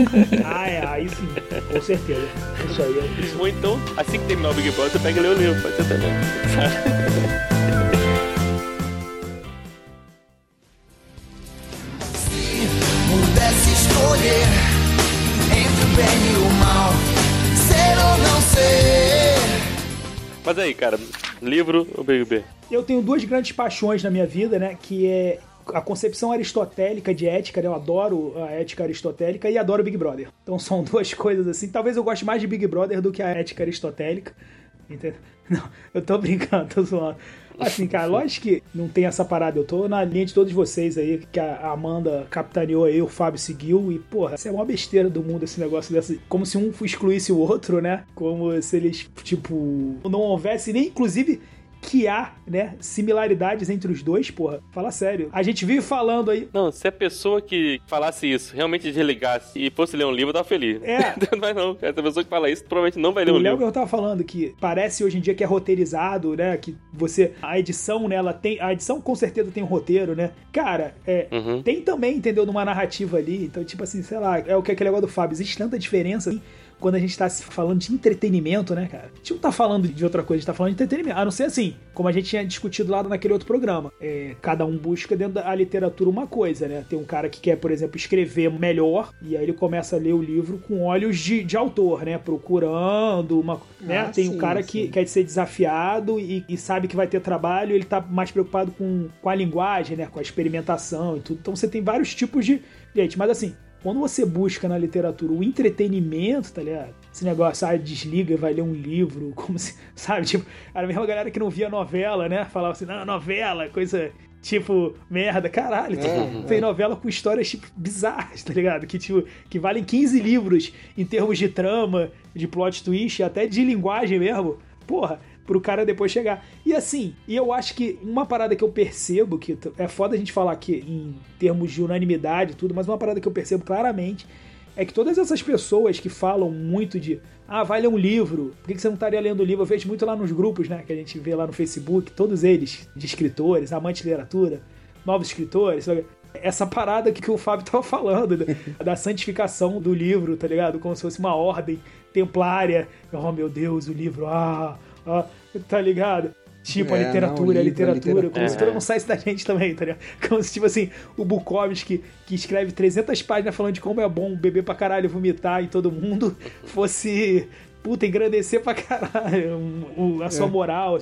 Ah, é, aí sim, com certeza. Isso aí é isso. Ou então, assim que terminar o Big Brother, você pega e lê o livro. Pode ser também. Pudesse escolher entre o bem e o mal, ser ou não ser. Mas aí, cara, livro ou BBB? Eu tenho duas grandes paixões na minha vida, né? Que é a concepção aristotélica de ética, né? Eu adoro a ética aristotélica e adoro Big Brother. Então são duas coisas assim. Talvez eu goste mais de Big Brother do que a ética aristotélica. Entendeu? Não, eu tô brincando, tô zoando. Assim, cara, lógico que não tem essa parada. Eu tô na linha de todos vocês aí, que a Amanda capitaneou aí, o Fábio seguiu. E, porra, isso é uma besteira do mundo, esse negócio dessa. Como se um excluísse o outro, né? Como se eles, tipo, não houvesse nem, inclusive, que há, né, similaridades entre os dois, porra. Fala sério. A gente vive falando aí. Não, se a pessoa que falasse isso realmente desligasse e fosse ler um livro, eu tava feliz. É. não vai não. Essa pessoa que fala isso provavelmente não vai ler O um livro. eu tava falando que parece hoje em dia que é roteirizado, né? Que você. A edição, né? Ela tem. A edição com certeza tem um roteiro, né? Cara, é. Uhum. Tem também, entendeu? Numa narrativa ali. Então, tipo assim, sei lá, é o que é aquele negócio do Fábio. Existe tanta diferença assim, quando a gente tá falando de entretenimento, né, cara? A gente não tá falando de outra coisa, a gente tá falando de entretenimento. A não ser assim, como a gente tinha discutido lá naquele outro programa. É, cada um busca dentro da literatura uma coisa, né? Tem um cara que quer, por exemplo, escrever melhor, e aí ele começa a ler o livro com olhos de, de autor, né? Procurando uma. né? Ah, Tem um sim, cara que sim. quer ser desafiado e, e sabe que vai ter trabalho, ele tá mais preocupado com, com a linguagem, né? Com a experimentação e tudo. Então você tem vários tipos de gente, mas assim, quando você busca na literatura o entretenimento, tá ligado? Esse negócio, ah, desliga e vai ler um livro, como se, sabe? Tipo, era a mesma galera que não via novela, né? Falava assim, não, novela, coisa tipo, merda, caralho. É, tem novela com histórias, tipo, bizarras, tá ligado? Que, tipo, que valem 15 livros em termos de trama, de plot twist, até de linguagem mesmo. Porra, pro cara depois chegar. E assim, e eu acho que uma parada que eu percebo, que é foda a gente falar aqui em termos de unanimidade e tudo, mas uma parada que eu percebo claramente é que todas essas pessoas que falam muito de ah, vai ler um livro, por que você não estaria lendo um livro? Eu vejo muito lá nos grupos, né, que a gente vê lá no Facebook, todos eles, de escritores, amantes de literatura, novos escritores, sabe? essa parada que, que o Fábio tava falando, da, da santificação do livro, tá ligado? Como se fosse uma ordem templária. Oh, meu Deus, o livro, ah, ah tá ligado? Tipo, É, a não, literatura, o livro, a a literatura, literatura. como se É. tudo não saísse da gente também, tá ligado? Como se, tipo assim, o Bukowski, que escreve 300 páginas falando de como é bom beber pra caralho, vomitar em todo mundo, fosse, puta, engrandecer pra caralho a sua É. moral.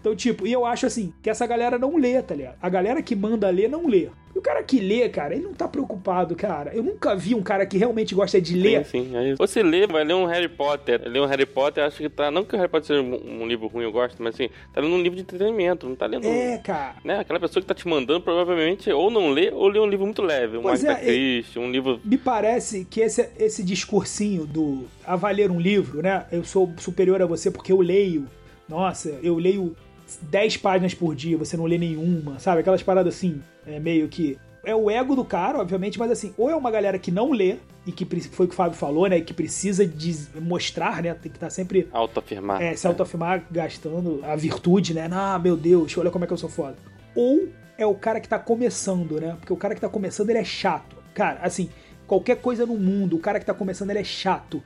Então, tipo, e eu acho assim, que essa galera não lê, tá ligado? A galera que manda ler não lê. E o cara que lê, cara, ele não tá preocupado, cara. Eu nunca vi um cara que realmente gosta de ler. Sim, sim, é isso. Você lê, vai ler um Harry Potter. Lê um Harry Potter, acho que tá. Não que o Harry Potter seja um, um livro ruim, eu gosto, mas assim, tá lendo um livro de entretenimento, não tá lendo. É, cara. Né? Aquela pessoa que tá te mandando provavelmente ou não lê ou lê um livro muito leve. Um Pois é, Christie, um livro. Me parece que esse, esse discursinho do a valer um livro, né? Eu sou superior a você porque eu leio. Nossa, eu leio 10 páginas por dia, você não lê nenhuma, sabe? Aquelas paradas assim, é meio que. É o ego do cara, obviamente, mas assim, ou é uma galera que não lê, e que foi o que o Fábio falou, né? Que precisa de mostrar, né? Tem que estar sempre Autoafirmar. é, se autoafirmar gastando a virtude, né? Ah, meu Deus, olha como é que eu sou foda. Ou é o cara que tá começando, né? Porque o cara que tá começando, ele é chato. Cara, assim, qualquer coisa no mundo, o cara que tá começando, ele é chato.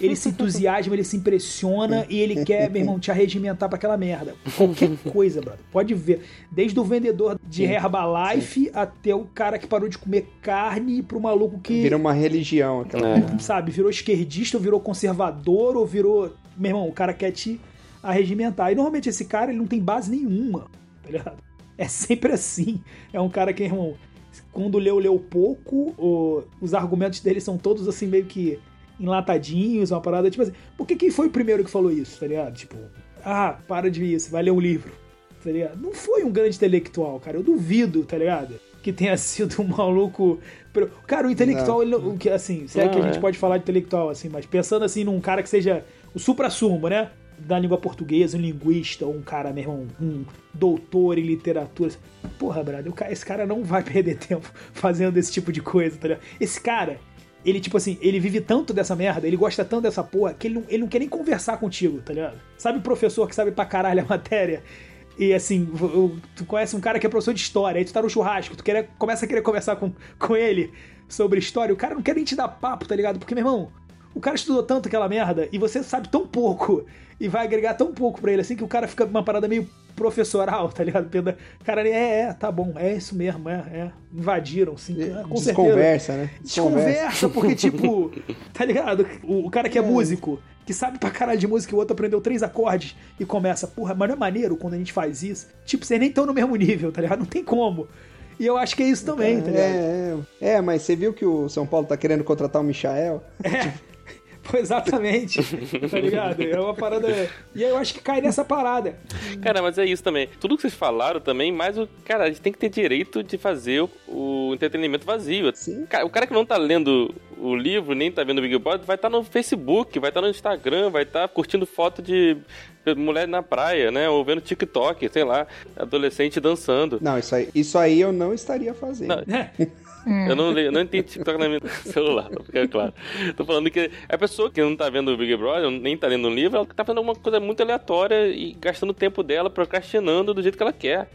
Ele se entusiasma, ele se impressiona e ele quer, meu irmão, te arregimentar pra aquela merda. Qualquer coisa, brother. Pode ver. Desde o vendedor de Herbalife até o cara que parou de comer carne pro maluco que Vira uma religião aquela É. sabe, virou esquerdista, ou virou conservador, ou virou. Meu irmão, o cara quer te arregimentar. E normalmente esse cara ele não tem base nenhuma, tá ligado? É sempre assim. É um cara que, irmão, quando leu, leu pouco, os argumentos dele são todos assim, meio que enlatadinhos, uma parada tipo assim. Por que quem foi o primeiro que falou isso, tá ligado? Tipo, ah, para de isso, vai ler um livro, tá ligado? Não foi um grande intelectual, cara. Eu duvido, tá ligado? Que tenha sido um maluco. Cara, o intelectual, ele não- o que assim, se é que a gente é. pode falar de intelectual, assim, mas pensando assim num cara que seja o supra-sumo, né? Da língua portuguesa, um linguista, ou um cara, meu irmão, um doutor em literatura. Porra, brother, esse cara não vai perder tempo fazendo esse tipo de coisa, tá ligado? Esse cara, ele, tipo assim, ele vive tanto dessa merda, ele gosta tanto dessa porra, que ele não, ele não quer nem conversar contigo, tá ligado? Sabe professor que sabe pra caralho a matéria? E assim, tu conhece um cara que é professor de história, aí tu tá no churrasco, tu quer, começa a querer conversar com, com ele sobre história, o cara não quer nem te dar papo, tá ligado? Porque, meu irmão, o cara estudou tanto aquela merda e você sabe tão pouco e vai agregar tão pouco pra ele assim que o cara fica uma parada meio professoral, tá ligado? Cara, é, é, tá bom, é isso mesmo, é, é. Invadiram, sim, ah, com certeza. Desconversa, né? Desconversa, porque, tipo, tá ligado? O, o cara que é, É. músico, que sabe pra caralho de música e o outro aprendeu três acordes e começa, porra, mas não é maneiro quando a gente faz isso? Tipo, vocês nem estão no mesmo nível, tá ligado? Não tem como. E eu acho que é isso também, tá ligado? É, é, é, mas você viu que o São Paulo tá querendo contratar o Michael? É. Pô, exatamente, tá ligado? É uma parada. E aí eu acho que cai nessa parada. Cara, mas é isso também. Tudo que vocês falaram também, mas o. Cara, a gente tem que ter direito de fazer o, o entretenimento vazio. Sim. O cara que não tá lendo o livro, nem tá vendo o Big Brother, vai estar no Facebook, vai estar no Instagram, vai estar curtindo foto de mulher na praia, né? Ou vendo TikTok, sei lá, adolescente dançando. Não, isso aí, isso aí eu não estaria fazendo. Não. É. Eu não, leio, não tenho TikTok no meu celular, pra ficar claro. Tô falando que a pessoa que não tá vendo o Big Brother, nem tá lendo um livro, ela tá fazendo alguma coisa muito aleatória e gastando o tempo dela procrastinando do jeito que ela quer.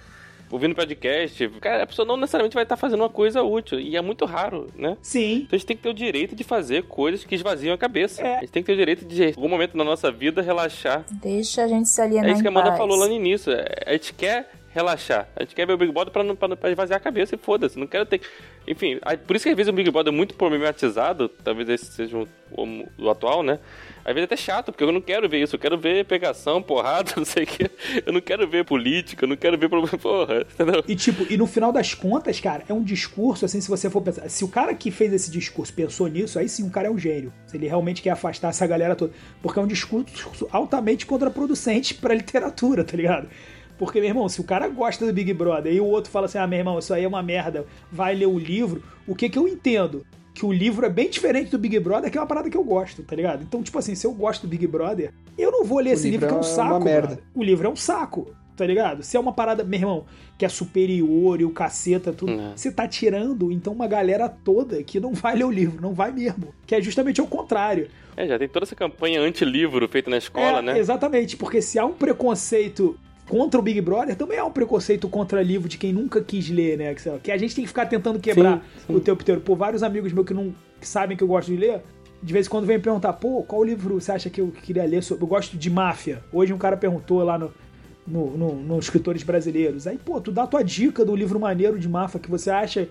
Ouvindo podcast. Cara, a pessoa não necessariamente vai estar fazendo uma coisa útil. E é muito raro, né? Sim. Então a gente tem que ter o direito de fazer coisas que esvaziam a cabeça. É. A gente tem que ter o direito de, em algum momento na nossa vida, relaxar. Deixa a gente se alienar É isso que a Amanda paz. falou lá no início. É, A gente quer relaxar. A gente quer ver o Big Brother pra, não- pra, pra esvaziar a cabeça e foda-se. Não quero ter. Enfim, por isso que às vezes o Big Brother é muito problematizado. Talvez esse seja o, o- o atual, né? Às vezes é até chato, porque eu não quero ver isso. Eu quero ver pegação, porrada, não sei o quê. Eu não quero ver política, eu não quero ver problema. Porra, entendeu? E tipo, e no final das contas, cara, é um discurso, assim, se você for pensar. Se o cara que fez esse discurso pensou nisso, aí sim o cara é um gênio. Se ele realmente quer afastar essa galera toda. Porque é um discurso altamente contraproducente pra literatura, tá ligado? Porque, meu irmão, se o cara gosta do Big Brother e o outro fala assim, ah, meu irmão, isso aí é uma merda, vai ler o livro, o que que eu entendo? Que o livro é bem diferente do Big Brother, que é uma parada que eu gosto, tá ligado? Então, tipo assim, se eu gosto do Big Brother, eu não vou ler O esse livro, livro que é um é saco. uma merda. O livro é um saco. tá ligado? Se é uma parada, meu irmão, que é superior e o caceta, tudo, É. você tá tirando, então, uma galera toda que não vai ler o livro, não vai mesmo. Que é justamente o contrário. É, já tem toda essa campanha anti-livro feita na escola, É, né? Exatamente, porque se há um preconceito contra o Big Brother, também há um preconceito contra livro de quem nunca quis ler, né? Lá, que a gente tem que ficar tentando quebrar Sim, sim. o tempo inteiro. Por vários amigos meus que não que sabem que eu gosto de ler, de vez em quando vem perguntar, pô, qual livro você acha que eu queria ler sobre? Eu gosto de máfia. Hoje um cara perguntou lá no, no, no, nos escritores brasileiros. Aí, pô, tu dá a tua dica do livro maneiro de máfia que você acha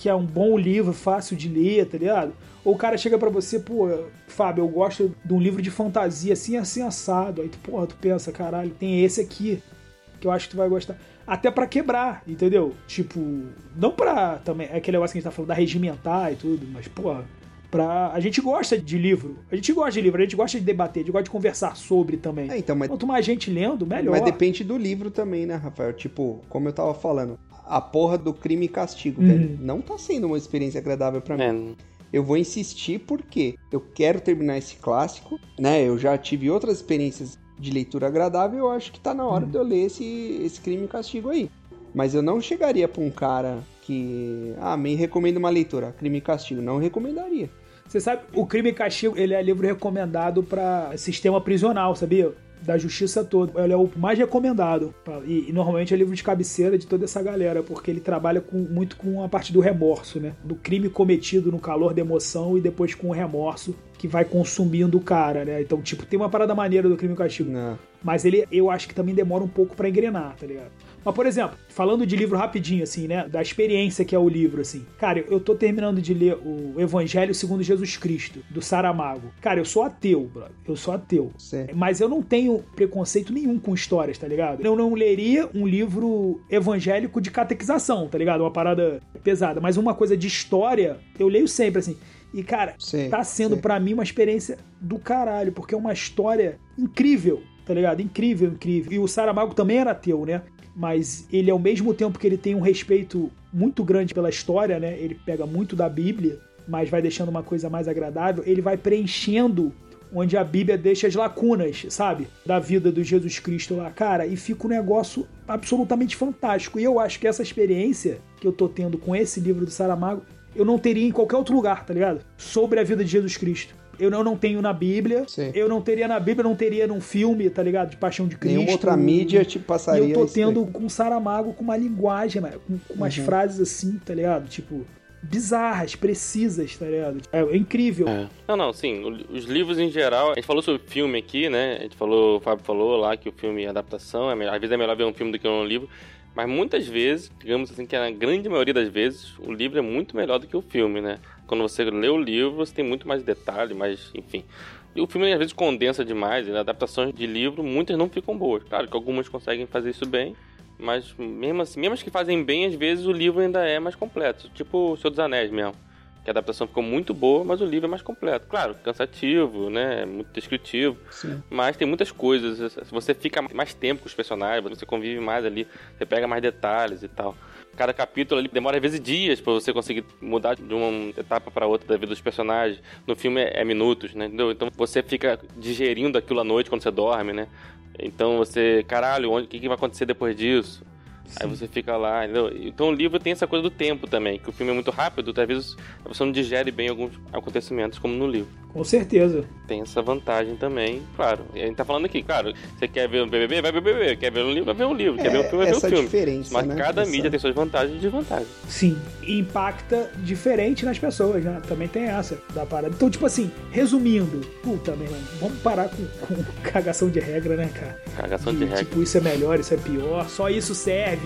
que é um bom livro, fácil de ler, tá ligado? Ou o cara chega pra você, pô, Fábio, eu gosto de um livro de fantasia assim, assim, assado. Aí tu, porra, tu pensa, caralho, tem esse aqui que eu acho que tu vai gostar. Até pra quebrar, entendeu? Tipo, não pra também, é aquele negócio que a gente tá falando da regimentar e tudo, mas, porra, pra. A gente gosta de livro. A gente gosta de livro, a gente gosta de debater, a gente gosta de conversar sobre também. É, então, mas, Quanto mais gente lendo, melhor. mas depende do livro também, né, Rafael? Tipo, como eu tava falando, a porra do crime e castigo, Uhum. velho, não tá sendo uma experiência agradável pra mim. É, Eu vou insistir porque eu quero terminar esse clássico, né? Eu já tive outras experiências de leitura agradável, eu acho que tá na hora de eu ler esse, esse crime e castigo aí. Mas eu não chegaria pra um cara que, ah, me recomenda uma leitura, crime e castigo, não recomendaria. Você sabe, o Crime e Castigo, ele é livro recomendado pra sistema prisional, sabia? Da justiça toda. Ele é o mais recomendado. E, e normalmente é livro de cabeceira de toda essa galera, porque ele trabalha com- muito com a parte do remorso, né? Do crime cometido no calor da emoção e depois com o remorso que vai consumindo o cara, né? Então, tipo, tem uma parada maneira do Crime e Castigo. Não. Mas ele, eu acho que também demora um pouco pra engrenar, tá ligado? Mas, por exemplo, falando de livro rapidinho, assim, né? Da experiência que é o livro, assim. Cara, eu tô terminando de ler o Evangelho segundo Jesus Cristo, do Saramago. Cara, eu sou ateu, brother. Eu sou ateu. Certo. Mas eu não tenho preconceito nenhum com histórias, tá ligado? Eu não leria um livro evangélico de catequização, tá ligado? Uma parada pesada. Mas uma coisa de história, eu leio sempre, assim. E, cara, Sei, tá sendo pra mim uma experiência do caralho, porque é uma história incrível, tá ligado? Incrível, incrível. E o Saramago também era ateu, né? Mas ele, ao mesmo tempo que ele tem um respeito muito grande pela história, né? Ele pega muito da Bíblia, mas vai deixando uma coisa mais agradável. Ele vai preenchendo onde a Bíblia deixa as lacunas, sabe? Da vida do Jesus Cristo lá. Cara, e fica um negócio absolutamente fantástico. E eu acho que essa experiência que eu tô tendo com esse livro do Saramago, eu não teria em qualquer outro lugar, tá ligado? Sobre a vida de Jesus Cristo. Eu não, não tenho na Bíblia. Sim. Eu não teria na Bíblia, não teria num filme, tá ligado? De Paixão de Cristo. Nenhuma outra mídia te E passaria eu tô tendo com o Saramago com uma linguagem, com, com umas Uhum. frases assim, tá ligado? Tipo, bizarras, precisas, tá ligado? É, é incrível. É. Não, não, sim. Os livros em geral. A gente falou sobre filme aqui, né? A gente falou, o Fábio falou lá que o filme é adaptação. É melhor, às vezes é melhor ver um filme do que um livro. Mas muitas vezes, digamos assim, que na grande maioria das vezes, o livro é muito melhor do que o filme, né? Quando você lê o livro, você tem muito mais detalhe, mais. enfim. E o filme às vezes condensa demais, e adaptações de livro, muitas não ficam boas. Claro que algumas conseguem fazer isso bem, mas mesmo assim, mesmo as que fazem bem, às vezes o livro ainda é mais completo. Tipo o Senhor dos Anéis mesmo. Que a adaptação ficou muito boa, mas o livro é mais completo. Claro, cansativo, né? Muito descritivo. Sim. Mas tem muitas coisas. Se você fica mais tempo com os personagens, você convive mais ali, você pega mais detalhes e tal. Cada capítulo ali demora às vezes dias pra você conseguir mudar de uma etapa pra outra da vida dos personagens. No filme é, é minutos, né? Entendeu? Então você fica digerindo aquilo à noite quando você dorme, né? Então você, caralho, o que, que vai acontecer depois disso? Aí você fica lá, entendeu? Então o livro tem essa coisa do tempo também, que o filme é muito rápido, vezes você não digere bem alguns acontecimentos como no livro. Com certeza. Tem essa vantagem também, claro. E a gente tá falando aqui, claro, você quer ver um BBB, vai ver o BBB, quer ver um livro, vai ver um livro, quer ver um filme, vai ver um filme. diferença, Mas né? cada Essa- mídia tem suas vantagens e desvantagens. Sim. E impacta diferente nas pessoas, né? Também tem essa da parada. Então, tipo assim, resumindo, puta, meu irmão, vamos parar com, com cagação de regra, né, cara? Cagação de E, regra. Tipo, isso é melhor, isso é pior, só isso serve,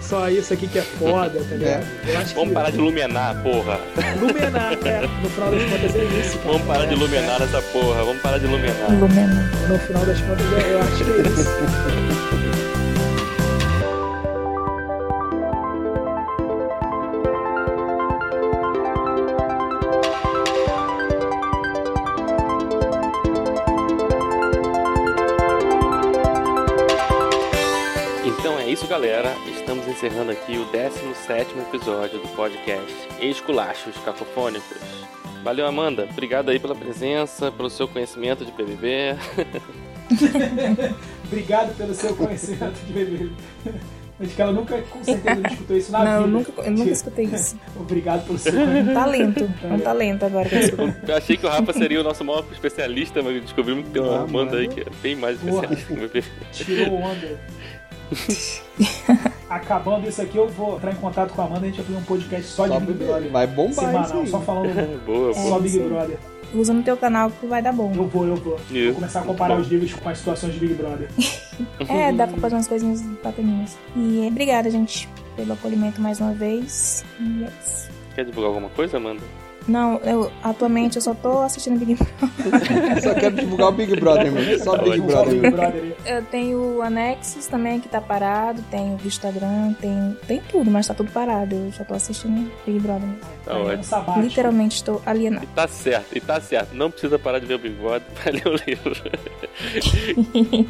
só isso aqui que é foda, tá ligado? Acho Vamos que parar de iluminar, porra. iluminar, é, no final das contas é isso. cara. Vamos parar de É, iluminar essa porra, vamos parar de iluminar. Lumena. é, No final das contas, é- eu acho que é isso. galera. Estamos encerrando aqui o 17 episódio do podcast Esculachos Cacofônicos. Valeu, Amanda. Obrigado aí pela presença, pelo seu conhecimento de BBB. Obrigado pelo seu conhecimento de bebê. Acho que ela nunca, com certeza, não escutou isso na Não, eu vida. nunca, eu nunca escutei isso. Obrigado pelo seu Um talento. É um talento agora que eu. Eu achei que o Rafa seria o nosso maior especialista, mas descobrimos que tem uma Ah, Amanda aí que é bem mais Porra. especialista bebê. Tirou onda. Acabando isso aqui, eu vou entrar em contato com a Amanda e a gente vai fazer um podcast só de Só Big bebê. Brother. Vai bombar Semanal, isso aí. só falando Boa, só boa. Big sim. Brother. Usa no teu canal que vai dar bom. Eu vou, eu vou. Isso. Vou começar a comparar os livros com as situações de Big Brother. É, dá pra fazer umas coisinhas bacaninhas. E obrigada, gente, pelo acolhimento mais uma vez. E é isso. Quer divulgar alguma coisa, Amanda? Não, eu atualmente eu só tô assistindo Big Brother. Eu só quero divulgar o Big Brother mesmo. Só Big Ótimo. Só Brother Big mesmo. Brother. Eu tenho o Anexus também, que tá parado. Tenho o Instagram, tem, tem tudo, mas tá tudo parado. Eu só tô assistindo Big Brother mesmo. Tá ótimo. sabático. Literalmente estou alienado. E tá certo, e tá certo. Não precisa parar de ver o Big Brother pra ler o livro.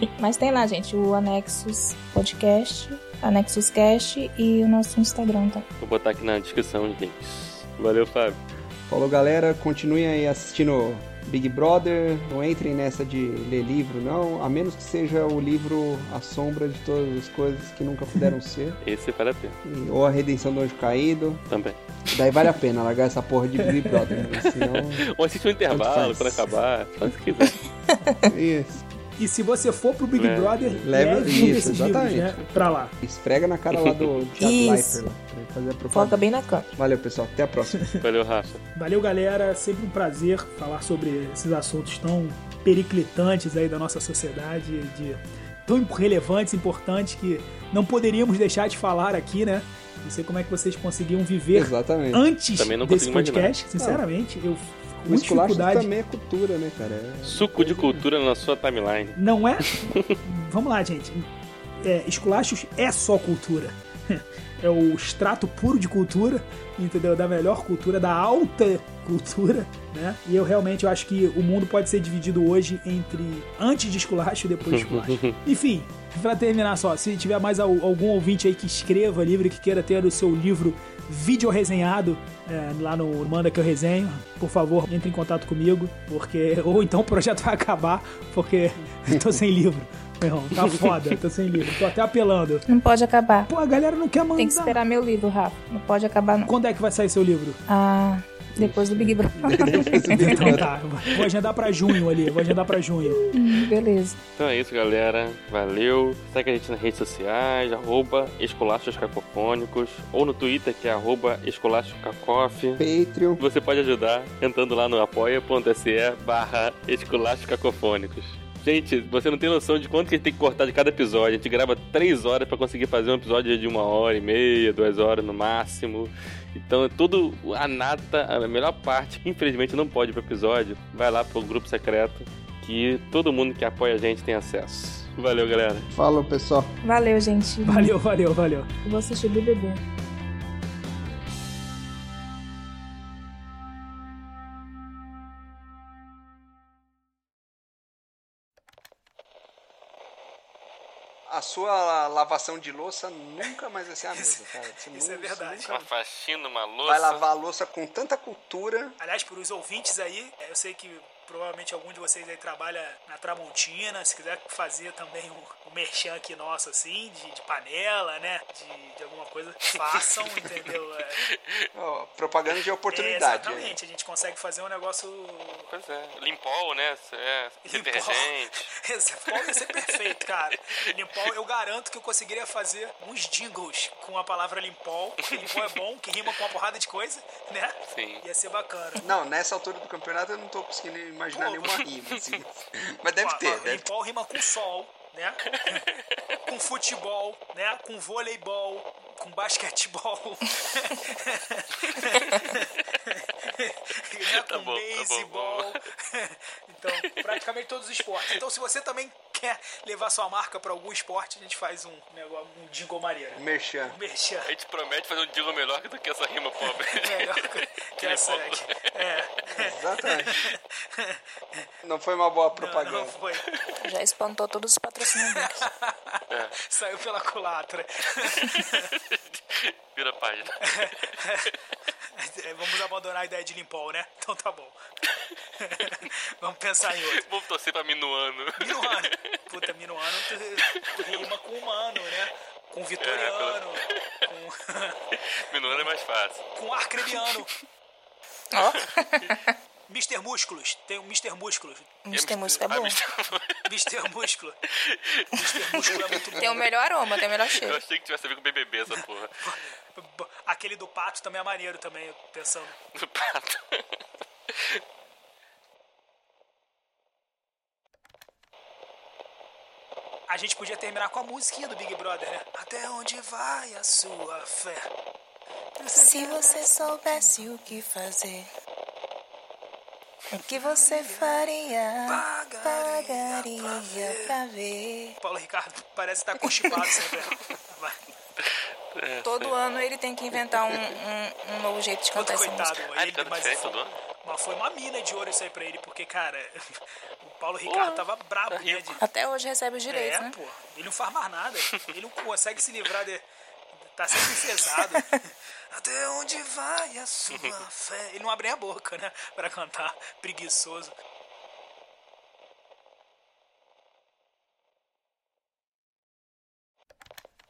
Mas tem lá, gente, o Anexus Podcast, Anexus Cast e o nosso Instagram, tá? Vou botar aqui na descrição os links. Valeu, Fábio. Falou, galera. Continuem aí assistindo Big Brother. Não entrem nessa de ler livro, não. A menos que seja o livro A Sombra de Todas as Coisas que Nunca Puderam Ser. Esse vale a pena E- Ou A Redenção do Anjo Caído. também. Daí vale a pena largar essa porra de Big Brother. Mas senão... Ou assiste um intervalo quando faz. acabar. Faz o que quiser. Isso. E se você for pro Big É. Brother, Leva- leve isso, esses livros, exatamente. né? Pra lá. Esfrega na cara lá do Thiago Isso. Leifert fazer a Foca bem na câmera. Valeu, pessoal. Até a próxima. Valeu, Rafa. Valeu, galera. Sempre um prazer falar sobre esses assuntos tão periclitantes aí da nossa sociedade, de tão relevantes, importantes que não poderíamos deixar de falar aqui, né? Não sei como é que vocês conseguiam viver Exatamente. antes Também não desse consigo imaginar. podcast. Sinceramente, eu fico com O esculacho dificuldade. também é cultura, né, cara? É- Suco de cultura na sua timeline. Não é? Vamos lá, gente. É, esculachos é só cultura. É o extrato puro de cultura, entendeu? Da melhor cultura, da alta cultura, né? E eu realmente eu acho que o mundo pode ser dividido hoje entre antes de esculacho e depois de esculacho. Enfim, pra terminar só, se tiver mais al- algum ouvinte aí que escreva livro, que queira ter o seu livro vídeo resenhado é, lá no Manda que eu resenho, por favor, entre em contato comigo, porque ou então o projeto vai acabar porque eu tô sem livro. Meu irmão, tá foda, tô sem livro, tô até apelando. Não pode acabar. Pô, a galera não quer mandar. Tem que esperar meu livro, Rafa. Não pode acabar, não. Quando é que vai sair seu livro? Ah, depois do Big Brother. Então tá, vou agendar pra junho ali, vou agendar pra junho. Hum, Beleza. Então é isso, galera. Valeu. Segue a gente nas redes sociais, arroba Escolachos Cacofônicos, ou no Twitter, que é arroba Escolachos Cacof. Patreon. Você pode ajudar entrando lá no apoia.se barra Escolachos Cacofônicos. Gente, você não tem noção de quanto que a gente tem que cortar de cada episódio. A gente grava três horas pra conseguir fazer um episódio de uma hora e meia, duas horas no máximo. Então é tudo a nata, a melhor parte, que infelizmente não pode ir pro episódio. Vai lá pro grupo secreto, que todo mundo que apoia a gente tem acesso. Valeu, galera. Falou, pessoal. Valeu, gente. Valeu, valeu, valeu. Eu vou assistir BBB. Sua lavação de louça nunca mais vai ser a mesma, cara. Você Isso é nunca- verdade. você Uma nunca faxina, uma louça. Vai lavar a louça com tanta cultura. Aliás, para os ouvintes aí, eu sei que provavelmente algum de vocês aí trabalha na Tramontina, se quiser fazer também um, um merchan aqui nosso, assim, de, de panela, né, de, de alguma coisa, façam, entendeu? É, Ó, propaganda de é, oportunidade. exatamente, a gente consegue fazer um negócio... Pois é. Limpol, né? É, Limpol. Esse pode ser perfeito, cara. Limpol, eu garanto que eu conseguiria fazer uns jingles com a palavra limpol, limpol é bom, que rima com uma porrada de coisa, né? Sim. Ia ser bacana. Não, nessa altura do campeonato eu não tô conseguindo imaginar Pô, nenhuma rima, assim. Mas deve ter, ó, deve rima com sol, né? com futebol, né? Com voleibol, com basquetebol. né? Tá com bom, tá bom, beisebol. então, praticamente todos os esportes. Então, se você também quer levar sua marca pra algum esporte, a gente faz um negócio, um jingle maneiro. Merchan. Um merchan. A gente promete fazer um jingle melhor do que essa rima pobre. Melhor que essa aqui. É. Exatamente. Não foi uma boa Não, propaganda. não foi. Já espantou todos os patrocinadores. Saiu pela culatra. Vira a página. É, Vamos abandonar a ideia de Limpol, né? Então tá bom. Vamos pensar em outro. Vamos torcer pra Minuano. Minuano. Puta, Minuano tu- rima com humano, né? Com vitoriano, com, Minuano é mais fácil. com arcrebiano. Ó, Mr. Músculos. Tem o Mr. Músculos. Mr. Música é Ah, bom. Mr. Músculo. Mr. Músculo é muito bom. Tem o melhor aroma, tem o melhor Eu cheiro. achei que tivesse a ver com BBB essa porra. Aquele do pato também é maneiro também, pensando. Do pato. A gente podia terminar com a musiquinha do Big Brother, né? Até onde vai a sua fé? Se você soubesse o que fazer, o que você faria? Pagaria pra ver. Paulo Ricardo parece estar constipado sempre. Vai. Todo ano ele tem que inventar um, um, um novo jeito de cantar essa coitado. música. Ah, ele mas, todo ano? mas foi uma mina de ouro isso aí pra ele, porque, cara, Paulo Ricardo tava brabo, tá né? de- Até hoje recebe os direitos, é, né? pô. Ele não faz mais nada. Ele não consegue se livrar de. Tá sempre enfesado. Até onde vai a sua fé? Ele não abre a boca, né? Pra cantar. Preguiçoso.